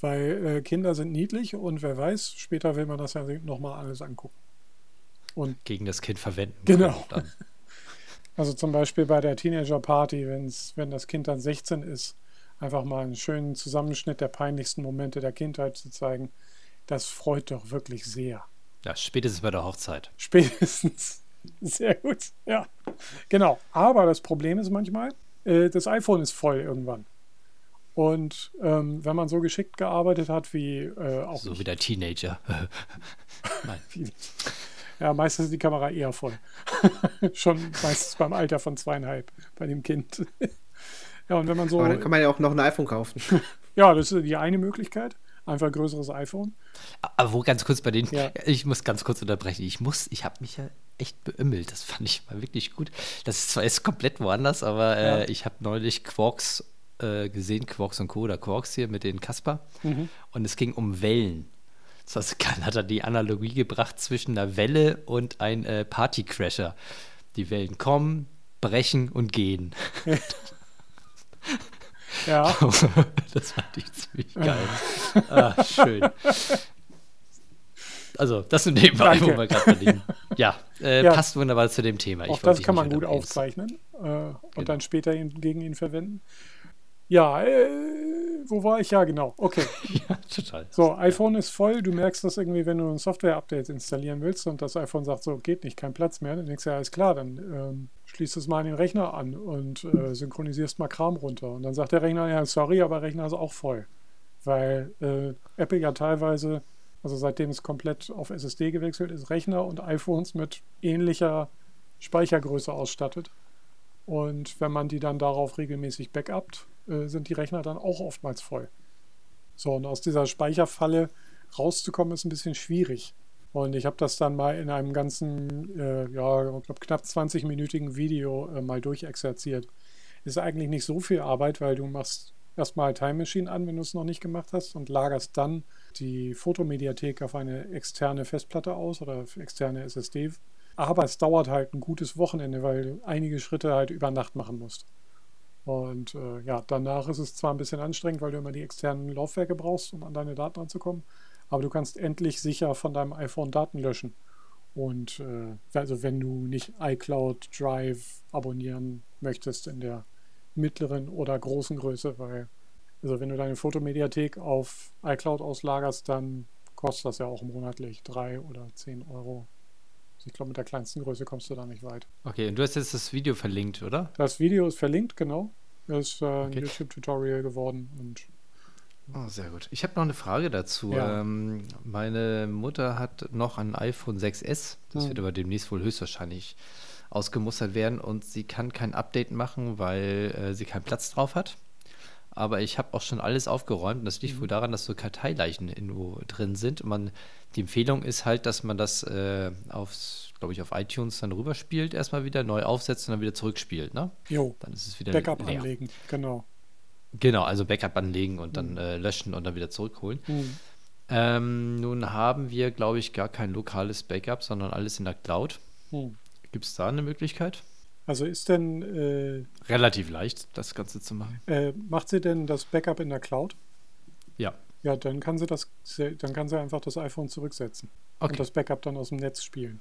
Speaker 2: Weil äh, Kinder sind niedlich und wer weiß, später will man das ja nochmal alles angucken. Und
Speaker 3: Gegen das Kind verwenden.
Speaker 2: Genau. Also zum Beispiel bei der Teenager-Party, wenn's, wenn das Kind dann 16 ist, einfach mal einen schönen Zusammenschnitt der peinlichsten Momente der Kindheit zu zeigen, das freut doch wirklich sehr.
Speaker 3: Ja, spätestens bei der Hochzeit.
Speaker 2: Spätestens. Sehr gut, ja. Genau. Aber das Problem ist manchmal, äh, das iPhone ist voll irgendwann. Und ähm, wenn man so geschickt gearbeitet hat wie äh, auch
Speaker 3: So wie der Teenager. Nein.
Speaker 2: Ja, meistens ist die Kamera eher voll. Schon meistens beim Alter von zweieinhalb bei dem Kind. ja, und wenn man so.
Speaker 4: Aber dann kann man ja auch noch ein iPhone kaufen.
Speaker 2: ja, das ist die eine Möglichkeit. Einfach ein größeres iPhone.
Speaker 3: Aber wo ganz kurz bei den,
Speaker 2: Ja.
Speaker 3: ich muss ganz kurz unterbrechen. Ich muss, ich habe mich ja echt beümmelt. Das fand ich mal wirklich gut. Das ist zwar jetzt komplett woanders, aber äh,
Speaker 2: Ja.
Speaker 3: ich habe neulich Quarks äh, gesehen, Quarks und Co. oder Quarks hier mit den Kasper.
Speaker 2: Mhm.
Speaker 3: Und es ging um Wellen. Das heißt, hat er die Analogie gebracht zwischen einer Welle und ein äh, Partycrasher. Die Wellen kommen, brechen und gehen.
Speaker 2: Ja,
Speaker 3: das fand ich ziemlich geil. ah, schön. Also, das sind nebenbei,
Speaker 2: Danke.
Speaker 3: wo wir gerade dem. Ja, äh,
Speaker 2: Ja.
Speaker 3: passt wunderbar zu dem Thema. Ich
Speaker 2: auch das kann man gut aufzeichnen äh, und
Speaker 3: Genau.
Speaker 2: dann später ihn, gegen ihn verwenden. Ja, äh, wo war ich? Ja, genau. Okay.
Speaker 3: Ja, total.
Speaker 2: So, iPhone ist voll. Du merkst das irgendwie, wenn du ein Software-Update installieren willst und das iPhone sagt so, geht nicht, kein Platz mehr. Dann denkst du, ja, alles klar, dann ähm, schließt es mal an den Rechner an und äh, synchronisierst mal Kram runter. Und dann sagt der Rechner, ja, sorry, aber Rechner ist auch voll. Weil äh, Apple ja teilweise, also seitdem es komplett auf SSD gewechselt ist, Rechner und iPhones mit ähnlicher Speichergröße ausstattet. Und wenn man die dann darauf regelmäßig backupt, äh, sind die Rechner dann auch oftmals voll. So, und aus dieser Speicherfalle rauszukommen, ist ein bisschen schwierig. Und ich habe das dann mal in einem ganzen, äh, ja, ich glaube, knapp 20-minütigen Video äh, mal durchexerziert. Ist eigentlich nicht so viel Arbeit, weil du machst erstmal Time Machine an, wenn du es noch nicht gemacht hast, und lagerst dann die Fotomediathek auf eine externe Festplatte aus oder auf externe SSD. Aber es dauert halt ein gutes Wochenende, weil du einige Schritte halt über Nacht machen musst. Und äh, ja, danach ist es zwar ein bisschen anstrengend, weil du immer die externen Laufwerke brauchst, um an deine Daten ranzukommen, aber du kannst endlich sicher von deinem iPhone Daten löschen. Und äh, also wenn du nicht iCloud Drive abonnieren möchtest in der mittleren oder großen Größe, weil also wenn du deine Fotomediathek auf iCloud auslagerst, dann kostet das ja auch monatlich 3 oder 10 Euro. Also ich glaube, mit der kleinsten Größe kommst du da nicht weit.
Speaker 3: Okay, und du hast jetzt das Video verlinkt, oder?
Speaker 2: Das Video ist verlinkt, genau. Das ist äh, ein
Speaker 3: Okay.
Speaker 2: YouTube-Tutorial geworden und
Speaker 3: Oh, sehr gut. Ich habe noch eine Frage dazu.
Speaker 2: Ja.
Speaker 3: Ähm, meine Mutter hat noch ein iPhone 6S. Das
Speaker 2: Hm.
Speaker 3: wird aber demnächst wohl höchstwahrscheinlich ausgemustert werden und sie kann kein Update machen, weil äh, sie keinen Platz drauf hat. Aber ich habe auch schon alles aufgeräumt und das liegt wohl daran, dass so Karteileichen irgendwo drin sind. Und man, die Empfehlung ist halt, dass man das äh, aufs, glaube ich, auf iTunes dann rüberspielt, erstmal wieder neu aufsetzt und dann wieder zurückspielt. Ne?
Speaker 2: jo,
Speaker 3: Dann ist es wieder
Speaker 2: Backup
Speaker 3: leer.
Speaker 2: anlegen, genau.
Speaker 3: Genau, also Backup anlegen und dann äh, löschen und dann wieder zurückholen.
Speaker 2: Hm.
Speaker 3: Ähm, nun haben wir, glaube ich, gar kein lokales Backup, sondern alles in der Cloud.
Speaker 2: Hm.
Speaker 3: Gibt es da eine Möglichkeit?
Speaker 2: Also ist denn, äh,
Speaker 3: Relativ leicht, das Ganze zu machen.
Speaker 2: äh, macht sie denn das Backup in der Cloud?
Speaker 3: Ja.
Speaker 2: Ja, dann kann sie das, dann kann sie einfach das iPhone zurücksetzen
Speaker 3: Okay.
Speaker 2: und das Backup dann aus dem Netz spielen.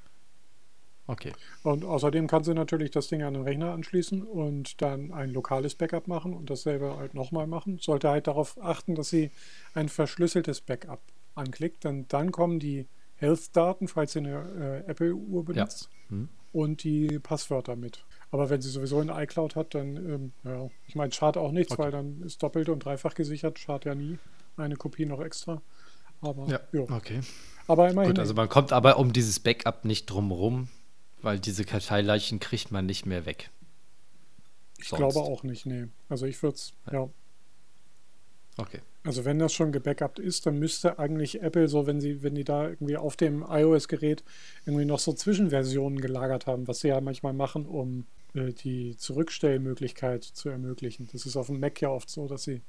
Speaker 3: Okay.
Speaker 2: Und außerdem kann sie natürlich das Ding an den Rechner anschließen und dann ein lokales Backup machen und dasselbe halt nochmal machen. Sollte halt darauf achten, dass sie ein verschlüsseltes Backup anklickt, denn dann kommen die Health-Daten, falls sie eine äh, Apple-Uhr benutzt,
Speaker 3: Hm.
Speaker 2: und die Passwörter mit. Aber wenn sie sowieso eine iCloud hat, dann, ähm, ja, ich meine, schadet auch nichts,
Speaker 3: Okay.
Speaker 2: weil dann ist doppelt und dreifach gesichert, schadet ja nie. Eine Kopie noch extra. Aber,
Speaker 3: Ja.
Speaker 2: jo.
Speaker 3: Okay.
Speaker 2: aber immerhin.
Speaker 3: Gut, also man kommt aber um dieses Backup nicht drum rum, weil diese Karteileichen kriegt man nicht mehr weg.
Speaker 2: ich
Speaker 3: sonst.
Speaker 2: glaube auch nicht, nee. Also ich würde es, ja.
Speaker 3: Okay.
Speaker 2: Also wenn das schon gebackupt ist, dann müsste eigentlich Apple so, wenn sie, wenn die da irgendwie auf dem iOS-Gerät irgendwie noch so Zwischenversionen gelagert haben, was sie ja manchmal machen, um äh, die Zurückstellmöglichkeit zu ermöglichen. Das ist auf dem Mac ja oft so, dass sie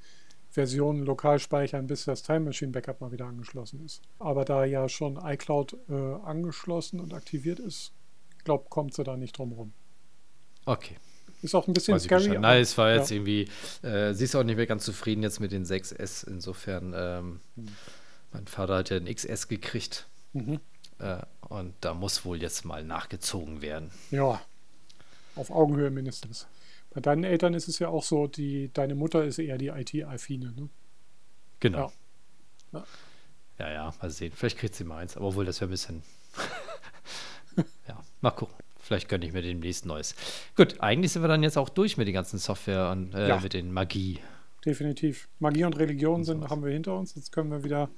Speaker 2: Versionen lokal speichern, bis das Time Machine Backup mal wieder angeschlossen ist. Aber da ja schon iCloud äh, angeschlossen und aktiviert ist, glaube kommt sie da nicht drum rum.
Speaker 3: Okay.
Speaker 2: Ist auch ein bisschen
Speaker 3: Weiß
Speaker 2: scary.
Speaker 3: Nein, es war jetzt
Speaker 2: ja.
Speaker 3: irgendwie, äh, sie ist auch nicht mehr ganz zufrieden jetzt mit den 6S. Insofern, ähm,
Speaker 2: Hm.
Speaker 3: mein Vater hat ja ein XS gekriegt.
Speaker 2: Mhm.
Speaker 3: Äh, und da muss wohl jetzt mal nachgezogen werden.
Speaker 2: Ja, auf Augenhöhe mindestens. Bei deinen Eltern ist es ja auch so, die, deine Mutter ist eher die IT-Affine. Ne?
Speaker 3: Genau.
Speaker 2: Ja.
Speaker 3: Ja, ja, mal sehen. Vielleicht kriegt sie mal eins, aber wohl, das wäre ein bisschen. ja, mal gucken. Vielleicht gönne ich mir demnächst Neues. Gut, eigentlich sind wir dann jetzt auch durch mit den ganzen Software und äh,
Speaker 2: Ja.
Speaker 3: mit den Magie.
Speaker 2: Definitiv. Magie und Religion sind,
Speaker 3: sowas.
Speaker 2: haben wir hinter uns. Jetzt können wir wieder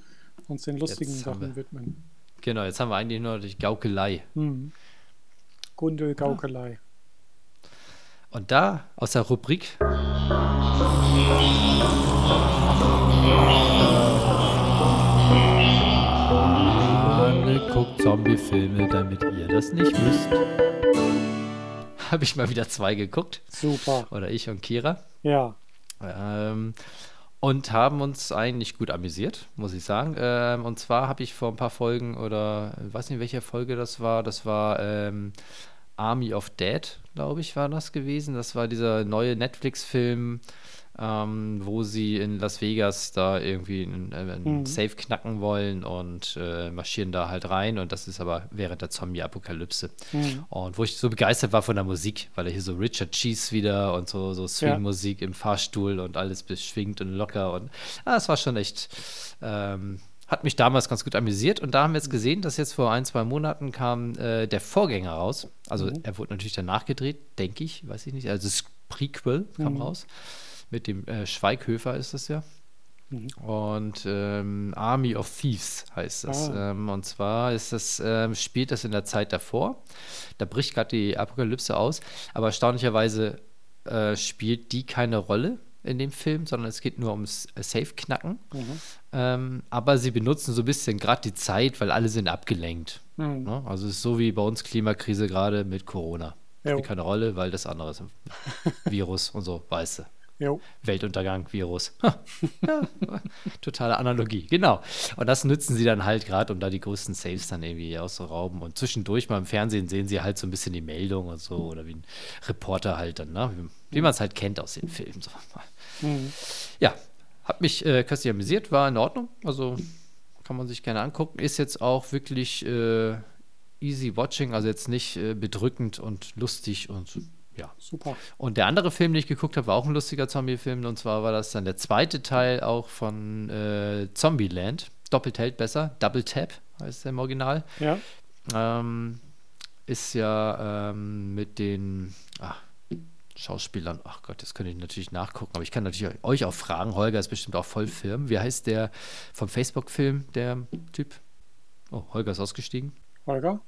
Speaker 2: uns den lustigen
Speaker 3: Jetzt
Speaker 2: Sachen widmen.
Speaker 3: Genau, jetzt haben wir eigentlich nur die Gaukelei.
Speaker 2: Mhm. Gundel Gaukelei.
Speaker 3: Und da aus der Rubrik guckt Zombie-Filme, damit ihr das nicht wisst. Habe ich mal wieder zwei geguckt.
Speaker 2: Super.
Speaker 3: Oder ich und Kira.
Speaker 2: Ja.
Speaker 3: Ähm, und haben uns eigentlich gut amüsiert, muss ich sagen. Ähm, und zwar habe ich vor ein paar Folgen oder ich weiß nicht, welche Folge das war. Das war ähm, Army of Dead, glaube ich, war das gewesen. Das war dieser neue Netflix-Film, ähm, wo sie in Las Vegas da irgendwie einen, äh, einen
Speaker 2: Mhm.
Speaker 3: Safe knacken wollen und äh, marschieren da halt rein. Und das ist aber während der Zombie-Apokalypse.
Speaker 2: Mhm.
Speaker 3: Und wo ich so begeistert war von der Musik, weil er hier so Richard Cheese wieder und so, so Swing-Musik im Fahrstuhl und alles beschwingt und locker. Und ah, es war schon echt, ähm, hat mich damals ganz gut amüsiert. Und da haben wir jetzt gesehen, dass jetzt vor ein, zwei Monaten kam äh, der Vorgänger raus. Also er wurde natürlich danach gedreht, denke ich, weiß ich nicht. Also das Prequel kam raus. Mit dem äh, Schweighöfer ist das ja. Und ähm, Army of Thieves heißt das.
Speaker 2: Ah.
Speaker 3: Ähm, und zwar ist das, ähm, spielt das in der Zeit davor. Da bricht gerade die Apokalypse aus. Aber erstaunlicherweise äh, spielt die keine Rolle in dem Film, sondern es geht nur ums äh, Safe-Knacken. Ähm, aber sie benutzen so ein bisschen gerade die Zeit, weil alle sind abgelenkt.
Speaker 2: Mhm.
Speaker 3: Ne? Also es ist so wie bei uns Klimakrise gerade mit Corona.
Speaker 2: Jo.
Speaker 3: Spielt keine Rolle, weil das andere ist Virus und so, weißt du.
Speaker 2: Jo.
Speaker 3: Weltuntergang, Virus. Ha, ja, totale Analogie, genau. Und das nutzen sie dann halt gerade, um da die größten Saves dann irgendwie auszurauben. Und zwischendurch mal im Fernsehen sehen sie halt so ein bisschen die Meldung und so, oder wie ein Reporter halt dann, ne? wie, wie man es halt kennt aus den Filmen. So.
Speaker 2: Mhm.
Speaker 3: Ja, hat mich äh, köstlich amüsiert, war in Ordnung. Also kann man sich gerne angucken. Ist jetzt auch wirklich äh, easy watching, also jetzt nicht äh, bedrückend und lustig und ja,
Speaker 2: Super.
Speaker 3: und der andere Film, den ich geguckt habe, war auch ein lustiger Zombie-Film. Und zwar war das dann der zweite Teil auch von äh, Zombieland. Doppelt hält besser. Double Tap heißt der im Original.
Speaker 2: Ja.
Speaker 3: Ähm, ist ja ähm, mit den ach, Schauspielern. Ach Gott, das könnte ich natürlich nachgucken. Aber ich kann natürlich euch auch fragen. Holger ist bestimmt auch voll Firmen. Wie heißt der vom Facebook-Film, der Typ? Oh, Holger ist ausgestiegen.
Speaker 2: Holger?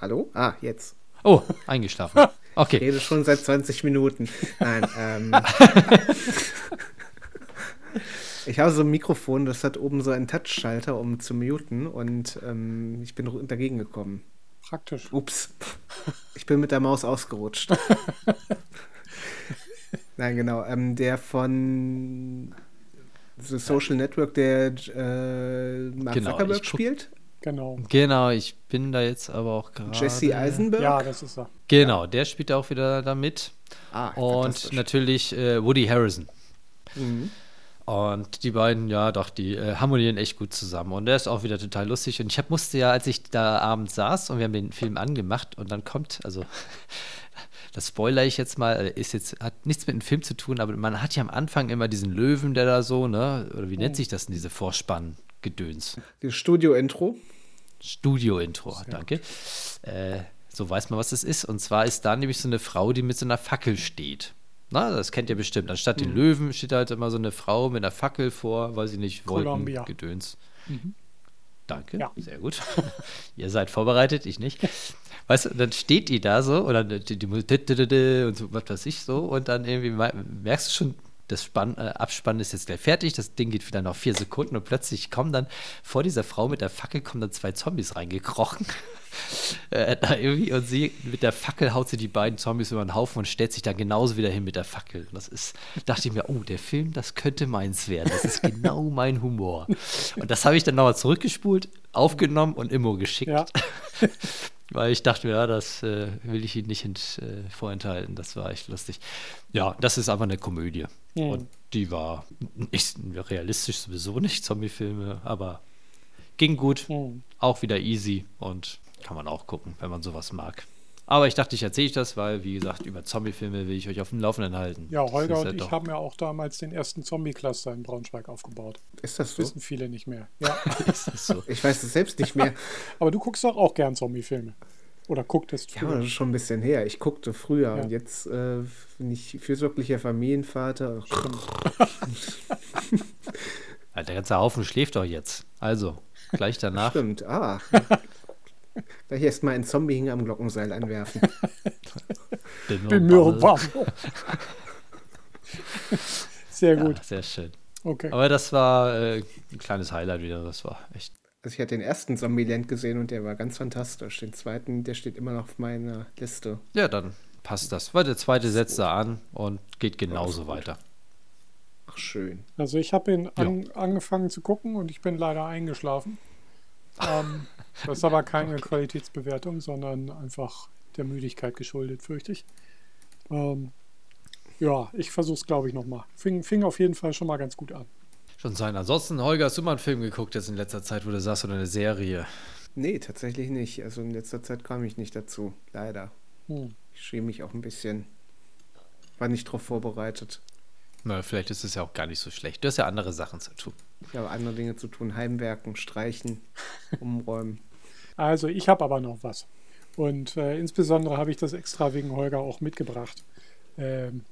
Speaker 4: Hallo? Ah, jetzt.
Speaker 3: Oh, eingeschlafen.
Speaker 4: Ich
Speaker 3: Okay.
Speaker 4: rede schon seit 20 Minuten. Nein, ähm. Ich habe so ein Mikrofon, das hat oben so einen Touchschalter, um zu muten und ähm, ich bin dagegen gekommen.
Speaker 2: Praktisch.
Speaker 4: Ups. Ich bin mit der Maus ausgerutscht. Nein, genau. Ähm, der von The Social Network, der äh, Mark
Speaker 3: Genau,
Speaker 4: Zuckerberg
Speaker 3: ich
Speaker 4: spielt.
Speaker 2: Genau.
Speaker 3: Genau, ich bin da jetzt aber auch gerade.
Speaker 4: Jesse Eisenberg.
Speaker 2: Ja, das ist er.
Speaker 3: Genau, der spielt auch wieder da mit.
Speaker 4: Ah,
Speaker 3: Und natürlich äh, Woody Harrison.
Speaker 4: Mhm.
Speaker 3: Und die beiden, ja, doch, die äh, harmonieren echt gut zusammen. Und der ist auch wieder total lustig. Und ich hab, musste ja, als ich da abends saß und wir haben den Film angemacht und dann kommt, also das spoiler ich jetzt mal, äh, ist jetzt, hat nichts mit dem Film zu tun, aber man hat ja am Anfang immer diesen Löwen, der da so, ne, oder wie nennt sich das denn, diese Vorspann-Gedöns?
Speaker 4: Das Studio-Intro.
Speaker 3: Studio-Intro, danke. Äh, so weiß man, was das ist. Und zwar ist da nämlich so eine Frau, die mit so einer Fackel steht. Na, das kennt ihr bestimmt. Anstatt den Löwen steht halt immer so eine Frau mit einer Fackel vor, weiß ich nicht,
Speaker 2: Columbia.
Speaker 3: Wolkengedöns. Danke,
Speaker 2: Ja.
Speaker 3: sehr gut. ihr seid vorbereitet, ich nicht. Weißt du, dann steht die da so und dann die, die, die, und so, was weiß ich so und dann irgendwie me- merkst du schon, das Spann, äh, Abspann ist jetzt gleich fertig, das Ding geht wieder noch vier Sekunden und plötzlich kommen dann vor dieser Frau mit der Fackel kommen dann zwei Zombies reingekrochen. äh, da irgendwie und sie mit der Fackel haut sie die beiden Zombies über den Haufen und stellt sich dann genauso wieder hin mit der Fackel. Und das ist, dachte ich mir, oh, der Film, das könnte meins werden. Das ist genau mein Humor. Und das habe ich dann nochmal zurückgespult, aufgenommen und Immo geschickt.
Speaker 2: Ja.
Speaker 3: weil ich dachte, ja, das äh, will ich Ihnen nicht hint, äh, vorenthalten. Das war echt lustig. Ja, das ist einfach eine Komödie.
Speaker 2: Hm.
Speaker 3: Und die war nicht realistisch sowieso nicht, Zombie-Filme, aber ging gut.
Speaker 2: Hm.
Speaker 3: Auch wieder easy und kann man auch gucken, wenn man sowas mag. Aber ich dachte, ich erzähle ich das, weil, wie gesagt, über Zombie-Filme will ich euch auf dem Laufenden halten.
Speaker 2: Ja, Holger und ich
Speaker 3: doch-
Speaker 2: haben ja auch damals den ersten Zombie-Cluster in Braunschweig aufgebaut.
Speaker 4: Ist das so?
Speaker 2: Wissen viele nicht mehr. Ja.
Speaker 3: Ist das so?
Speaker 4: Ich weiß es selbst nicht mehr.
Speaker 2: Aber du guckst doch auch gern Zombie-Filme. Oder gucktest
Speaker 4: Ja,
Speaker 2: früher.
Speaker 4: das ist schon ein bisschen her. Ich guckte früher
Speaker 2: Ja.
Speaker 4: und jetzt äh, bin ich fürsorglicher Familienvater.
Speaker 3: Ja, der ganze Haufen schläft doch jetzt. Also, gleich danach.
Speaker 4: Stimmt, ah. Gleich erstmal ein Zombie am Glockenseil anwerfen.
Speaker 2: Bin mir warm. Sehr
Speaker 3: Ja,
Speaker 2: gut.
Speaker 3: sehr schön.
Speaker 2: Okay.
Speaker 3: Aber das war äh, ein kleines Highlight wieder. Das war echt.
Speaker 4: Also ich hatte den ersten Zombieland gesehen und der war ganz fantastisch. Den zweiten, der steht immer noch auf meiner Liste.
Speaker 3: Ja, dann passt das. Weil der zweite setzt da an und geht genauso weiter.
Speaker 4: Ach, schön.
Speaker 2: Also ich habe ihn an, angefangen zu gucken und ich bin leider eingeschlafen. Ähm, das ist aber keine Qualitätsbewertung, sondern einfach der Müdigkeit geschuldet, fürchte ich. Ähm, ja, ich versuche es, glaube ich, nochmal. Fing, fing auf jeden Fall schon mal ganz gut an.
Speaker 3: Schon sein. Ansonsten, Holger, hast du mal einen Film geguckt jetzt in letzter Zeit, wo du sagst, oder eine Serie?
Speaker 4: Nee, tatsächlich nicht. Also in letzter Zeit kam ich nicht dazu. Leider.
Speaker 2: Hm.
Speaker 4: Ich schäme mich auch ein bisschen. War nicht drauf vorbereitet.
Speaker 3: Na, vielleicht ist es ja auch gar nicht so schlecht. Du hast ja andere Sachen zu tun.
Speaker 4: Ich habe andere Dinge zu tun. Heimwerken, streichen, umräumen.
Speaker 2: Also ich habe aber noch was. Und äh, insbesondere habe ich das extra wegen Holger auch mitgebracht. Ähm,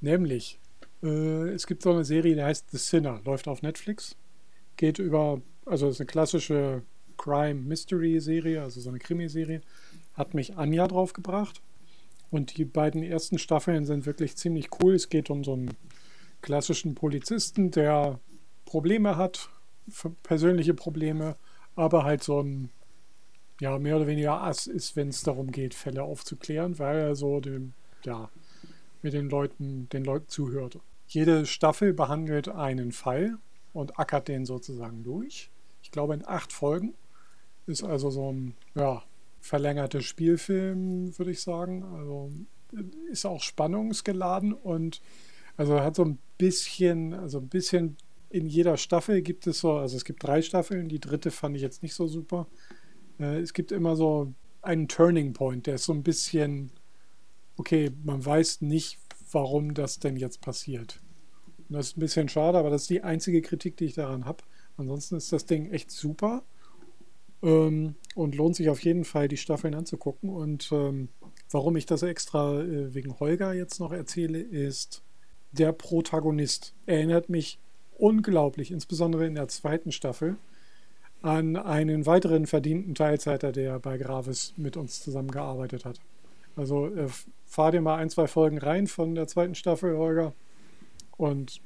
Speaker 2: nämlich, äh, es gibt so eine Serie, die heißt The Sinner, läuft auf Netflix. Geht über, also ist eine klassische Crime-Mystery-Serie, also so eine Krimiserie. Hat mich Anja draufgebracht. Und die beiden ersten Staffeln sind wirklich ziemlich cool. Es geht um so einen klassischen Polizisten, der Probleme hat, persönliche Probleme, aber halt so ein ja, mehr oder weniger Ass ist, wenn es darum geht, Fälle aufzuklären, weil er so dem, ja, mit den Leuten, den Leuten zuhört. Jede Staffel behandelt einen Fall und ackert den sozusagen durch. Ich glaube in acht Folgen. Ist also so ein, ja, verlängerter Spielfilm, würde ich sagen. Also ist auch spannungsgeladen und also hat so ein bisschen, also ein bisschen in jeder Staffel gibt es so, also es gibt drei Staffeln, die dritte fand ich jetzt nicht so super. Äh, es gibt immer so einen Turning Point, der ist so ein bisschen, okay, man weiß nicht, warum das denn jetzt passiert. Und das ist ein bisschen schade, aber das ist die einzige Kritik, die ich daran habe. Ansonsten ist das Ding echt super ähm, und lohnt sich auf jeden Fall, die Staffeln anzugucken. Und ähm, warum ich das extra äh, wegen Holger jetzt noch erzähle, ist der Protagonist. Erinnert mich unglaublich, insbesondere in der zweiten Staffel, an einen weiteren verdienten Teilzeiter, der bei Gravis mit uns zusammengearbeitet hat. Also äh, fahr dir mal ein, zwei Folgen rein von der zweiten Staffel, Holger, und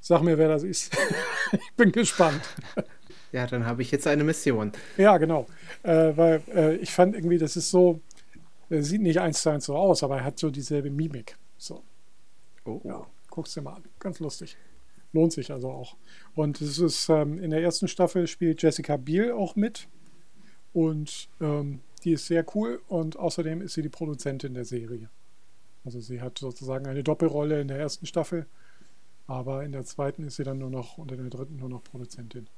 Speaker 2: sag mir, wer das ist. ich bin gespannt.
Speaker 4: Ja, dann habe ich jetzt eine Mission.
Speaker 2: Ja, genau. Äh, weil äh, ich fand irgendwie, das ist so, er sieht nicht eins zu eins so aus, aber er hat so dieselbe Mimik. So,
Speaker 4: Oh,
Speaker 2: ja, guck's dir mal an. Ganz lustig. Lohnt sich also auch. Und es ist ähm, in der ersten Staffel spielt Jessica Biel auch mit. Und ähm, die ist sehr cool und außerdem ist sie die Produzentin der Serie. Also sie hat sozusagen eine Doppelrolle in der ersten Staffel, aber in der zweiten ist sie dann nur noch und in der dritten nur noch Produzentin.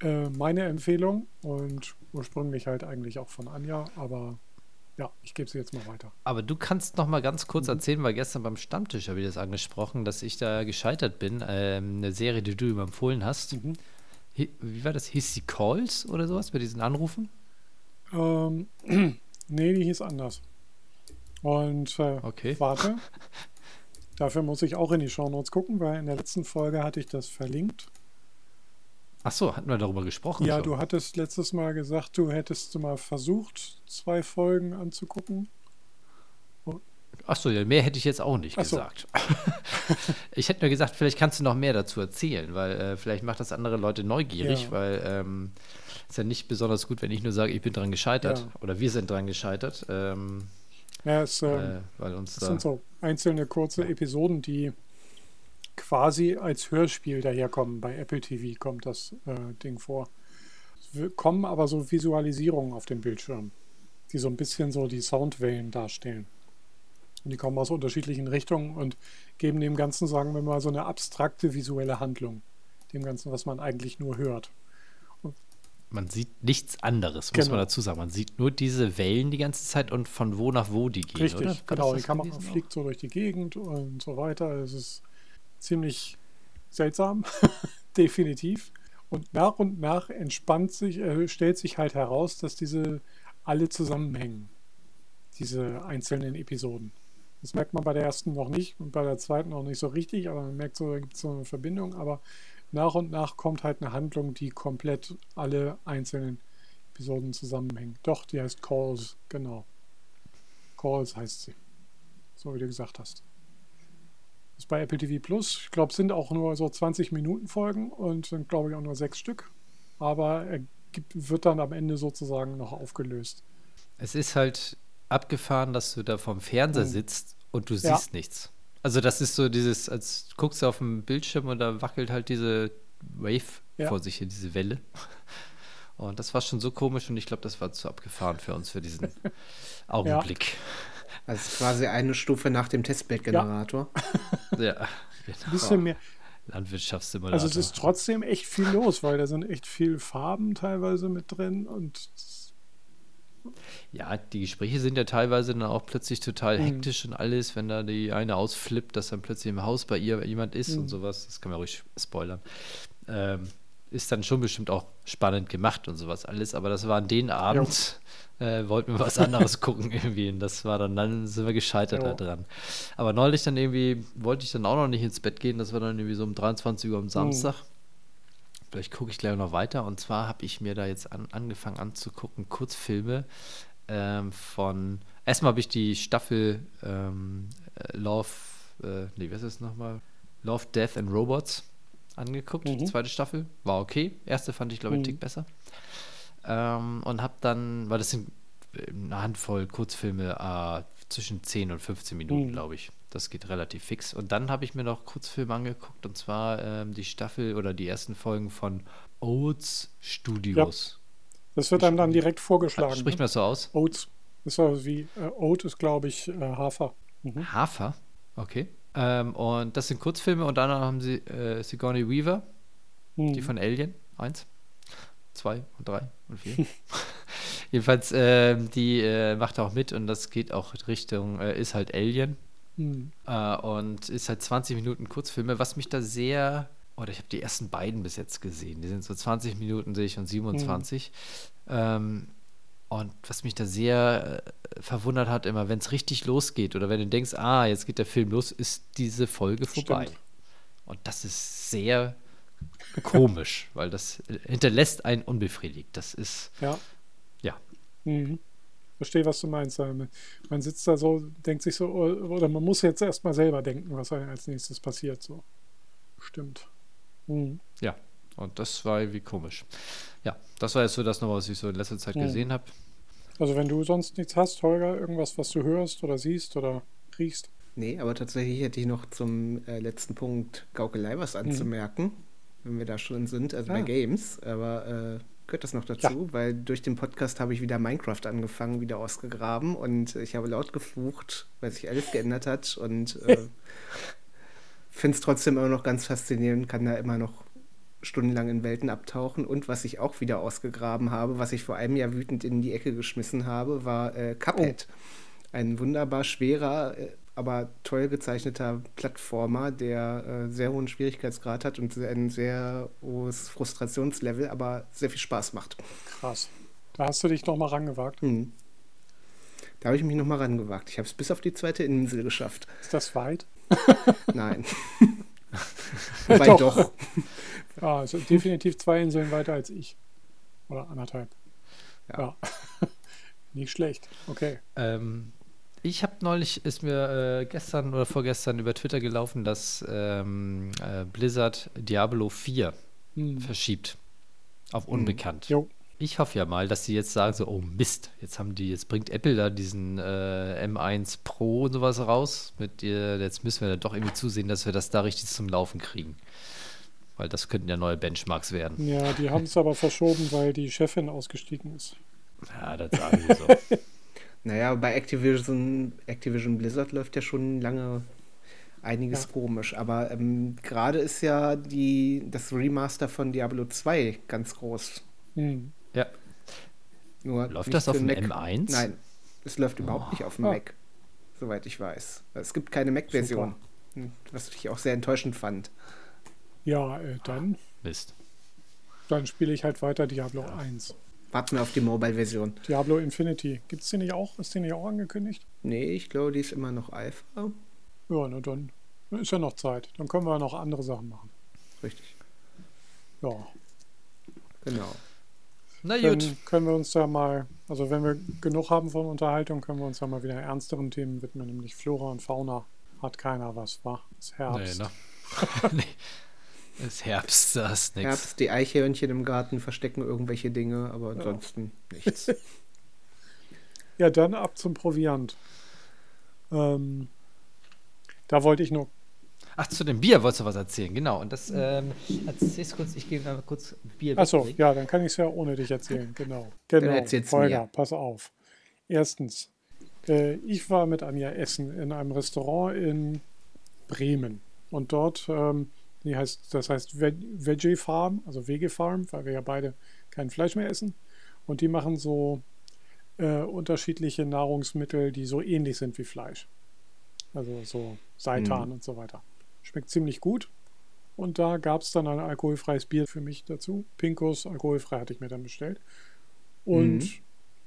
Speaker 2: Äh, meine Empfehlung und ursprünglich halt eigentlich auch von Anja, aber ja, ich gebe sie jetzt mal weiter.
Speaker 3: Aber du kannst noch mal ganz kurz erzählen, weil gestern beim Stammtisch habe ich das angesprochen, dass ich da gescheitert bin. Ähm, eine Serie, die du ihm empfohlen hast. Hi- Wie war das? Hieß sie Calls oder sowas bei diesen Anrufen?
Speaker 2: Ähm, nee, die hieß anders. Und äh,
Speaker 3: Okay.
Speaker 2: warte. Dafür muss ich auch in die Shownotes gucken, weil in der letzten Folge hatte ich das verlinkt.
Speaker 3: Ach so, hatten wir darüber gesprochen?
Speaker 2: Ja,
Speaker 3: schon?
Speaker 2: du hattest letztes Mal gesagt, du hättest mal versucht, zwei Folgen anzugucken.
Speaker 3: Ach so, ja, mehr hätte ich jetzt auch nicht
Speaker 2: Ach so.
Speaker 3: gesagt. ich hätte nur gesagt, vielleicht kannst du noch mehr dazu erzählen, weil äh, vielleicht macht das andere Leute neugierig,
Speaker 2: Ja.
Speaker 3: weil ähm, ist ja nicht besonders gut, wenn ich nur sage, ich bin dran gescheitert
Speaker 2: Ja.
Speaker 3: oder wir sind dran gescheitert, ähm,
Speaker 2: Ja, es, ähm,
Speaker 3: äh, weil uns
Speaker 2: Das
Speaker 3: da
Speaker 2: sind so einzelne kurze Episoden, die quasi als Hörspiel daherkommen. Bei Apple TV kommt das äh, Ding vor. Es kommen aber so Visualisierungen auf dem Bildschirm. die so ein bisschen so die Soundwellen darstellen. Und die kommen aus unterschiedlichen Richtungen und geben dem Ganzen, sagen wir mal, so eine abstrakte visuelle Handlung. Dem Ganzen, was man eigentlich nur hört.
Speaker 3: Man sieht nichts anderes, muss
Speaker 2: Genau.
Speaker 3: man dazu sagen. Man sieht nur diese Wellen die ganze Zeit und von wo nach wo die gehen,
Speaker 2: Richtig,
Speaker 3: oder?
Speaker 2: Genau. Die Kamera
Speaker 3: auch?
Speaker 2: fliegt so durch die Gegend und so weiter. Es ist ziemlich seltsam, definitiv. Und nach und nach entspannt sich, äh, stellt sich halt heraus, dass diese alle zusammenhängen. Diese einzelnen Episoden. Das merkt man bei der ersten noch nicht und bei der zweiten auch nicht so richtig, aber man merkt so, da gibt es so eine Verbindung. Aber nach und nach kommt halt eine Handlung, die komplett alle einzelnen Episoden zusammenhängen. Doch, die heißt Calls, genau. Calls heißt sie. So wie du gesagt hast. Ist bei Apple TV Plus. Ich glaube, sind auch nur so 20 Minuten Folgen und sind, glaube ich, auch nur sechs Stück. Aber er gibt, wird dann am Ende sozusagen noch aufgelöst.
Speaker 3: Es ist halt abgefahren, dass du da vorm Fernseher
Speaker 2: Mhm.
Speaker 3: sitzt und du
Speaker 2: Ja.
Speaker 3: siehst nichts. Also das ist so dieses, als guckst du auf dem Bildschirm und da wackelt halt diese Wave
Speaker 2: Ja.
Speaker 3: vor sich hin, diese Welle. Und das war schon so komisch und ich glaube, das war zu abgefahren für uns, für diesen Augenblick.
Speaker 4: Also quasi eine Stufe nach dem Testbed-Generator.
Speaker 3: Ja,
Speaker 2: Ein
Speaker 3: genau.
Speaker 2: bisschen mehr.
Speaker 3: Landwirtschaftssimulator.
Speaker 2: Also es ist trotzdem echt viel los, weil da sind echt viele Farben teilweise mit drin und
Speaker 3: Ja, die Gespräche sind ja teilweise dann auch plötzlich total
Speaker 2: Mhm.
Speaker 3: hektisch und alles, wenn da die eine ausflippt, dass dann plötzlich im Haus bei ihr jemand ist
Speaker 2: Mhm.
Speaker 3: und sowas. Das kann man ruhig spoilern. Ähm, ist dann schon bestimmt auch spannend gemacht und sowas alles, aber das war an den Abend, äh, wollten wir was anderes gucken irgendwie und das war dann, dann sind wir gescheitert
Speaker 2: Jo.
Speaker 3: da dran. Aber neulich dann irgendwie, wollte ich dann auch noch nicht ins Bett gehen, das war dann irgendwie so um 23 Uhr am Samstag. Vielleicht gucke ich gleich noch weiter. Und zwar habe ich mir da jetzt an, angefangen anzugucken, Kurzfilme ähm, von. Erstmal habe ich die Staffel ähm, äh, Love, äh, nee, was ist das nochmal? Love, Death and Robots angeguckt. Die
Speaker 2: Mhm.
Speaker 3: zweite Staffel war okay. Erste fand ich, glaube ich, einen
Speaker 2: Mhm.
Speaker 3: Tick besser. Ähm, und habe dann, weil das sind eine Handvoll Kurzfilme äh, zwischen 10 und 15 Minuten,
Speaker 2: Mhm.
Speaker 3: glaube ich. Das geht relativ fix. Und dann habe ich mir noch Kurzfilme angeguckt und zwar ähm, die Staffel oder die ersten Folgen von Oats Studios.
Speaker 2: das wird einem dann direkt vorgeschlagen.
Speaker 3: Spricht
Speaker 2: ne?
Speaker 3: man das so aus?
Speaker 2: Oats. Ist so wie äh, Oat ist, glaube ich, äh, Hafer. Mhm.
Speaker 3: Hafer. Okay. Ähm, und das sind Kurzfilme und dann haben sie äh, Sigourney Weaver,
Speaker 2: Mhm.
Speaker 3: die von Alien 1, 2 und 3 und 4. Jedenfalls, ähm, die äh, macht auch mit und das geht auch Richtung, äh, ist halt Alien.
Speaker 2: Mhm.
Speaker 3: Äh, und ist halt 20 Minuten Kurzfilme, was mich da sehr, oder ich habe die ersten beiden bis jetzt gesehen, die sind so 20 Minuten sehe ich und 27. Ähm, und was mich da sehr äh, verwundert hat, immer, wenn es richtig losgeht oder wenn du denkst, ah, jetzt geht der Film los, ist diese Folge vorbei.
Speaker 2: Stimmt.
Speaker 3: Und das ist sehr komisch, weil das hinterlässt einen unbefriedigt. Das ist,
Speaker 2: Ja.
Speaker 3: ja,
Speaker 2: Mhm. Verstehe, was du meinst. Man sitzt da so, denkt sich so, oder man muss jetzt erstmal selber denken, was als nächstes passiert. So. Stimmt. Mhm.
Speaker 3: ja. Und das war irgendwie komisch. Ja, das war jetzt so das noch, was ich so in letzter Zeit
Speaker 2: Mhm.
Speaker 3: gesehen habe.
Speaker 2: Also wenn du sonst nichts hast, Holger, irgendwas, was du hörst oder siehst oder riechst.
Speaker 4: Nee, aber tatsächlich hätte ich noch zum äh, letzten Punkt Gaukelei was anzumerken, wenn wir da schon sind, also bei
Speaker 2: Ah.
Speaker 4: Games. Aber äh, gehört das noch dazu, weil durch den Podcast habe ich wieder Minecraft angefangen, wieder ausgegraben und ich habe laut geflucht, weil sich alles geändert hat und äh, finde es trotzdem immer noch ganz faszinierend, kann da immer noch stundenlang in Welten abtauchen. Und was ich auch wieder ausgegraben habe, was ich vor einem Jahr wütend in die Ecke geschmissen habe, war äh, Cuphead. Ein wunderbar schwerer, äh, aber toll gezeichneter Plattformer, der äh, sehr hohen Schwierigkeitsgrad hat und ein sehr hohes Frustrationslevel, aber sehr viel Spaß macht.
Speaker 2: Krass. Da hast du dich noch mal rangewagt.
Speaker 4: Hm. Da habe ich mich nochmal rangewagt. Ich habe es bis auf die zweite Insel geschafft.
Speaker 2: Ist das weit?
Speaker 4: Nein. Wobei
Speaker 2: Doch.
Speaker 4: doch.
Speaker 2: Ja, also definitiv zwei Inseln weiter als ich. Oder anderthalb.
Speaker 4: Ja.
Speaker 2: Ja. Nicht schlecht. Okay.
Speaker 3: Ähm, ich habe neulich, ist mir äh, gestern oder vorgestern über Twitter gelaufen, dass ähm, äh, Blizzard Diablo 4
Speaker 2: Hm.
Speaker 3: verschiebt. Auf unbekannt.
Speaker 2: Jo.
Speaker 3: Ich hoffe ja mal, dass sie jetzt sagen so, oh Mist, jetzt haben die, jetzt bringt Apple da diesen äh, M1 Pro und sowas raus. Mit ihr, jetzt müssen wir da doch irgendwie zusehen, dass wir das da richtig zum Laufen kriegen. Weil das könnten ja neue Benchmarks werden.
Speaker 2: Ja, die haben es aber verschoben, weil die Chefin ausgestiegen ist.
Speaker 3: Ja, das sagen wir so.
Speaker 4: Naja, bei Activision, Activision Blizzard läuft ja schon lange einiges
Speaker 2: Ja.
Speaker 4: komisch. Aber ähm, gerade ist ja die, das Remaster von Diablo 2 ganz groß.
Speaker 2: Hm.
Speaker 3: Ja.
Speaker 4: Nur
Speaker 3: Läuft das auf dem
Speaker 4: Mac.
Speaker 3: M1?
Speaker 4: Nein, es läuft überhaupt nicht auf dem
Speaker 2: Ah.
Speaker 4: Mac, soweit ich weiß. Es gibt keine Mac-Version, Hm, was ich auch sehr enttäuschend fand.
Speaker 2: Ja, äh, dann,
Speaker 3: Mist.
Speaker 2: dann spiele ich halt weiter Diablo 1.
Speaker 4: Warten wir auf die Mobile-Version.
Speaker 2: Diablo Infinity. Gibt es die nicht auch? Ist die nicht auch angekündigt?
Speaker 4: Nee, ich glaube, die ist immer noch Alpha.
Speaker 2: Ja, na dann ist ja noch Zeit. Dann können wir noch andere Sachen machen.
Speaker 4: Richtig,
Speaker 2: Ja,
Speaker 4: genau.
Speaker 3: Na
Speaker 2: dann
Speaker 3: gut.
Speaker 2: können wir uns da mal, also wenn wir genug haben von Unterhaltung, können wir uns ja mal wieder ernsteren Themen widmen, nämlich Flora und Fauna. Hat keiner was, wa? Ist
Speaker 3: Nee,
Speaker 2: Herbst.
Speaker 3: ne? nee. Es ist Herbst, da ist nichts.
Speaker 4: Herbst, die Eichhörnchen im Garten verstecken irgendwelche Dinge, aber ansonsten nichts.
Speaker 2: Ja, dann ab zum Proviant. Ähm, da wollte ich nur
Speaker 3: Ach, zu dem Bier wolltest du was erzählen, genau. Und das, ähm, erzähl's kurz, ich gebe mal kurz Bier
Speaker 2: Achso, ja, dann kann ich es ja ohne dich erzählen. Genau. Genau. Holger,
Speaker 4: mir.
Speaker 2: pass auf. Erstens, äh, ich war mit Anja essen in einem Restaurant in Bremen. Und dort, ähm, die heißt, das heißt Veg Veggie Farm, also Wege Farm, weil wir ja beide kein Fleisch mehr essen. Und die machen so äh, unterschiedliche Nahrungsmittel, die so ähnlich sind wie Fleisch. Also so Seitan
Speaker 4: Mhm.
Speaker 2: und so weiter. Schmeckt ziemlich gut. Und da gab es dann ein alkoholfreies Bier für mich dazu. Pinkos, alkoholfrei hatte ich mir dann bestellt. Und
Speaker 4: Mhm.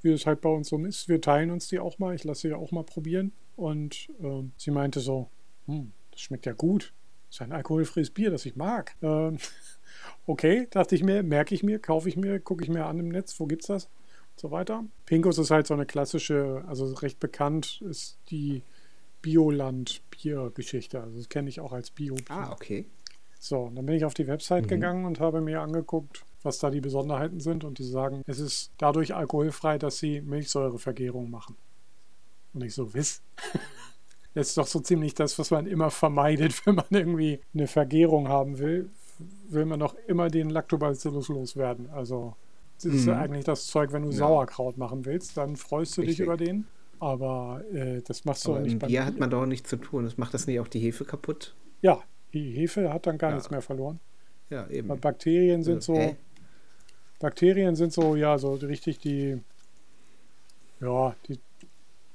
Speaker 2: wie es halt bei uns so ist, wir teilen uns die auch mal. Ich lasse sie auch mal probieren. Und ähm, sie meinte so, hm, das schmeckt ja gut. Das ist ein alkoholfreies Bier, das ich mag. Ähm, okay, dachte ich mir, merke ich mir, kaufe ich mir, gucke ich mir an im Netz, wo gibt's das? Und so weiter. Pinkos ist halt so eine klassische, also recht bekannt ist die Bioland-Bier-Geschichte. Also das kenne ich auch als Bio-Bier.
Speaker 4: ah, okay.
Speaker 2: So, und dann bin ich auf die Website
Speaker 4: Mhm.
Speaker 2: gegangen und habe mir angeguckt, was da die Besonderheiten sind. Und die sagen, es ist dadurch alkoholfrei, dass sie Milchsäurevergärung machen. Und ich so, wiss. Das ist doch so ziemlich das, was man immer vermeidet, wenn man irgendwie eine Vergärung haben will. Will man doch immer den Lactobacillus loswerden. Also, das ist ja
Speaker 4: Mhm.
Speaker 2: eigentlich das Zeug, wenn du
Speaker 4: Ja.
Speaker 2: Sauerkraut machen willst, dann freust du dich
Speaker 4: Richtig.
Speaker 2: über den. Aber äh, das machst du
Speaker 4: Aber
Speaker 2: nicht
Speaker 4: im
Speaker 2: beim
Speaker 4: Bier hat man doch nichts zu tun. Das macht das nicht auch die Hefe kaputt?
Speaker 2: Ja, die Hefe hat dann gar
Speaker 4: Ja.
Speaker 2: nichts mehr verloren.
Speaker 4: Ja, eben.
Speaker 2: Weil Bakterien sind
Speaker 4: Also,
Speaker 2: so,
Speaker 4: hä?
Speaker 2: Bakterien sind so, ja, so richtig die, ja, die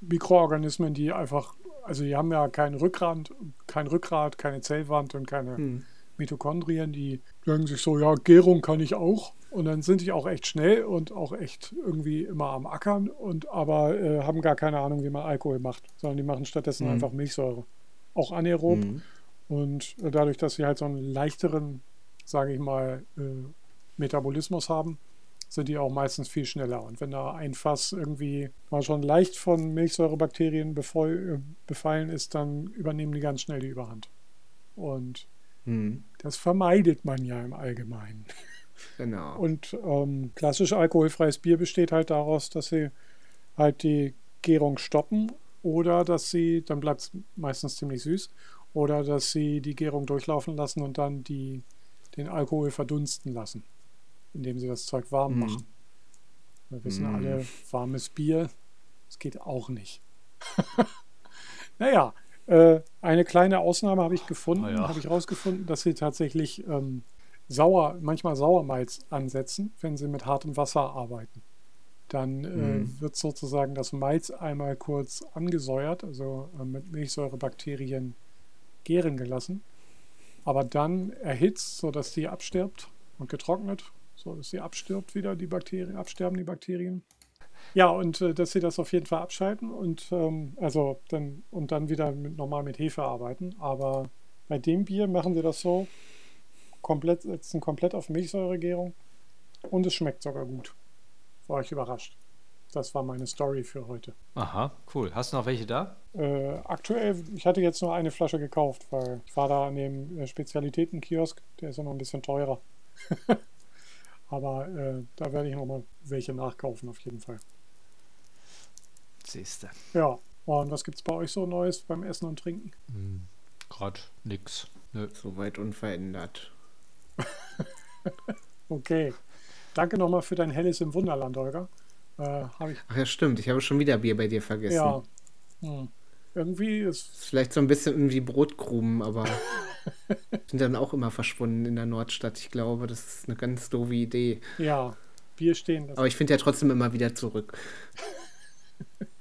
Speaker 2: Mikroorganismen, die einfach, also die haben ja kein Rückgrat, kein Rückgrat, keine Zellwand und keine
Speaker 4: Hm.
Speaker 2: Mitochondrien, die sagen sich so, ja, Gärung kann ich auch. Und dann sind die auch echt schnell und auch echt irgendwie immer am Ackern und aber äh, haben gar keine Ahnung, wie man Alkohol macht, sondern die machen stattdessen
Speaker 4: Mhm.
Speaker 2: einfach Milchsäure. Auch anaerob.
Speaker 4: Mhm.
Speaker 2: Und äh, dadurch, dass sie halt so einen leichteren, sage ich mal, äh, Metabolismus haben, sind die auch meistens viel schneller. Und wenn da ein Fass irgendwie mal schon leicht von Milchsäurebakterien befall, befallen ist, dann übernehmen die ganz schnell die Überhand. Und
Speaker 4: Mhm.
Speaker 2: das vermeidet man ja im Allgemeinen.
Speaker 4: Genau.
Speaker 2: Und ähm, klassisch alkoholfreies Bier besteht halt daraus, dass sie halt die Gärung stoppen oder dass sie, dann bleibt es meistens ziemlich süß, oder dass sie die Gärung durchlaufen lassen und dann die, den Alkohol verdunsten lassen, indem sie das Zeug warm
Speaker 4: Mhm.
Speaker 2: machen. Wir wissen
Speaker 4: Mhm.
Speaker 2: alle, warmes Bier, das geht auch nicht. naja, äh, eine kleine Ausnahme habe ich gefunden,
Speaker 3: Ah ja.
Speaker 2: habe ich rausgefunden, dass sie tatsächlich ähm, sauer, manchmal Sauermalz ansetzen, wenn sie mit hartem Wasser arbeiten. Dann äh,
Speaker 4: Mhm.
Speaker 2: wird sozusagen das Malz einmal kurz angesäuert, also äh, mit Milchsäurebakterien gären gelassen, aber dann erhitzt, sodass die abstirbt und getrocknet, sodass sie abstirbt wieder, die Bakterien, absterben die Bakterien. Ja, und äh, dass sie das auf jeden Fall abschalten und ähm, also dann und dann wieder mit, normal mit Hefe arbeiten. Aber bei dem Bier machen sie das so, komplett, setzen komplett auf Milchsäuregärung und es schmeckt sogar gut. War ich überrascht. Das war meine Story für heute.
Speaker 3: Aha, cool. Hast du noch welche da?
Speaker 2: Äh, aktuell, ich hatte jetzt nur eine Flasche gekauft, weil ich war da an dem äh, Spezialitätenkiosk, der ist ja noch ein bisschen teurer. Aber äh, da werde ich nochmal welche nachkaufen, auf jeden Fall.
Speaker 3: Siehste.
Speaker 2: Ja, und was gibt es bei euch so Neues beim Essen und Trinken?
Speaker 3: Hm, grad nix. Nö.
Speaker 4: Soweit unverändert.
Speaker 2: Okay. Danke nochmal für dein Helles im Wunderland, Holger. Äh, ich,
Speaker 4: Ach ja, stimmt. Ich habe schon wieder Bier bei dir vergessen.
Speaker 2: ja. Hm. Irgendwie ist.
Speaker 4: Vielleicht so ein bisschen wie Brotkrumen, aber sind dann auch immer verschwunden in der Nordstadt. Ich glaube, das ist eine ganz doofe Idee.
Speaker 2: Ja, Bier stehen. Das,
Speaker 4: Aber ich finde ja trotzdem immer wieder zurück.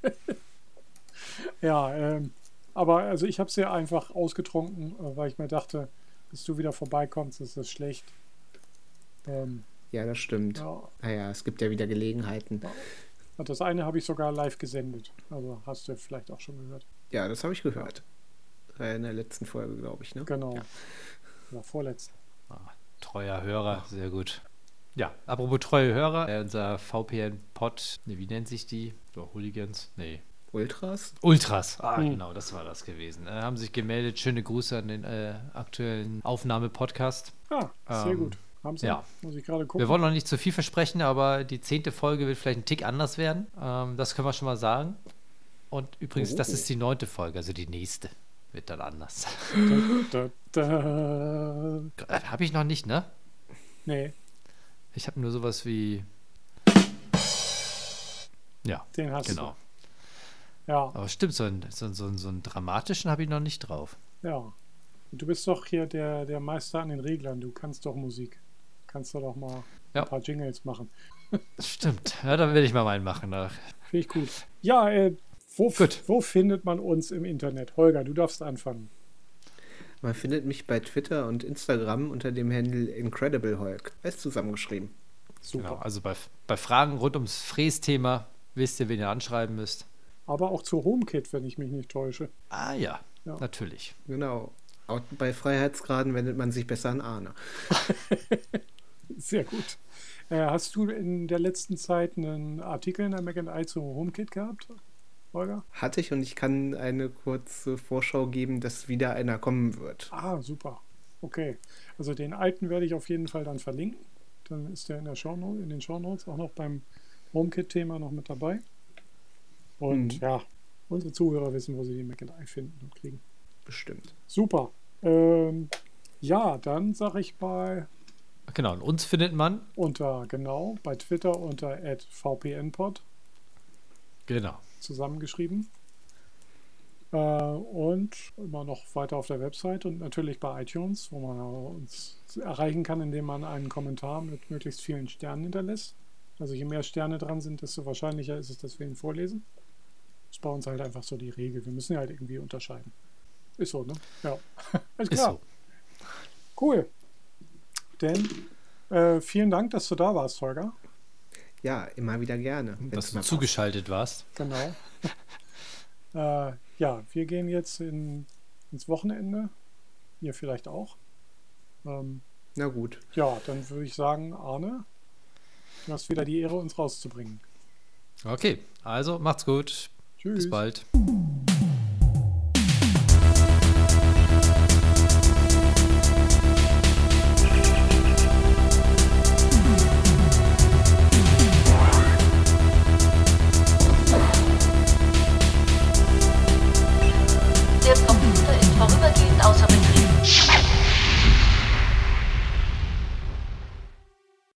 Speaker 2: ja, ähm, aber also ich habe es ja einfach ausgetrunken, äh, weil ich mir dachte, bis du wieder vorbeikommst, ist das schlecht. Ähm,
Speaker 4: Ja, das stimmt.
Speaker 2: ja,
Speaker 4: Naja, es gibt ja wieder Gelegenheiten.
Speaker 2: Das eine habe ich sogar live gesendet. Also hast du vielleicht auch schon gehört.
Speaker 4: Ja, das habe ich gehört. In der letzten Folge, glaube ich, ne?
Speaker 2: Genau.
Speaker 4: Ja.
Speaker 2: Oder vorletzte.
Speaker 3: Ah, treuer Hörer, sehr gut. Ja, apropos treue Hörer, äh, unser VPN-Pod, ne, wie nennt sich die? So, Hooligans? Nee.
Speaker 4: Ultras?
Speaker 3: Ultras, ah,
Speaker 2: Hm.
Speaker 3: genau, das war das gewesen. Äh, haben sich gemeldet. Schöne Grüße an den äh, aktuellen Aufnahme-Podcast.
Speaker 2: Ah, sehr
Speaker 3: Ähm,
Speaker 2: gut. Haben sie?
Speaker 3: ja.
Speaker 2: Muss ich gerade gucken.
Speaker 3: Wir wollen noch nicht zu viel versprechen, aber die zehnte Folge wird vielleicht ein Tick anders werden. Ähm, das können wir schon mal sagen. Und übrigens, das
Speaker 4: Oh.
Speaker 3: ist die neunte Folge, also die nächste wird dann anders.
Speaker 2: Da, da, da.
Speaker 3: Habe ich noch nicht, ne?
Speaker 2: Nee,
Speaker 3: Ich habe nur sowas wie. Ja,
Speaker 2: den hast
Speaker 3: genau.
Speaker 2: du. Ja,
Speaker 3: Aber stimmt, so einen, so, so, so einen dramatischen habe ich noch nicht drauf.
Speaker 2: ja. Du bist doch hier der, der Meister an den Reglern. Du kannst doch Musik. Kannst du doch mal
Speaker 3: Ja.
Speaker 2: ein paar Jingles machen.
Speaker 3: Stimmt. Ja, dann werde ich mal meinen machen.
Speaker 2: Finde ich gut. Ja, äh, wo,
Speaker 3: Gut.
Speaker 2: wo findet man uns im Internet? Holger, du darfst anfangen.
Speaker 4: Man findet mich bei Twitter und Instagram unter dem Handle Incredible Hulk. Alles zusammengeschrieben.
Speaker 2: Super.
Speaker 3: Genau, also bei, bei Fragen rund ums Frästhema wisst ihr, wen ihr anschreiben müsst.
Speaker 2: Aber auch zu HomeKit, wenn ich mich nicht täusche.
Speaker 3: Ah ja,
Speaker 2: Ja.
Speaker 3: natürlich.
Speaker 4: Genau. Auch bei Freiheitsgraden wendet man sich besser an Arne.
Speaker 2: Sehr gut. Äh, hast du in der letzten Zeit einen Artikel in der Mac I zu HomeKit gehabt, Holger?
Speaker 4: Hatte ich und ich kann eine kurze Vorschau geben, dass wieder einer kommen wird.
Speaker 2: Ah, super. Okay. Also den alten werde ich auf jeden Fall dann verlinken. Dann ist der in, der Shownote, in den Shownotes auch noch beim HomeKit-Thema noch mit dabei. Und
Speaker 4: Mhm.
Speaker 2: ja, unsere Zuhörer wissen, wo sie die Mac I finden und kriegen.
Speaker 4: Bestimmt.
Speaker 2: Super. Ähm, ja, dann sage ich mal
Speaker 3: Genau, und uns findet man,
Speaker 2: unter, genau, bei Twitter unter @vpnpod
Speaker 3: genau,
Speaker 2: zusammengeschrieben. Äh, und immer noch weiter auf der Website und natürlich bei iTunes, wo man uns erreichen kann, indem man einen Kommentar mit möglichst vielen Sternen hinterlässt. Also je mehr Sterne dran sind, desto wahrscheinlicher ist es, dass wir ihn vorlesen. ist bei uns halt einfach so die Regel. Wir müssen ja halt irgendwie unterscheiden. Ist so, ne? Ja. Alles
Speaker 3: ist
Speaker 2: klar.
Speaker 3: so.
Speaker 2: Cool. Denn äh, vielen Dank, dass du da warst, Holger.
Speaker 4: Ja, immer wieder gerne.
Speaker 3: Dass du
Speaker 4: mal passt.
Speaker 3: zugeschaltet warst.
Speaker 2: Genau. äh, ja, wir gehen jetzt in, ins Wochenende. Ihr vielleicht auch. Ähm,
Speaker 4: Na gut.
Speaker 2: ja, dann würde ich sagen, Arne, du hast wieder die Ehre, uns rauszubringen.
Speaker 3: Okay, also macht's gut.
Speaker 2: Tschüss.
Speaker 3: Bis bald.